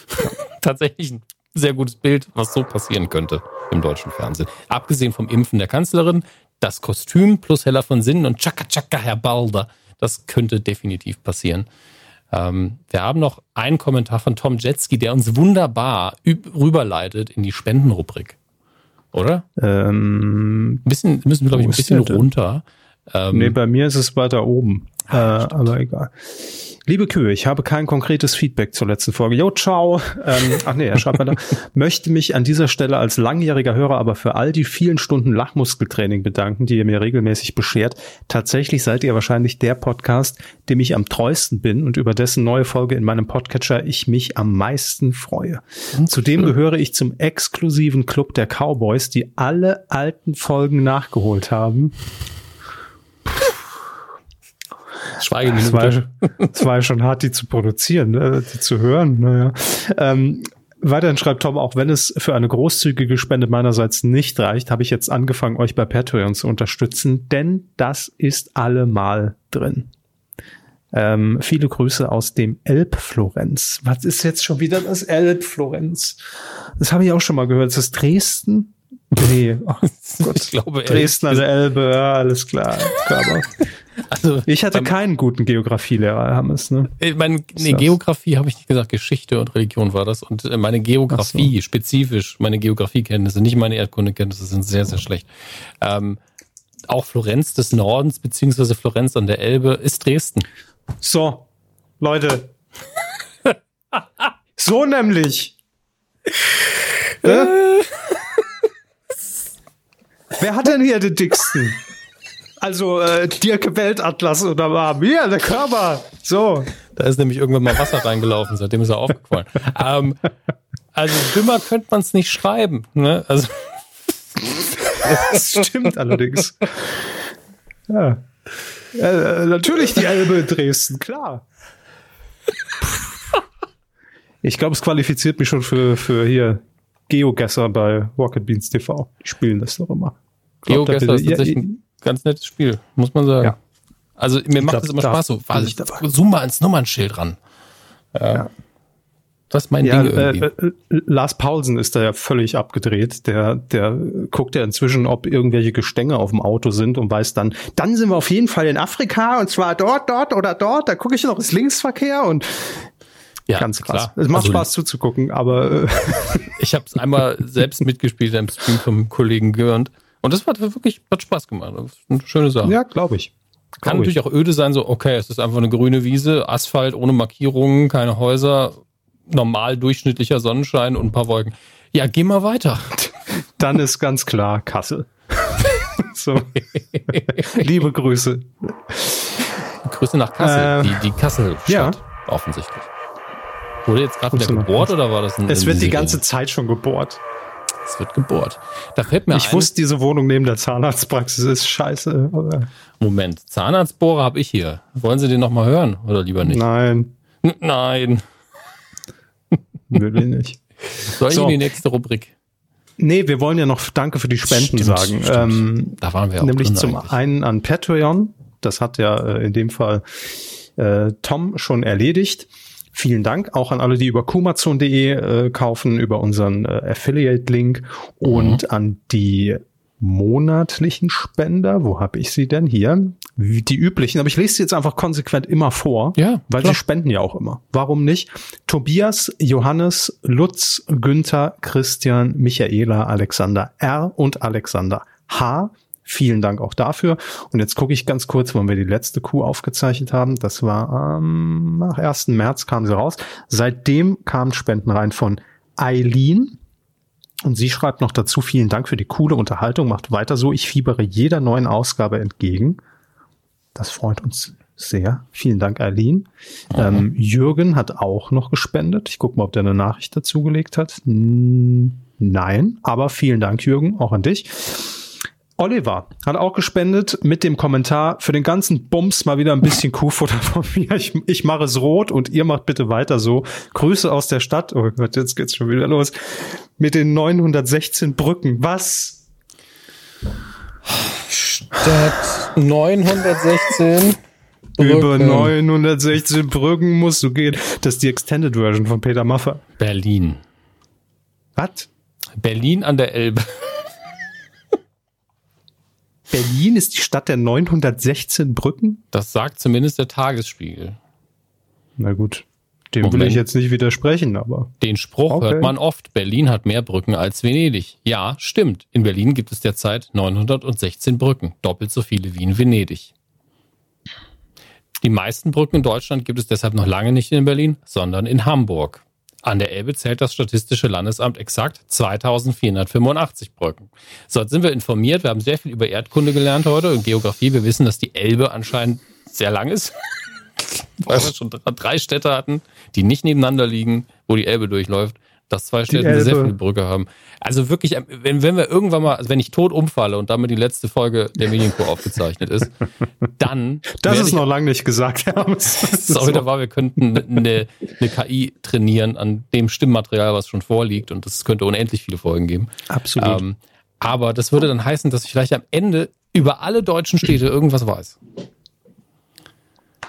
(laughs) Tatsächlich ein sehr gutes Bild, was so passieren könnte im deutschen Fernsehen. Abgesehen vom Impfen der Kanzlerin, das Kostüm plus Heller von Sinnen und Tschakka, tschakka, Herr Balder. Das könnte definitiv passieren. Ähm, wir haben noch einen Kommentar von Tom Jetski, der uns wunderbar rüberleitet in die Spendenrubrik. Oder? Ähm, bisschen, müssen wir, glaube ich, ein bisschen runter. Ähm, nee, bei mir ist es weiter oben. Äh, aber egal. Liebe Kühe, ich habe kein konkretes Feedback zur letzten Folge. Jo, ciao. Ähm, ach nee, er schreibt weiter. (laughs) Möchte mich an dieser Stelle als langjähriger Hörer aber für all die vielen Stunden Lachmuskeltraining bedanken, die ihr mir regelmäßig beschert. Tatsächlich seid ihr wahrscheinlich der Podcast, dem ich am treuesten bin und über dessen neue Folge in meinem Podcatcher ich mich am meisten freue. Zudem gehöre ich zum exklusiven Club der Cowboys, die alle alten Folgen nachgeholt haben. Schweigeminute. Es war, es war schon hart, die zu produzieren, ne? die zu hören. Naja. Ähm, Weiterhin schreibt Tom, auch wenn es für eine großzügige Spende meinerseits nicht reicht, habe ich jetzt angefangen, euch bei Patreon zu unterstützen, denn das ist allemal drin. Ähm, viele Grüße aus dem Elbflorenz. Was ist jetzt schon wieder das Elbflorenz? Das habe ich auch schon mal gehört. Ist das Dresden? Nee, oh Gott. (laughs) ich glaube, Dresden an der Elbe, ja, alles klar. Also, ich hatte keinen guten Geografielehrer, Hammes, ne? Meine, nee, Geografie habe ich nicht gesagt, Geschichte und Religion war das. Und äh, meine Geografie, so. spezifisch, meine Geografiekenntnisse, nicht meine Erdkundekenntnisse, sind sehr, sehr schlecht. Ähm, auch Florenz des Nordens, beziehungsweise Florenz an der Elbe, ist Dresden. So, Leute. (laughs) so nämlich. (laughs) Wer hat denn hier den dicksten? Also äh, Dirk Weltatlas oder war hier der Körper. So. Da ist nämlich irgendwann mal Wasser reingelaufen, seitdem ist er aufgefallen. (laughs) ähm, also dümmer könnte man es nicht schreiben. Ne? Also (laughs) das stimmt allerdings. Ja. Äh, natürlich die Elbe in Dresden, klar. Ich glaube, es qualifiziert mich schon für, für hier Geogesser bei Rocket Beans TV. Die spielen das doch immer. Geogesser ist tatsächlich ein ganz nettes Spiel, muss man sagen. Ja. Also mir macht es immer Spaß so. Also, zoom mal ins Nummernschild ran. Ja. Das ist mein ja, Ding irgendwie. Äh, äh, Lars Paulsen ist da ja völlig abgedreht. Der, der guckt ja inzwischen, ob irgendwelche Gestänge auf dem Auto sind und weiß dann, dann sind wir auf jeden Fall in Afrika und zwar dort, dort oder dort. Da gucke ich noch ins Linksverkehr und ja, ganz krass. Klar. Es macht also, Spaß zuzugucken, aber äh (laughs) ich habe es einmal selbst mitgespielt im Stream vom Kollegen Görnd und das hat wirklich hat Spaß gemacht. Das ist eine schöne Sache. Ja, glaube ich. Glaub Kann natürlich auch öde sein, so okay, es ist einfach eine grüne Wiese, Asphalt ohne Markierungen, keine Häuser, normal durchschnittlicher Sonnenschein und ein paar Wolken. Ja, geh mal weiter. (laughs) Dann ist ganz klar Kassel. (laughs) so. (laughs) Liebe Grüße. Grüße nach Kassel, äh, die, die Kassel-Stadt, ja. offensichtlich. Wurde jetzt gerade wieder gebohrt oder war das ein Es wird die ganze Zeit schon gebohrt. Es wird gebohrt. Da fällt mir Ich ein, wusste, diese Wohnung neben der Zahnarztpraxis ist scheiße. Moment, Zahnarztbohrer habe ich hier. Wollen Sie den nochmal hören oder lieber nicht? Nein. N nein. (laughs) Will ich nicht. Soll ich so. in die nächste Rubrik? Nee, wir wollen ja noch Danke für die Spenden stimmt, sagen. Stimmt. Ähm, da waren wir auch Nämlich zum eigentlich. einen an Patreon. Das hat ja äh, in dem Fall äh, Tom schon erledigt. Vielen Dank auch an alle, die über kumazon.de äh, kaufen, über unseren äh, Affiliate-Link und mhm. an die monatlichen Spender. Wo habe ich sie denn hier? Die üblichen, aber ich lese sie jetzt einfach konsequent immer vor, ja, weil klar. sie spenden ja auch immer. Warum nicht? Tobias, Johannes, Lutz, Günther, Christian, Michaela, Alexander R. und Alexander H. Vielen Dank auch dafür. Und jetzt gucke ich ganz kurz, wann wir die letzte Kuh aufgezeichnet haben. Das war am ähm, 1. März kam sie raus. Seitdem kamen Spenden rein von Eileen, und sie schreibt noch dazu, vielen Dank für die coole Unterhaltung, macht weiter so, ich fiebere jeder neuen Ausgabe entgegen. Das freut uns sehr. Vielen Dank, Eileen. Ähm, Jürgen hat auch noch gespendet. Ich gucke mal, ob der eine Nachricht dazugelegt hat. Nein, aber vielen Dank, Jürgen, auch an dich. Oliver hat auch gespendet mit dem Kommentar für den ganzen Bums mal wieder ein bisschen Kuhfutter (laughs) von mir. Ich, ich mache es rot und ihr macht bitte weiter so. Grüße aus der Stadt. Oh Gott, jetzt geht's schon wieder los. Mit den 916 Brücken. Was? Stadt 916 Brücken. Über 916 Brücken musst du gehen. Das ist die Extended Version von Peter Maffer. Berlin. Was? Berlin an der Elbe. Berlin ist die Stadt der 916 Brücken? Das sagt zumindest der Tagesspiegel. Na gut, dem Moment. will ich jetzt nicht widersprechen, aber. Den Spruch okay. hört man oft. Berlin hat mehr Brücken als Venedig. Ja, stimmt. In Berlin gibt es derzeit 916 Brücken. Doppelt so viele wie in Venedig. Die meisten Brücken in Deutschland gibt es deshalb noch lange nicht in Berlin, sondern in Hamburg. An der Elbe zählt das Statistische Landesamt exakt 2485 Brücken. So, jetzt sind wir informiert. Wir haben sehr viel über Erdkunde gelernt heute und Geografie. Wir wissen, dass die Elbe anscheinend sehr lang ist. Weil wir schon drei Städte hatten, die nicht nebeneinander liegen, wo die Elbe durchläuft dass zwei Städte sehr viele Brücke haben. Also wirklich, ähm, wenn, wenn wir irgendwann mal, also wenn ich tot umfalle und damit die letzte Folge der Medienkur aufgezeichnet ist, (laughs) dann. Das ist noch lange nicht gesagt, Herr (laughs) Sorry, da war, wir könnten eine, eine KI trainieren an dem Stimmmaterial, was schon vorliegt und das könnte unendlich viele Folgen geben. Absolut. Ähm, aber das würde dann heißen, dass ich vielleicht am Ende über alle deutschen Städte irgendwas weiß.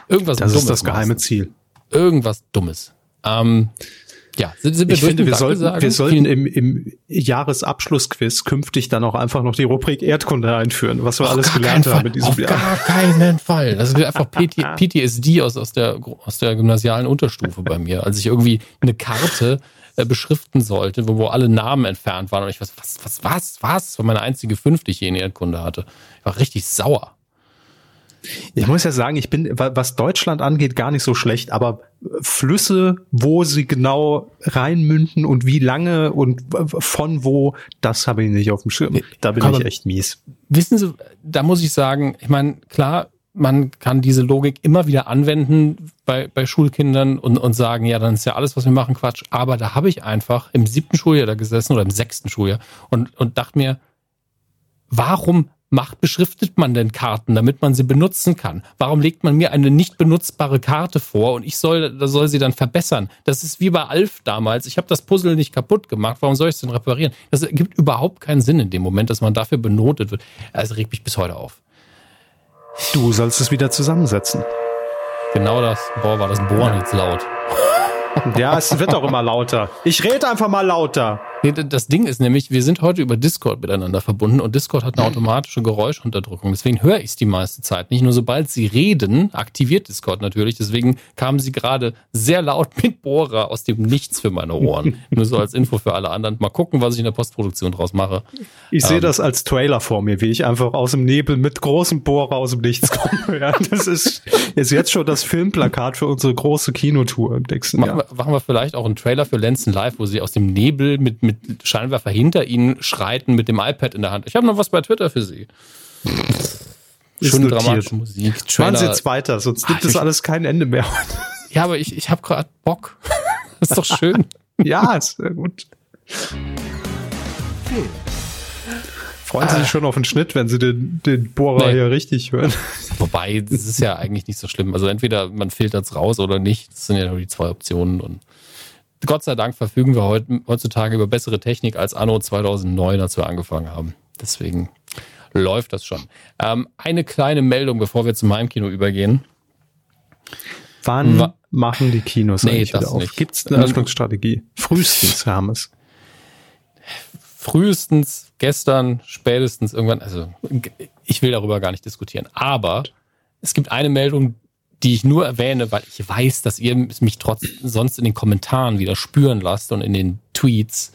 Irgendwas Das Dummes ist das geheime Ziel. Irgendwas Dummes. Ähm, ja, sind, sind wir ich finde, wir sollten, wir sollten im, im Jahresabschlussquiz künftig dann auch einfach noch die Rubrik Erdkunde einführen, was wir Auf alles gelernt haben in diesem Auf Jahr. gar keinen Fall. Das ist einfach (laughs) PTSD aus, aus, der, aus der gymnasialen Unterstufe bei mir, als ich irgendwie eine Karte äh, beschriften sollte, wo, wo alle Namen entfernt waren und ich was, was, was, was, was? Das war meine einzige fünfte, die ich je in Erdkunde hatte. Ich war richtig sauer. Ich muss ja sagen, ich bin, was Deutschland angeht, gar nicht so schlecht, aber Flüsse, wo sie genau reinmünden und wie lange und von wo, das habe ich nicht auf dem Schirm. Da bin aber ich echt mies. Wissen Sie, da muss ich sagen, ich meine, klar, man kann diese Logik immer wieder anwenden bei, bei Schulkindern und, und sagen, ja, dann ist ja alles, was wir machen, Quatsch. Aber da habe ich einfach im siebten Schuljahr da gesessen oder im sechsten Schuljahr und, und dachte mir, warum macht, beschriftet man denn Karten, damit man sie benutzen kann? Warum legt man mir eine nicht benutzbare Karte vor und ich soll, soll sie dann verbessern? Das ist wie bei Alf damals. Ich habe das Puzzle nicht kaputt gemacht. Warum soll ich es denn reparieren? Das ergibt überhaupt keinen Sinn in dem Moment, dass man dafür benotet wird. Es regt mich bis heute auf. Du sollst es wieder zusammensetzen. Genau das. Boah, war das Bohren jetzt laut. Ja, es wird auch immer lauter. Ich rede einfach mal lauter. Nee, das Ding ist nämlich, wir sind heute über Discord miteinander verbunden und Discord hat eine automatische Geräuschunterdrückung. Deswegen höre ich es die meiste Zeit nicht. Nur sobald sie reden, aktiviert Discord natürlich. Deswegen kamen sie gerade sehr laut (laughs) mit Bohrer aus dem Nichts für meine Ohren. Nur so als Info für alle anderen. Mal gucken, was ich in der Postproduktion draus mache. Ich sehe ähm, das als Trailer vor mir, wie ich einfach aus dem Nebel mit großem Bohrer aus dem Nichts komme. (laughs) ja, das ist, ist jetzt schon das Filmplakat für unsere große Kinotour im nächsten Jahr. Machen wir, machen wir vielleicht auch einen Trailer für Lenzen Live, wo sie aus dem Nebel mit, mit mit Scheinwerfer hinter ihnen schreiten mit dem iPad in der Hand. Ich habe noch was bei Twitter für Sie. Schöne dramatische Musik. Machen Sie jetzt weiter, sonst gibt es alles kein Ende mehr. ja, aber ich, ich habe gerade Bock. (laughs) ist doch schön. ja, ist sehr gut. Freuen Sie sich schon auf den Schnitt, wenn Sie den, den Bohrer nee. hier richtig hören. Wobei, das ist ja eigentlich nicht so schlimm. Also entweder man filtert es raus oder nicht. Das sind ja nur die zwei Optionen. Und Gott sei Dank verfügen wir heutzutage über bessere Technik als anno 2009, als wir angefangen haben. Deswegen läuft das schon. Ähm, eine kleine Meldung, bevor wir zum Heimkino übergehen. Wann Wa machen die Kinos nee, eigentlich wieder auf? Gibt es eine Öffnungsstrategie? Frühestens, Hermes. Frühestens, gestern, spätestens irgendwann. Also ich will darüber gar nicht diskutieren. Aber es gibt eine Meldung, die ich nur erwähne, weil ich weiß, dass ihr mich trotz sonst in den Kommentaren wieder spüren lasst und in den Tweets.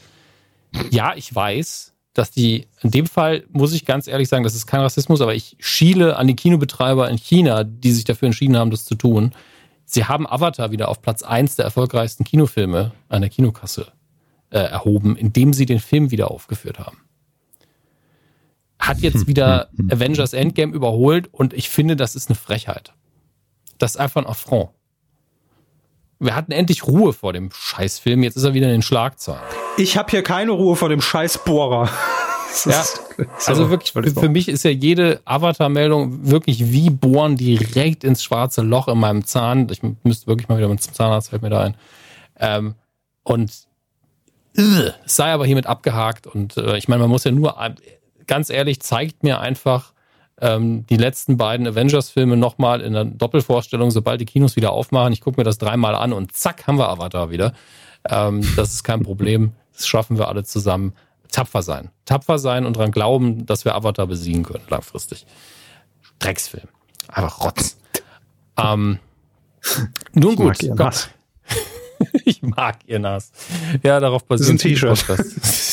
Ja, ich weiß, dass die, in dem Fall muss ich ganz ehrlich sagen, das ist kein Rassismus, aber ich schiele an die Kinobetreiber in China, die sich dafür entschieden haben, das zu tun. Sie haben Avatar wieder auf Platz eins der erfolgreichsten Kinofilme an der Kinokasse äh, erhoben, indem sie den Film wieder aufgeführt haben. Hat jetzt wieder Avengers Endgame überholt und ich finde, das ist eine Frechheit. Das ist einfach ein Affront. Wir hatten endlich Ruhe vor dem Scheißfilm, jetzt ist er wieder in den Schlagzeilen. Ich habe hier keine Ruhe vor dem Scheißbohrer. (laughs) ja, also wirklich, für, mich ist ja jede Avatar-Meldung wirklich wie Bohren direkt ins schwarze Loch in meinem Zahn. Ich müsste wirklich mal wieder mit zum Zahnarzt, fällt mir da ein. Ähm, und äh, es sei aber hiermit abgehakt. Und äh, ich meine, man muss ja nur, ganz ehrlich, zeigt mir einfach, ähm, die letzten beiden Avengers-Filme nochmal in der Doppelvorstellung, sobald die Kinos wieder aufmachen. Ich gucke mir das dreimal an und zack, haben wir Avatar wieder. Ähm, das ist kein Problem. Das schaffen wir alle zusammen. Tapfer sein. Tapfer sein und daran glauben, dass wir Avatar besiegen können, langfristig. Drecksfilm. Einfach Rotz. Ähm, nun ich gut. Mag (laughs) ich mag ihr Nass. Ja, darauf basiert ein T-Shirt. (laughs)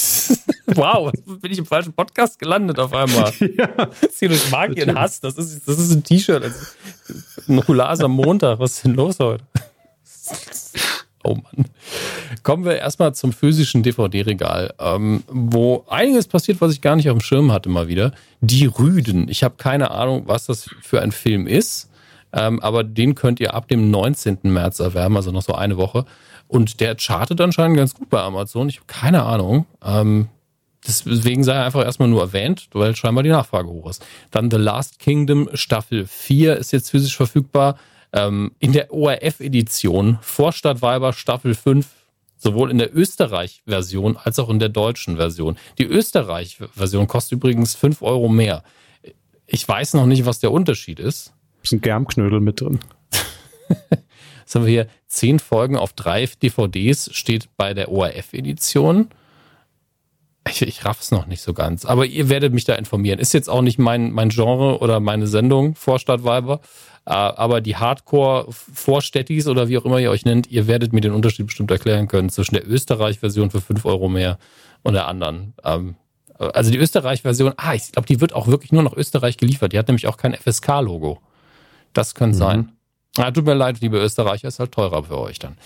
(laughs) wow, bin ich im falschen Podcast gelandet auf einmal. (laughs) Ja. Sinus mag ihren Hass. Das ist, das ist ein T-Shirt. Ein Hulas am Montag. Was ist denn los heute? (laughs) Oh Mann. Kommen wir erstmal zum physischen DVD-Regal, ähm, wo einiges passiert, was ich gar nicht auf dem Schirm hatte mal wieder. Die Rüden. Ich habe keine Ahnung, was das für ein Film ist, ähm, aber den könnt ihr ab dem 19. März erwerben, also noch so eine Woche. Und der chartet anscheinend ganz gut bei Amazon. Ich habe keine Ahnung. Ähm, Deswegen sei er einfach erstmal nur erwähnt, weil scheinbar die Nachfrage hoch ist. Dann The Last Kingdom Staffel 4 ist jetzt physisch verfügbar. Ähm, in der ORF-Edition Vorstadtweiber Staffel 5, sowohl in der Österreich-Version als auch in der deutschen Version. Die Österreich-Version kostet übrigens 5 Euro mehr. Ich weiß noch nicht, was der Unterschied ist. Ist ein Germknödel mit drin. (laughs) Jetzt haben wir hier 10 Folgen auf drei DVDs, steht bei der ORF-Edition. Ich, ich raff's noch nicht so ganz. Aber ihr werdet mich da informieren. Ist jetzt auch nicht mein, mein Genre oder meine Sendung, Vorstadtweiber. Äh, aber die Hardcore-Vorstädtis oder wie auch immer ihr euch nennt, ihr werdet mir den Unterschied bestimmt erklären können zwischen der Österreich-Version für 5 Euro mehr und der anderen. Ähm, also die Österreich-Version, ah, ich glaube, die wird auch wirklich nur nach Österreich geliefert. Die hat nämlich auch kein FSK-Logo. Das könnte mhm. sein. Ah, tut mir leid, liebe Österreicher, ist halt teurer für euch dann.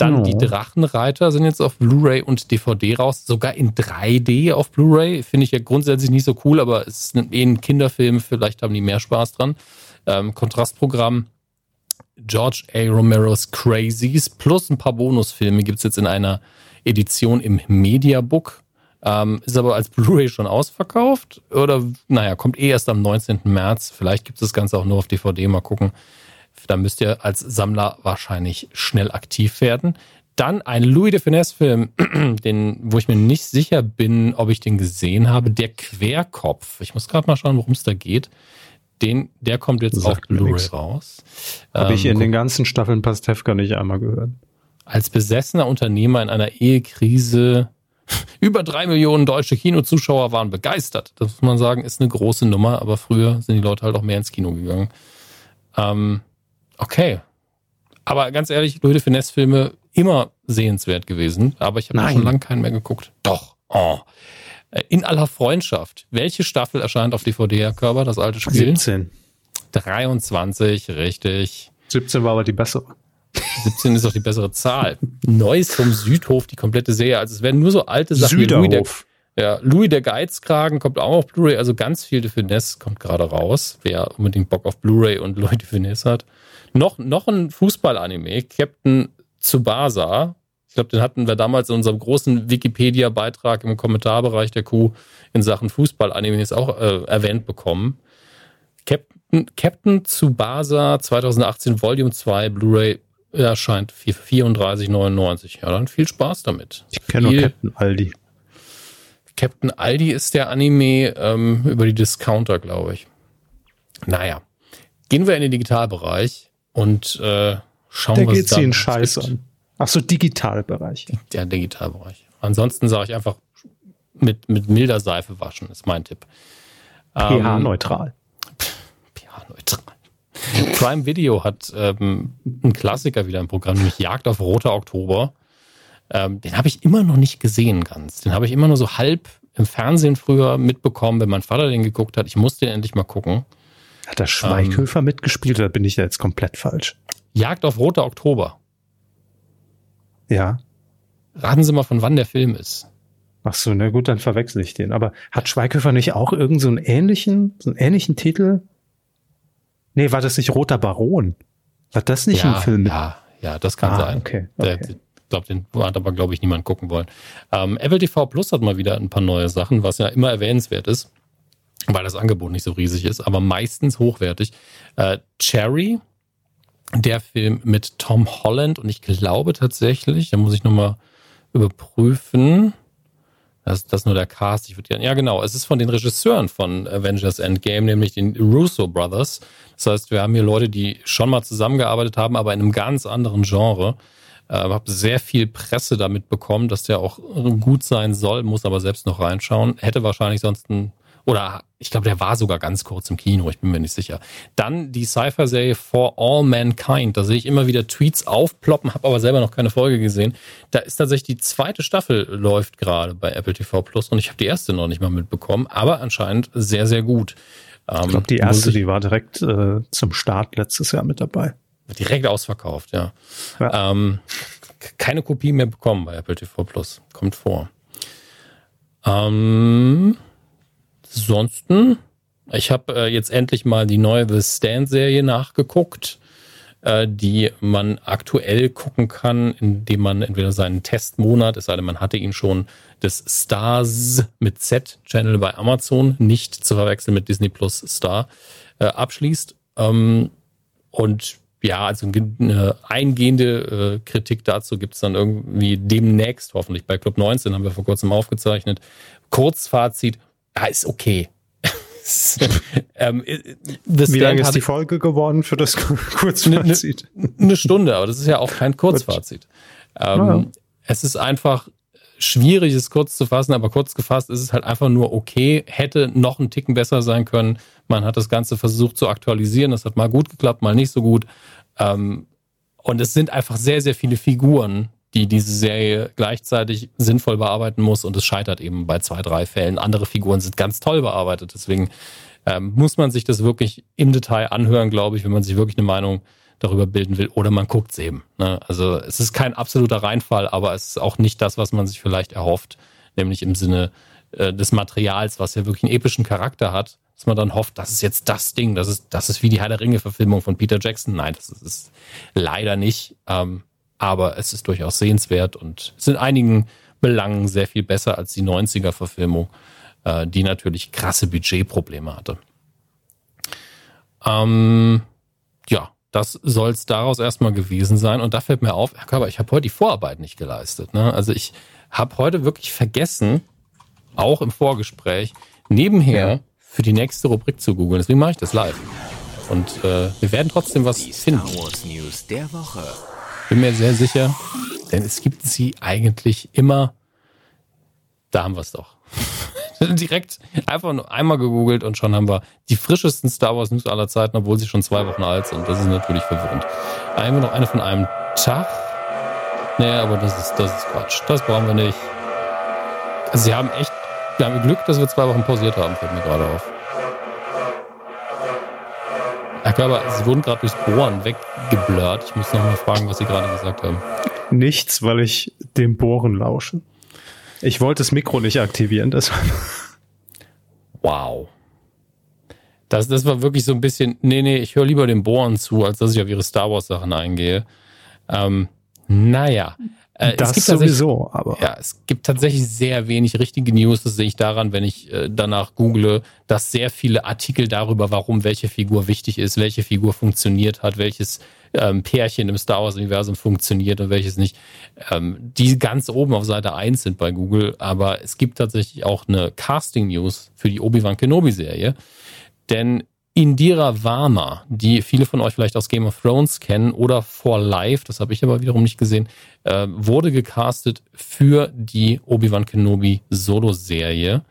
Dann oh. die Drachenreiter sind jetzt auf Blu-ray und DVD raus, sogar in 3D auf Blu-ray. Finde ich ja grundsätzlich nicht so cool, aber es ist eh ein Kinderfilm, vielleicht haben die mehr Spaß dran. Ähm, Kontrastprogramm George A. Romero's Crazies plus ein paar Bonusfilme gibt es jetzt in einer Edition im Mediabook. Ähm, ist aber als Blu-ray schon ausverkauft oder naja, kommt eh erst am 19. März. Vielleicht gibt es das Ganze auch nur auf DVD, mal gucken. Da müsst ihr als Sammler wahrscheinlich schnell aktiv werden. Dann ein Louis de Finesse-Film, (clears throat) den, wo ich mir nicht sicher bin, ob ich den gesehen habe. Der Querkopf. Ich muss gerade mal schauen, worum es da geht. Den, der kommt jetzt auf Blu-ray raus. Habe ähm, ich in den ganzen Staffeln Pastewka nicht einmal gehört. Als besessener Unternehmer in einer Ehekrise (laughs) über drei Millionen deutsche Kinozuschauer waren begeistert. Das muss man sagen, ist eine große Nummer, aber früher sind die Leute halt auch mehr ins Kino gegangen. Ähm, okay. Aber ganz ehrlich, Louis de Finesse-Filme immer sehenswert gewesen, aber ich habe schon lange keinen mehr geguckt. Doch. Oh. Äh, in aller Freundschaft. Welche Staffel erscheint auf DVD, Herr Körber, das alte Spiel? 17. 23, richtig. 17 war aber die bessere. 17 ist doch die bessere Zahl. (laughs) Neues vom Südhof, die komplette Serie. Also es werden nur so alte Sachen. Süderhof. Louis der, ja, Louis der Geizkragen kommt auch auf Blu-ray. Also ganz viel de Finesse kommt gerade raus. Wer unbedingt Bock auf Blu-ray und Louis de Finesse hat. Noch, noch ein Fußball-Anime, Captain Tsubasa. Ich glaube, den hatten wir damals in unserem großen Wikipedia-Beitrag im Kommentarbereich der Kuh in Sachen Fußball-Animes auch äh, erwähnt bekommen. Captain, Captain Tsubasa 2018 Volume 2 Blu-ray erscheint 34,99. Ja, dann viel Spaß damit. Ich kenne nur Captain Aldi. Captain Aldi ist der Anime ähm, über die Discounter, glaube ich. Naja, gehen wir in den Digitalbereich und äh, schauen, der was geht sie in Scheiß an. Ach so, Digitalbereich. Der Digitalbereich. Ansonsten sage ich einfach mit, mit milder Seife waschen, ist mein Tipp. pH-neutral. Ähm, pH-neutral. Prime Video hat ähm, einen Klassiker wieder im Programm, nämlich Jagd auf Roter Oktober. Ähm, den habe ich immer noch nicht gesehen ganz. Den habe ich immer nur so halb im Fernsehen früher mitbekommen, wenn mein Vater den geguckt hat. Ich musste den endlich mal gucken. Hat der Schweighöfer ähm, mitgespielt oder bin ich da jetzt komplett falsch? Jagd auf Roter Oktober. Ja. Raten Sie mal, von wann der Film ist. Ach so, na gut, dann verwechsel ich den. Aber hat Schweighöfer nicht auch irgend so einen ähnlichen, so einen ähnlichen Titel? Nee, war das nicht Roter Baron? War das nicht ja, ein Film? Ja, ja, das kann ah, sein. Okay, okay. Der, glaube, den hat aber, glaube ich, niemand gucken wollen. Ähm, Apple TV Plus hat mal wieder ein paar neue Sachen, was ja immer erwähnenswert ist, weil das Angebot nicht so riesig ist, aber meistens hochwertig. Äh, Cherry, der Film mit Tom Holland und ich glaube tatsächlich, da muss ich nochmal überprüfen, das, das ist nur der Cast. Ich würde gerne, ja genau, es ist von den Regisseuren von Avengers Endgame, nämlich den Russo Brothers. Das heißt, wir haben hier Leute, die schon mal zusammengearbeitet haben, aber in einem ganz anderen Genre. Äh, habe sehr viel Presse damit bekommen, dass der auch gut sein soll, muss aber selbst noch reinschauen. Hätte wahrscheinlich sonst ein oder ich glaube, der war sogar ganz kurz im Kino, ich bin mir nicht sicher. Dann die Cypher-Serie For All Mankind. Da sehe ich immer wieder Tweets aufploppen, habe aber selber noch keine Folge gesehen. Da ist tatsächlich die zweite Staffel läuft gerade bei Apple TV Plus und ich habe die erste noch nicht mal mitbekommen, aber anscheinend sehr, sehr gut. ich glaube, die ähm, erste, die war direkt äh, zum Start letztes Jahr mit dabei. Direkt ausverkauft, ja. ja. Ähm, keine Kopie mehr bekommen bei Apple TV Plus. Kommt vor. Ähm, Ansonsten, ich habe äh, jetzt endlich mal die neue The Stand-Serie nachgeguckt, äh, die man aktuell gucken kann, indem man entweder seinen Testmonat, es sei denn, man hatte ihn schon, des Stars mit Z-Channel bei Amazon, nicht zu verwechseln mit Disney Plus Star, äh, abschließt. Ähm, und ja, also eine eingehende äh, Kritik dazu gibt es dann irgendwie demnächst, hoffentlich bei Club 19, haben wir vor kurzem aufgezeichnet. Kurzfazit, ja, ist okay. (laughs) ähm, Wie lange ist die Folge geworden für das Kurzfazit? Eine, eine Stunde, aber das ist ja auch kein Kurzfazit. Ähm, ja. Es ist einfach schwierig, es kurz zu fassen, aber kurz gefasst ist es halt einfach nur okay, hätte noch ein Ticken besser sein können. Man hat das Ganze versucht zu aktualisieren, das hat mal gut geklappt, mal nicht so gut. Ähm, und es sind einfach sehr, sehr viele Figuren, die diese Serie gleichzeitig sinnvoll bearbeiten muss und es scheitert eben bei zwei, drei Fällen. Andere Figuren sind ganz toll bearbeitet, deswegen ähm, muss man sich das wirklich im Detail anhören, glaube ich, wenn man sich wirklich eine Meinung darüber bilden will oder man guckt es eben. Ne? Also es ist kein absoluter Reinfall, aber es ist auch nicht das, was man sich vielleicht erhofft, nämlich im Sinne äh, des Materials, was ja wirklich einen epischen Charakter hat, dass man dann hofft, das ist jetzt das Ding, das ist, das ist wie die Herr der Ringe-Verfilmung von Peter Jackson. Nein, das ist, ist leider nicht. Ähm, aber es ist durchaus sehenswert und es in einigen Belangen sehr viel besser als die 90er-Verfilmung, äh, die natürlich krasse Budgetprobleme hatte. Ähm, ja, das soll es daraus erstmal gewesen sein. Und da fällt mir auf, Herr Körber, ich habe heute die Vorarbeit nicht geleistet. Ne? Also ich habe heute wirklich vergessen, auch im Vorgespräch, nebenher ja. für die nächste Rubrik zu googeln. Deswegen mache ich das live. Und äh, wir werden trotzdem was Die finden. Star Wars News der Woche. Bin mir sehr sicher, denn es gibt sie eigentlich immer. Da haben wir es doch. (laughs) (laughs) Direkt einfach nur einmal gegoogelt und schon haben wir die frischesten Star Wars News aller Zeiten, obwohl sie schon zwei Wochen alt sind. Das ist natürlich verwirrend. Einmal noch eine von einem Tag. Nee, aber das ist, das ist Quatsch. Das brauchen wir nicht. Also sie haben echt, wir haben Glück, dass wir zwei Wochen pausiert haben, fällt mir gerade auf. Herr Körber, Sie wurden gerade durchs Bohren weggeblurrt. Ich muss noch mal fragen, was Sie gerade gesagt haben. Nichts, weil ich dem Bohren lausche. Ich wollte das Mikro nicht aktivieren, deshalb. Wow. Das, das war wirklich so ein bisschen, nee, nee, ich höre lieber den Bohren zu, als dass ich auf ihre Star Wars Sachen eingehe. Ähm, naja. Äh, das es gibt tatsächlich- sowieso, aber. Ja, es gibt tatsächlich sehr wenig richtige News. Das sehe ich daran, wenn ich äh, danach google, dass sehr viele Artikel darüber, warum welche Figur wichtig ist, welche Figur funktioniert hat, welches ähm, Pärchen im Star Wars-Universum funktioniert und welches nicht, ähm, die ganz oben auf Seite 1 sind bei Google. Aber es gibt tatsächlich auch eine Casting-News für die Obi-Wan Kenobi-Serie. Denn Indira Varma, die viele von euch vielleicht aus Game of Thrones kennen oder For Life, das habe ich aber wiederum nicht gesehen, äh, wurde gecastet für die Obi-Wan Kenobi Solo-Serie.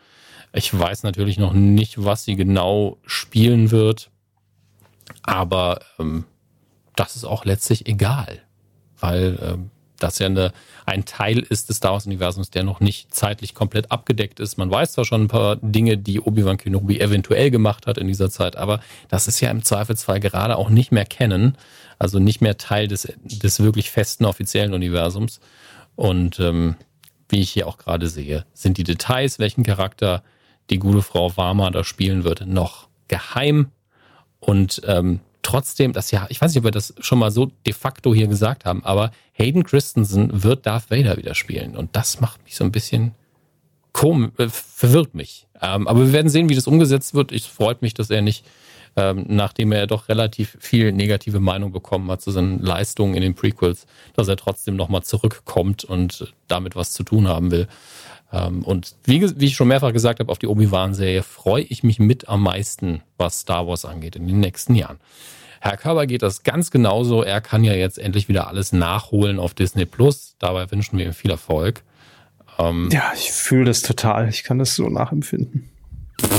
Ich weiß natürlich noch nicht, was sie genau spielen wird, aber ähm, das ist auch letztlich egal, weil ähm, das ja eine, ein Teil ist des Star Wars-Universums, der noch nicht zeitlich komplett abgedeckt ist. Man weiß zwar schon ein paar Dinge, die Obi-Wan Kenobi eventuell gemacht hat in dieser Zeit, aber das ist ja im Zweifelsfall gerade auch nicht mehr kennen, also nicht mehr Teil des, des wirklich festen offiziellen Universums. Und ähm, wie ich hier auch gerade sehe, sind die Details, welchen Charakter die gute Frau Warmer da spielen wird, noch geheim. Und ähm, trotzdem, das ja, ich weiß nicht, ob wir das schon mal so de facto hier gesagt haben, aber Hayden Christensen wird Darth Vader wieder spielen. Und das macht mich so ein bisschen komisch, äh, verwirrt mich. Ähm, aber wir werden sehen, wie das umgesetzt wird. Ich freut mich, dass er nicht, ähm, nachdem er doch relativ viel negative Meinung bekommen hat zu seinen Leistungen in den Prequels, dass er trotzdem nochmal zurückkommt und damit was zu tun haben will. Ähm, und wie, wie ich schon mehrfach gesagt habe, auf die Obi-Wan-Serie freue ich mich mit am meisten, was Star Wars angeht in den nächsten Jahren. Herr Körber geht das ganz genauso. Er kann ja jetzt endlich wieder alles nachholen auf Disney Plus. Dabei wünschen wir ihm viel Erfolg. Ähm, Ja, ich fühle das total. Ich kann das so nachempfinden. (laughs)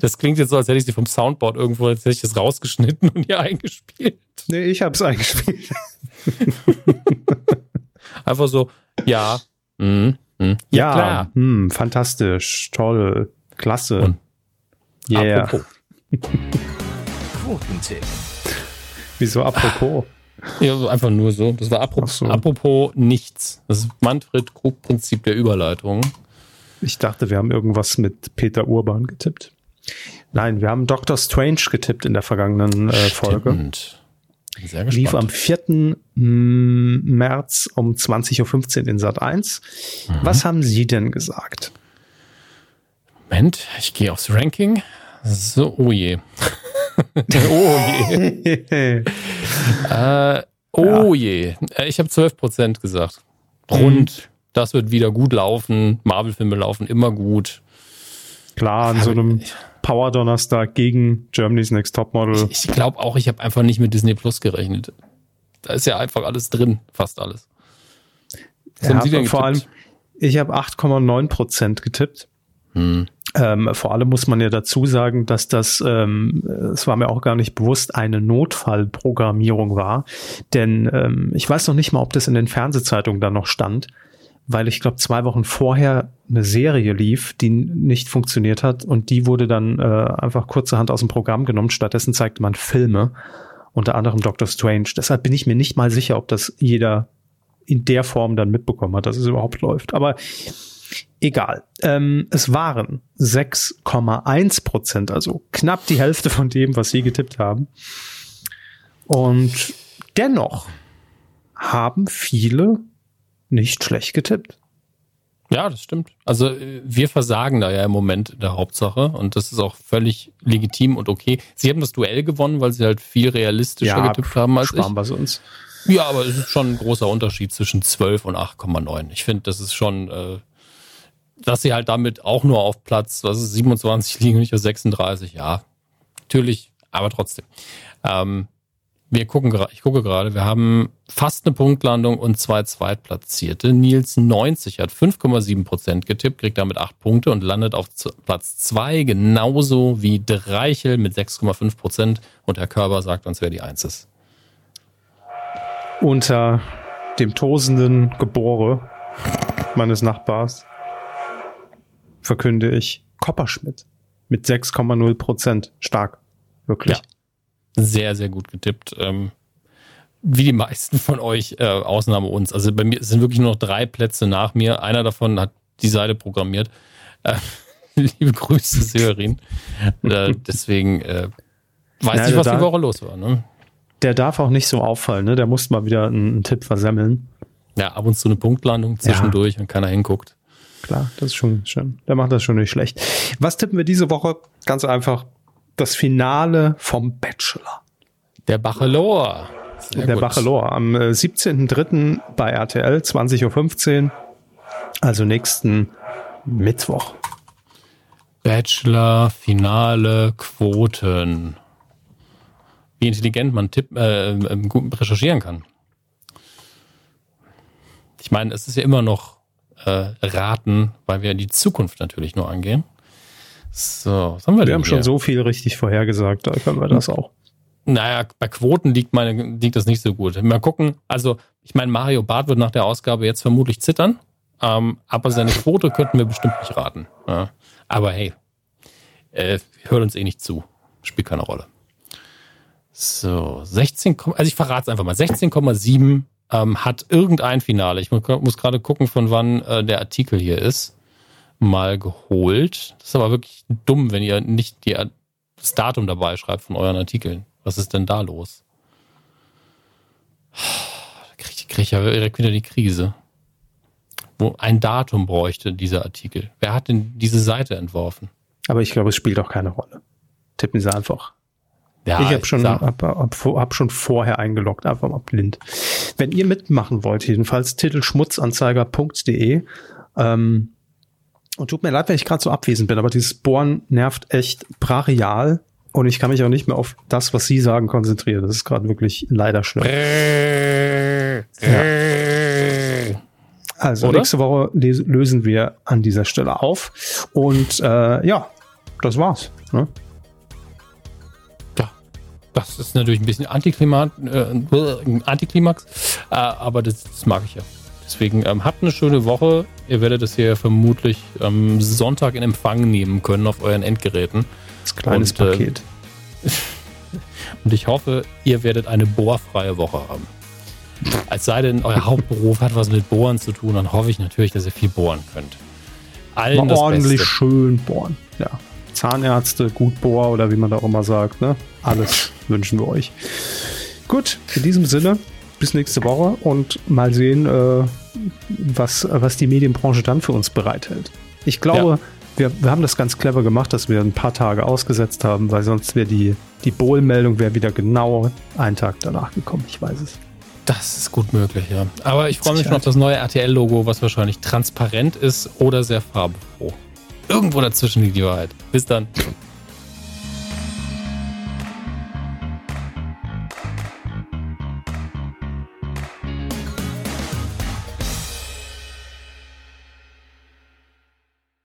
Das klingt jetzt so, als hätte ich sie vom Soundboard irgendwo, als hätte ich das rausgeschnitten und hier eingespielt. Nee, ich hab's eingespielt. (laughs) Einfach so, ja, mm, mm, ja, klar. Hm, fantastisch, toll, klasse. Und yeah. Apropos. (laughs) Quotentipp. Wieso apropos? (laughs) Ja, so einfach nur so. Das war apropos, so. apropos nichts. Das ist Manfred Krug-Prinzip der Überleitung. Ich dachte, wir haben irgendwas mit Peter Urban getippt. Nein, wir haben Doctor Strange getippt in der vergangenen äh, Folge. Und sehr Lief am gespannt. 4. mm, März um 20.15 Uhr in Sat 1. Mhm. Was haben Sie denn gesagt? Moment, ich gehe aufs Ranking. So, oh je. (laughs) oh je. (laughs) Äh, oh je. Äh, Ich habe 12% gesagt. Rund. Das wird wieder gut laufen. Marvel-Filme laufen immer gut. Klar, an so einem Power-Donnerstag gegen Germany's Next Topmodel. Ich glaube auch, ich habe einfach nicht mit Disney Plus gerechnet. Da ist ja einfach alles drin, fast alles. Was Ja, haben Sie denn vor allem, getippt? ich habe 8,9 Prozent getippt. Hm. Ähm, vor allem muss man ja dazu sagen, dass das, ähm, es war mir auch gar nicht bewusst, eine Notfallprogrammierung war. Denn ähm, ich weiß noch nicht mal, ob das in den Fernsehzeitungen da noch stand, weil ich glaube, zwei Wochen vorher eine Serie lief, die nicht funktioniert hat und die wurde dann äh, einfach kurzerhand aus dem Programm genommen. Stattdessen zeigte man Filme, unter anderem Doctor Strange. Deshalb bin ich mir nicht mal sicher, ob das jeder in der Form dann mitbekommen hat, dass es überhaupt läuft. Aber egal. Ähm, es waren 6,1 Prozent, also knapp die Hälfte von dem, was Sie getippt haben. Und dennoch haben viele nicht schlecht getippt. Ja, das stimmt. Also äh, wir versagen da ja im Moment in der Hauptsache und das ist auch völlig legitim und okay. Sie haben das Duell gewonnen, weil sie halt viel realistischer getippt haben als ich. sparen wir es uns. Ja, aber es ist schon ein großer Unterschied zwischen 12 und 8,9. Ich finde, das ist schon, äh, dass sie halt damit auch nur auf Platz, was ist 27 liegen, nicht auf 36, ja. Natürlich, aber trotzdem. Ähm, wir gucken gerade, ich gucke gerade, wir haben fast eine Punktlandung und zwei Zweitplatzierte. Nils 90 hat 5,7 Prozent getippt, kriegt damit acht Punkte und landet auf Platz zwei, genauso wie Dreichel mit 6,5 Prozent. Und Herr Körber sagt uns, wer die Eins ist. Unter dem tosenden Gebore meines Nachbars verkünde ich Kopperschmidt mit 6,0 Prozent. Stark. Wirklich. Ja sehr, sehr gut getippt. Ähm, wie die meisten von euch, äh, Ausnahme uns. Also bei mir sind wirklich nur noch drei Plätze nach mir. Einer davon hat die Seite programmiert. Äh, (laughs) liebe Grüße, Severin. äh, deswegen äh, weiß ja, ich, was die Woche los war. Ne? Der darf auch nicht so auffallen. Ne? Der muss mal wieder einen, einen Tipp versemmeln. Ja, ab und zu eine Punktlandung zwischendurch, ja. wenn keiner hinguckt. Klar, das ist schon schön. Der macht das schon nicht schlecht. Was tippen wir diese Woche? Ganz einfach das Finale vom Bachelor. Der Bachelor. Sehr der gut. Bachelor am 17.03. Äh, bei RTL 20.15 Uhr. Also nächsten Mittwoch. Bachelor, Finale, Quoten. Wie intelligent man tipp, äh, ähm, gut recherchieren kann. Ich meine, es ist ja immer noch äh, raten, weil wir die Zukunft natürlich nur angehen. So, was haben wir, wir haben hier? schon so viel richtig vorhergesagt, da können wir das auch. Naja, bei Quoten liegt, meine, liegt das nicht so gut. Mal gucken, also ich meine, Mario Barth wird nach der Ausgabe jetzt vermutlich zittern, ähm, aber seine Quote könnten wir bestimmt nicht raten. Ja. Aber hey, äh, hört uns eh nicht zu. Spielt keine Rolle. So, 16, also ich verrate es einfach mal. 16,7 ähm, hat irgendein Finale. Ich muss, muss gerade gucken, von wann äh, der Artikel hier ist mal geholt. Das ist aber wirklich dumm, wenn ihr nicht die, das Datum dabei schreibt von euren Artikeln. Was ist denn da los? Da kriege ich, krieg ich ja direkt wieder die Krise. Wo ein Datum bräuchte dieser Artikel. Wer hat denn diese Seite entworfen? Aber ich glaube, es spielt auch keine Rolle. Tippen Sie einfach. Ja, ich habe schon, hab, hab, hab, schon vorher eingeloggt, einfach mal blind. Wenn ihr mitmachen wollt, jedenfalls titelschmutzanzeiger.de. Ähm, und tut mir leid, wenn ich gerade so abwesend bin, aber dieses Bohren nervt echt brachial und ich kann mich auch nicht mehr auf das, was Sie sagen, konzentrieren. Das ist gerade wirklich leider schlimm. ja. Also Oder? nächste Woche lösen wir an dieser Stelle auf. Und äh, ja, das war's. Ne? Ja, das ist natürlich ein bisschen Antiklimat, äh, Antiklimax, äh, aber das, das mag ich ja. Deswegen ähm, habt eine schöne Woche. Ihr werdet es hier vermutlich am Sonntag in Empfang nehmen können auf euren Endgeräten. Das kleines Und, äh, Paket. Äh, (laughs) und ich hoffe, ihr werdet eine bohrfreie Woche haben. Als sei denn, euer Hauptberuf hat was mit Bohren zu tun, dann hoffe ich natürlich, dass ihr viel bohren könnt. Allen Mal ordentlich Beste. schön bohren. Ja. Zahnärzte, Gutbohr oder wie man da auch immer sagt. Ne? Alles (laughs) wünschen wir euch. Gut, in diesem Sinne, bis nächste Woche und mal sehen, äh, was, was die Medienbranche dann für uns bereithält. Ich glaube, ja. wir, wir haben das ganz clever gemacht, dass wir ein paar Tage ausgesetzt haben, weil sonst wäre die, die Bohl-Meldung wieder genau einen Tag danach gekommen. Ich weiß es. Das ist gut möglich, ja. Aber ich freue mich schon auf das neue RTL-Logo, was wahrscheinlich transparent ist oder sehr farbfroh. Irgendwo dazwischen liegt die Wahrheit. Bis dann.